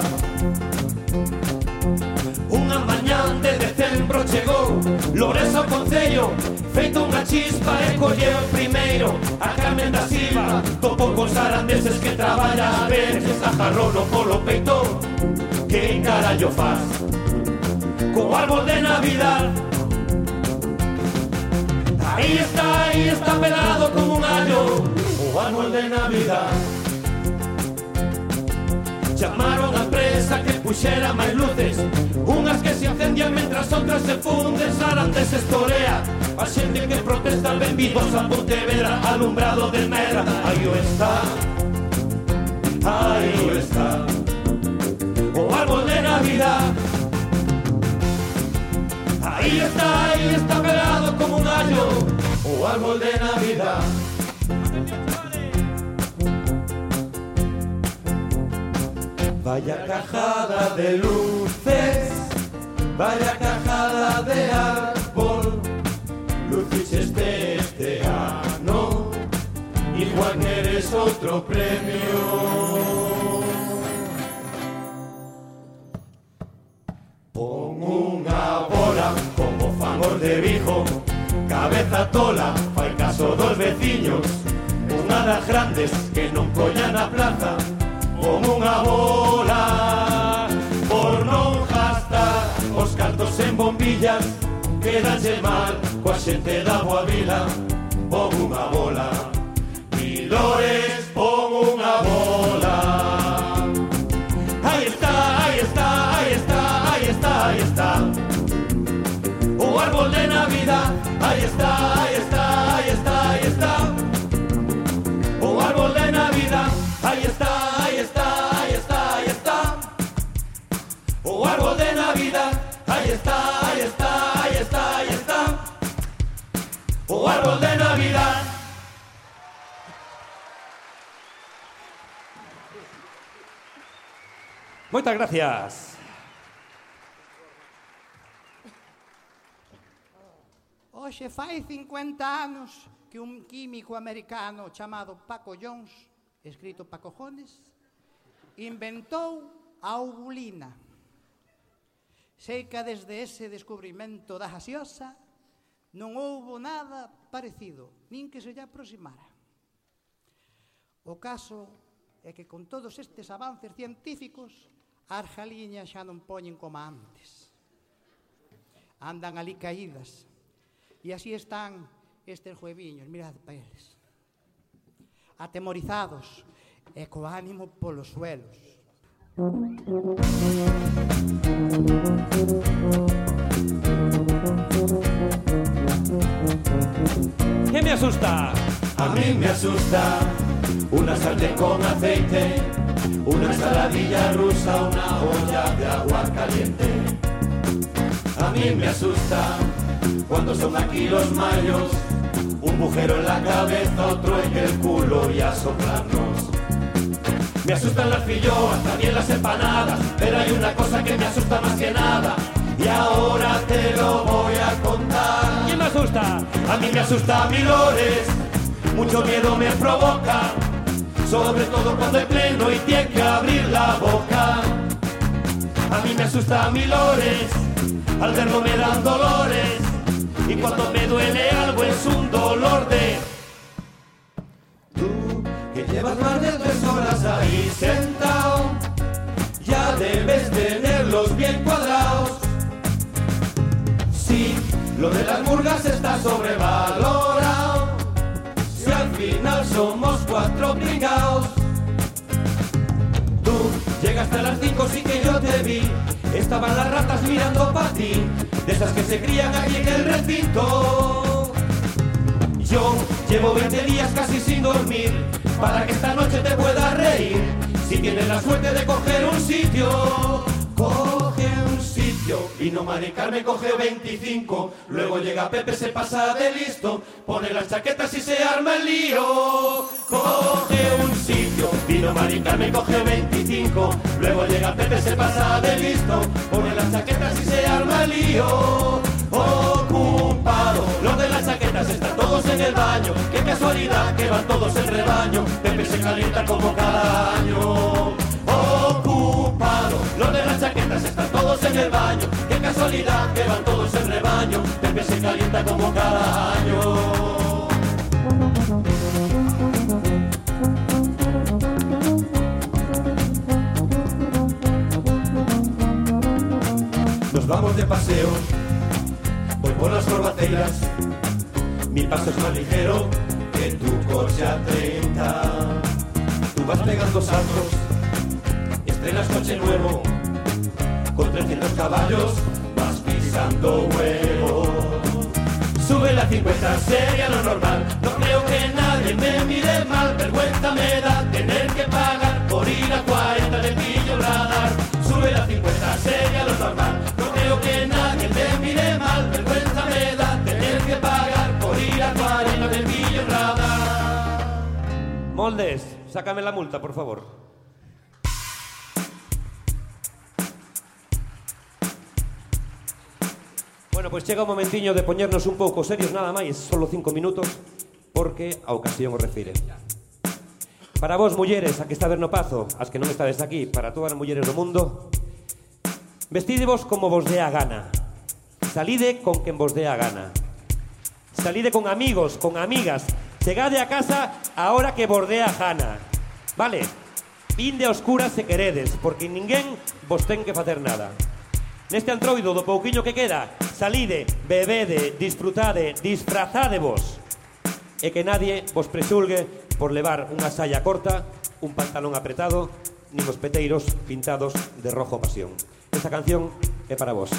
Unha mañán de decembro chegou Lores ao Concello Feito unha chispa e colleu primeiro A Carmen da Silva Topo con sarandeses que traballa A veces. A jarrolo polo peito Que carallo faz Co árbol de Navidad. Aí está, aí está pelado como un allo O árbol de Navidad. Chamaron a presa que puxera máis luces Unhas que se encendían mentras outras se funden Sarantes estorea. A xente que protesta benvidos a Pontevedra Alumbrado de mera o está o está O árbol de Navidad Aí está, aí está pelado como un gallo O árbol de Navidad Vaya cajada de luces, vaya cajada de árbol, luces de este ano, igual que eres otro premio. Con unha bola, como fan de bijo, Cabeza tola, fai caso dos veciños Unha das grandes que non collan a plaza. Con unha bola Por non gastar os cartos en bombillas. Quedanse mal coa xente da boa vila Con unha bola Milores Aí está, aí está, aí está, aí está. O árbol de Navidad. Aí está, aí está, aí está, aí está. O árbol de Navidad. Aí está, aí está, aí está, aí está. O árbol de Navidad. Moitas gracias. hoxe fai 50 anos que un químico americano chamado Paco Jones, escrito Paco Jones, inventou a ovulina. Sei que desde ese descubrimento da gaseosa non houbo nada parecido, nin que se lle aproximara. O caso é que con todos estes avances científicos, a Arjaliña xa non poñen como antes. Andan ali caídas, E así están estes jueviños, mirad para eles. Atemorizados e co ánimo polos suelos. ¿Qué me asusta? A mí me asusta una sartén con aceite, una ensaladilla rusa, una olla de agua caliente. A mí me asusta cuando son aquí los mayos, un bujero en la cabeza, otro en el culo y a soplarnos. Me asustan las filloas, también las empanadas, pero hay una cosa que me asusta más que nada. Y ahora te lo voy a contar. ¿Quién me asusta? A mí me asusta Milores, mucho miedo me provoca, sobre todo cuando hay pleno y tiene que abrir la boca. A mí me asusta Milores, al verlo me dan dolores, y cuando me duele algo es un dolor de... Tú, que llevas más de tres horas ahí sentado, ya debes tenerlos bien cuadrados. Sí, lo de las murgas está sobrevalorado. Si al final somos cuatro pringaos. Tú llegaste a las cinco, sí que yo te vi. Estaban las ratas mirando para ti, de esas que se crían aquí en el recinto. Yo llevo 20 días casi sin dormir, para que esta noche te puedas reír. Si tienes la suerte de coger un sitio, un sitio. Vino Mari Carmen, coge 25. Luego llega Pepe, se pasa de listo. Pone las chaquetas y se arma el lío. Coge un sitio. Vino Mari Carmen, coge 25. Luego llega Pepe, se pasa de listo. Pone las chaquetas y se arma el lío. Ocupado, los de las chaquetas están todos en el baño. Qué casualidad que van todos en rebaño. Pepe se calienta como cada año. Ocupado, los de las chaquetas están en el baño. Qué casualidad que van todos en rebaño. Pepe se calienta como cada año. Nos vamos de paseo, voy por las corbaceiras. Mi paso es más ligero que tu coche a 30. Tú vas pegando saltos, estrenas coche nuevo. Con 300 caballos vas pisando huevo. Sube la 50, sería lo normal. No creo que nadie me mire mal. Vergüenza me da tener que pagar por ir a 40 de pillo radar. Sube la 50, sería lo normal. No creo que nadie me mire mal. Vergüenza me da tener que pagar por ir a 40 de pillo radar. Moldes, sácame la multa, por favor. pues chega o momentiño de poñernos un pouco serios nada máis, solo cinco minutos, porque a ocasión o refire. Para vos, mulleres, a que está ver no pazo, as que non estades aquí, para todas as mulleres do mundo, vestidevos como vos dé a gana. Salide con quen vos dé a gana. Salide con amigos, con amigas. Chegade a casa a hora que vos dé a gana. Vale, vinde a oscuras se queredes, porque ninguén vos ten que facer nada. Neste antroido do pouquiño que queda, salide, bebede, disfrutade, disfrazadevos. E que nadie vos presulgue por levar unha saia corta, un pantalón apretado, nin os peteiros pintados de rojo pasión. Esta canción é para vos.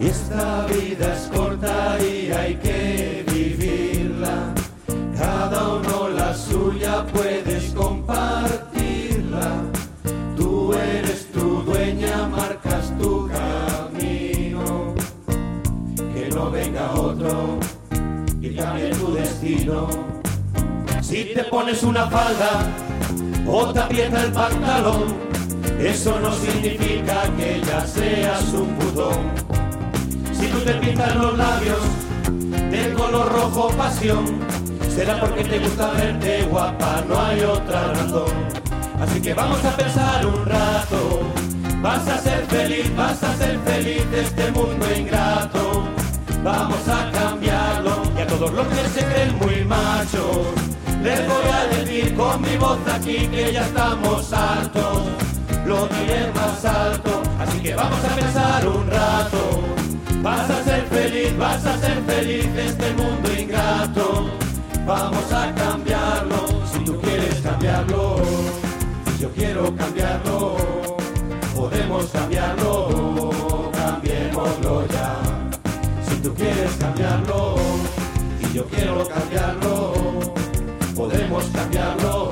esta vida es Si te pones una falda o te aprieta el pantalón, eso no significa que ya seas un putón. Si tú te pintas los labios de color rojo pasión, será porque te gusta verte guapa, no hay otra razón. Así que vamos a pensar un rato, vas a ser feliz, vas a ser feliz de este mundo ingrato. Vamos a cambiarlo y a todos los que se creen muy machos, les voy a decir con mi voz aquí que ya estamos altos. Lo diré más alto, así que vamos a pensar un rato. Vas a ser feliz, vas a ser feliz de este mundo ingrato. Vamos a cambiarlo, si tú quieres cambiarlo, si yo quiero cambiarlo, podemos cambiarlo, cambiémoslo ya. Si tú quieres cambiarlo, yo quiero cambiarlo, podemos cambiarlo,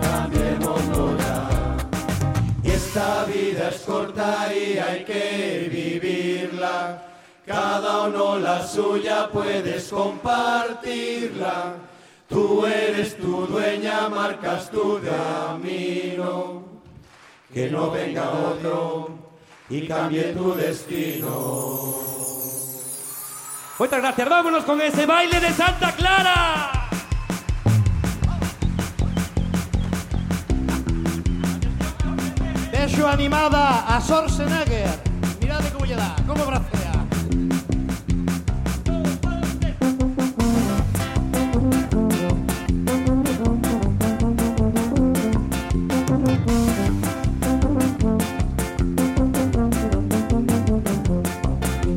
cambiémoslo ya. Y esta vida es corta y hay que vivirla. Cada uno la suya puedes compartirla. Tú eres tu dueña, marcas tu camino. Que no venga otro y cambie tu destino. Muchas gracias, vámonos con ese baile de Santa Clara. Vexo animada a Schwarzenegger. Mirade como lle dá, como bracea.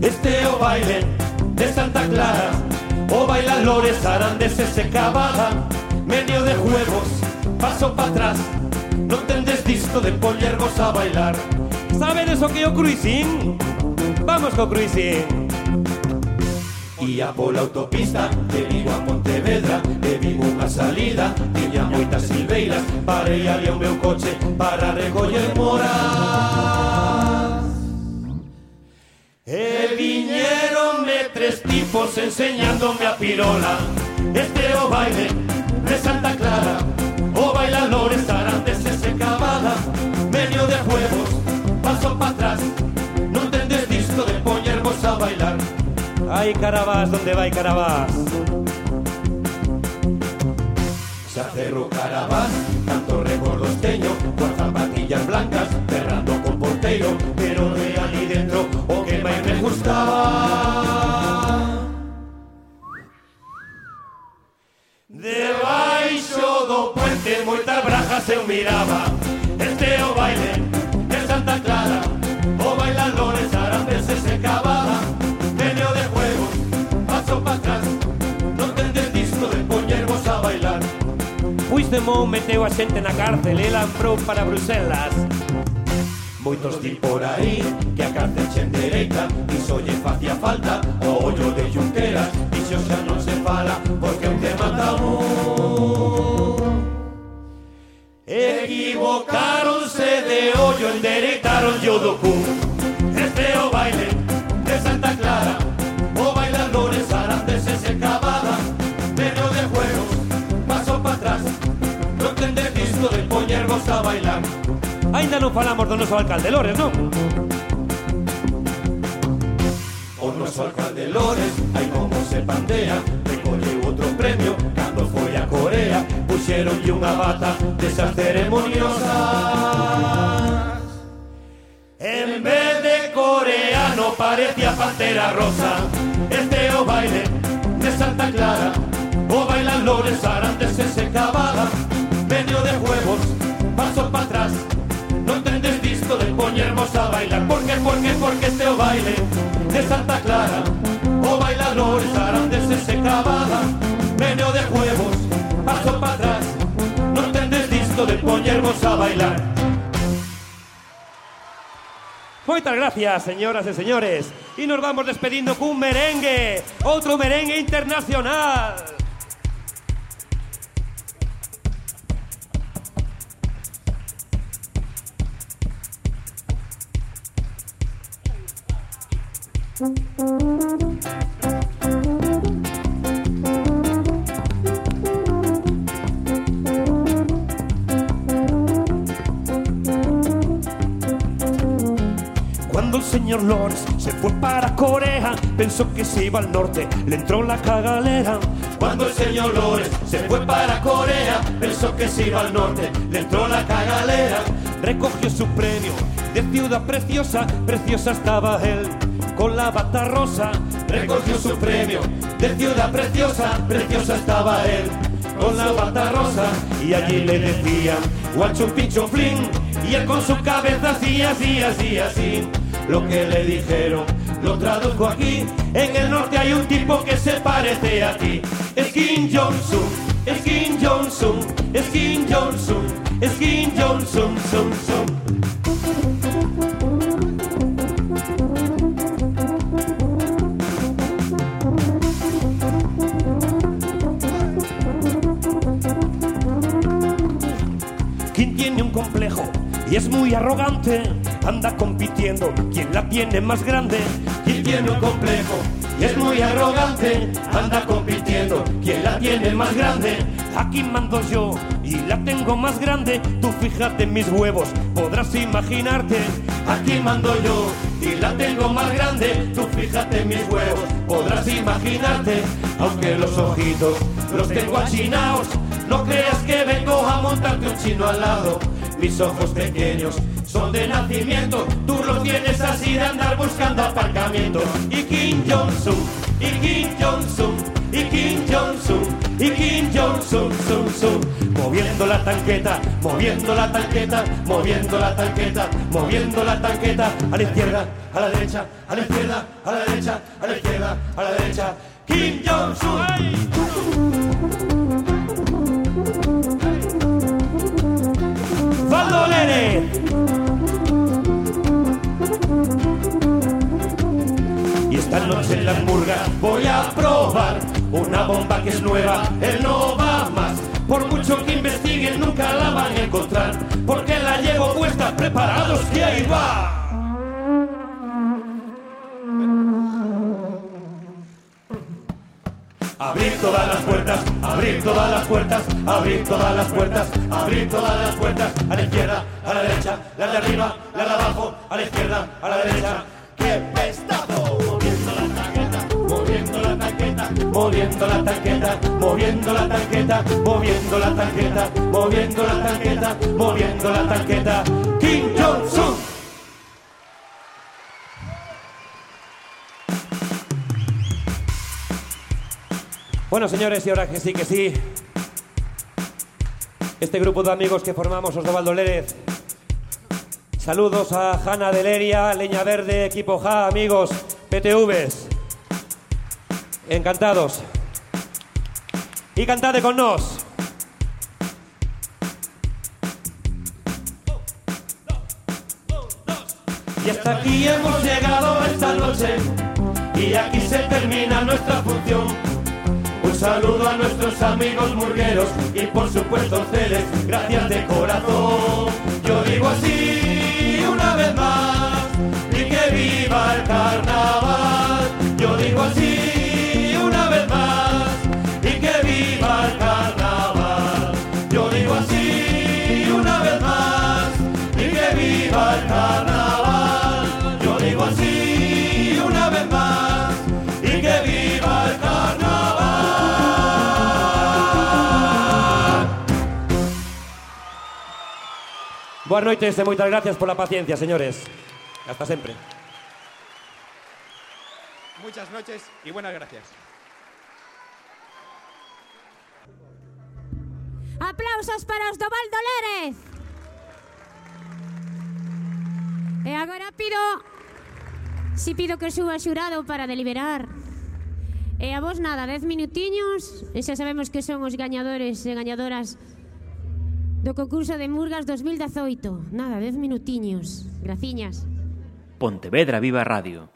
Este o baile de Clara O bailan lores arandes ese cavada Medio de juegos, paso para atrás Non tendes disco de pollergos a bailar Sabedes o que é o cruising? Vamos co cruising. Ia pola autopista de Vigo a Pontevedra E vim unha salida, tiña moitas silveiras Parei ali o meu coche para recoller moras E viñeronme tres tipos enseñándome a pirola. Este o baile de Santa Clara O bailadores arantes e se cavada Medio de juegos, paso para atrás. Non tendes disto de poñervos a bailar. Ai, Carabás, donde vai Carabás? Se acerro Carabás, tanto recordos teño Coas zapatillas blancas, cerrando con porteiro Pero de ali dentro gustaba Debaixo do puente moitas brajas eu miraba. Este o baile de Santa Clara. O bailadores arantes e se cavada Medio de juegos, paso para atrás. Non tendes disto de poñervos a bailar. Puigdemont meteu a xente na cárcel e lamprou para Bruselas. Moitos di por aí que a carta en dereita Iso lle facía falta o ollo de Junqueras Iso xa non se fala porque un tema tabú. Equivocáronse de ollo, endereitaron yo do cu Este é o baile de Santa Clara O bailador es Ainda non falamos do noso alcalde Lores, non? O noso alcalde Lores, ai como se pandea Recolleu outro premio cando foi a Corea Puxeronlle unha bata desas ceremoniosas. En vez de coreano parecía pantera rosa. Este o baile de Santa Clara O bailan Lores arantes se cavada Medio de juegos, paso para atrás disto de poñermos a bailar Por que, por que, porque este baile de Santa Clara O bailadores arantes e se cavada Medio de juegos, paso para atrás Non tendes disto de poñervos a bailar Moitas gracias, señoras e señores. E nos vamos despedindo cun merengue, outro merengue internacional. Cuando el señor Lores se fue para Corea, pensó que se iba al norte, le entró la cagalera. Cuando el señor Lores se fue para Corea, pensó que se iba al norte, le entró la cagalera. Recogió su premio de ciudad preciosa, preciosa estaba él con la bata rosa. Recogió su premio de ciudad preciosa, preciosa estaba él con la bata rosa. Y allí le decían, guacho picho flin, y él con su cabeza hacía así, así, así. Lo que le dijeron, lo traduzco aquí. En el norte hay un tipo que se parece a ti. Es Kim Jong-un, es Kim Jong-un, es Kim es tiene un complejo y es muy arrogante, anda compitiendo quien la tiene más grande. Quien tiene un complejo y es muy arrogante, anda compitiendo quien la tiene más grande. Aquí mando yo y la tengo más grande. Tú fíjate en mis huevos, podrás imaginarte. Aquí mando yo y la tengo más grande. Tú fíjate en mis huevos, podrás imaginarte. Aunque los ojitos los tengo achinaos, no creas que vengo a montarte un chino al lado. Mis ojos pequeños son de nacimiento, tú los tienes así de andar buscando aparcamiento. Y Kim Jong-un, y Kim Jong-un, y Kim Jong-un, y Kim Jong-un, sun, sun. Moviendo la tanqueta, moviendo la tanqueta, moviendo la tanqueta, moviendo la tanqueta, a la izquierda, a la derecha, a la izquierda, a la derecha, a la izquierda, a la derecha. Kim Jong-un. Valdo Y están noche en las murgas voy a probar una bomba que es nueva, él no va más. Por mucho que investiguen nunca la van a encontrar, porque la llevo puesta, preparados que ahí va. Abrir todas las puertas, abrir todas las puertas, abrir todas las puertas, abrir todas las puertas, a la izquierda, a la derecha, la de arriba, la de abajo, a la izquierda, a la derecha. ¡Qué pestazo! Moviendo la tanqueta, moviendo la tanqueta, moviendo la tanqueta, moviendo la tanqueta, moviendo la tanqueta, moviendo la tanqueta, moviendo la tanqueta. Kim Jong-un. Bueno, señores, y ahora que sí, que sí. Este grupo de amigos que formamos Osvaldo Lérez. Saludos a Hanna de Leria, Leña Verde, Equipo Ja, amigos, PTVs. Encantados. Y cantade con nos. Y hasta aquí hemos llegado esta noche y aquí se termina nuestra función. Saludo a nuestros amigos murgueros y por supuesto ustedes, gracias de corazón. Yo digo así una vez más y que viva el carnaval. Yo digo así boas noites e eh, moitas gracias pola paciencia, señores. Hasta sempre. Muchas noches y buenas gracias. Aplausos para os do Valdolérez. E eh, agora pido si pido que suba o xurado para deliberar. E a vos nada, dez minutiños, e xa sabemos que son os gañadores e gañadoras do concurso de Murgas 2018. Nada, 10 minutiños. Graciñas. Pontevedra Viva Radio.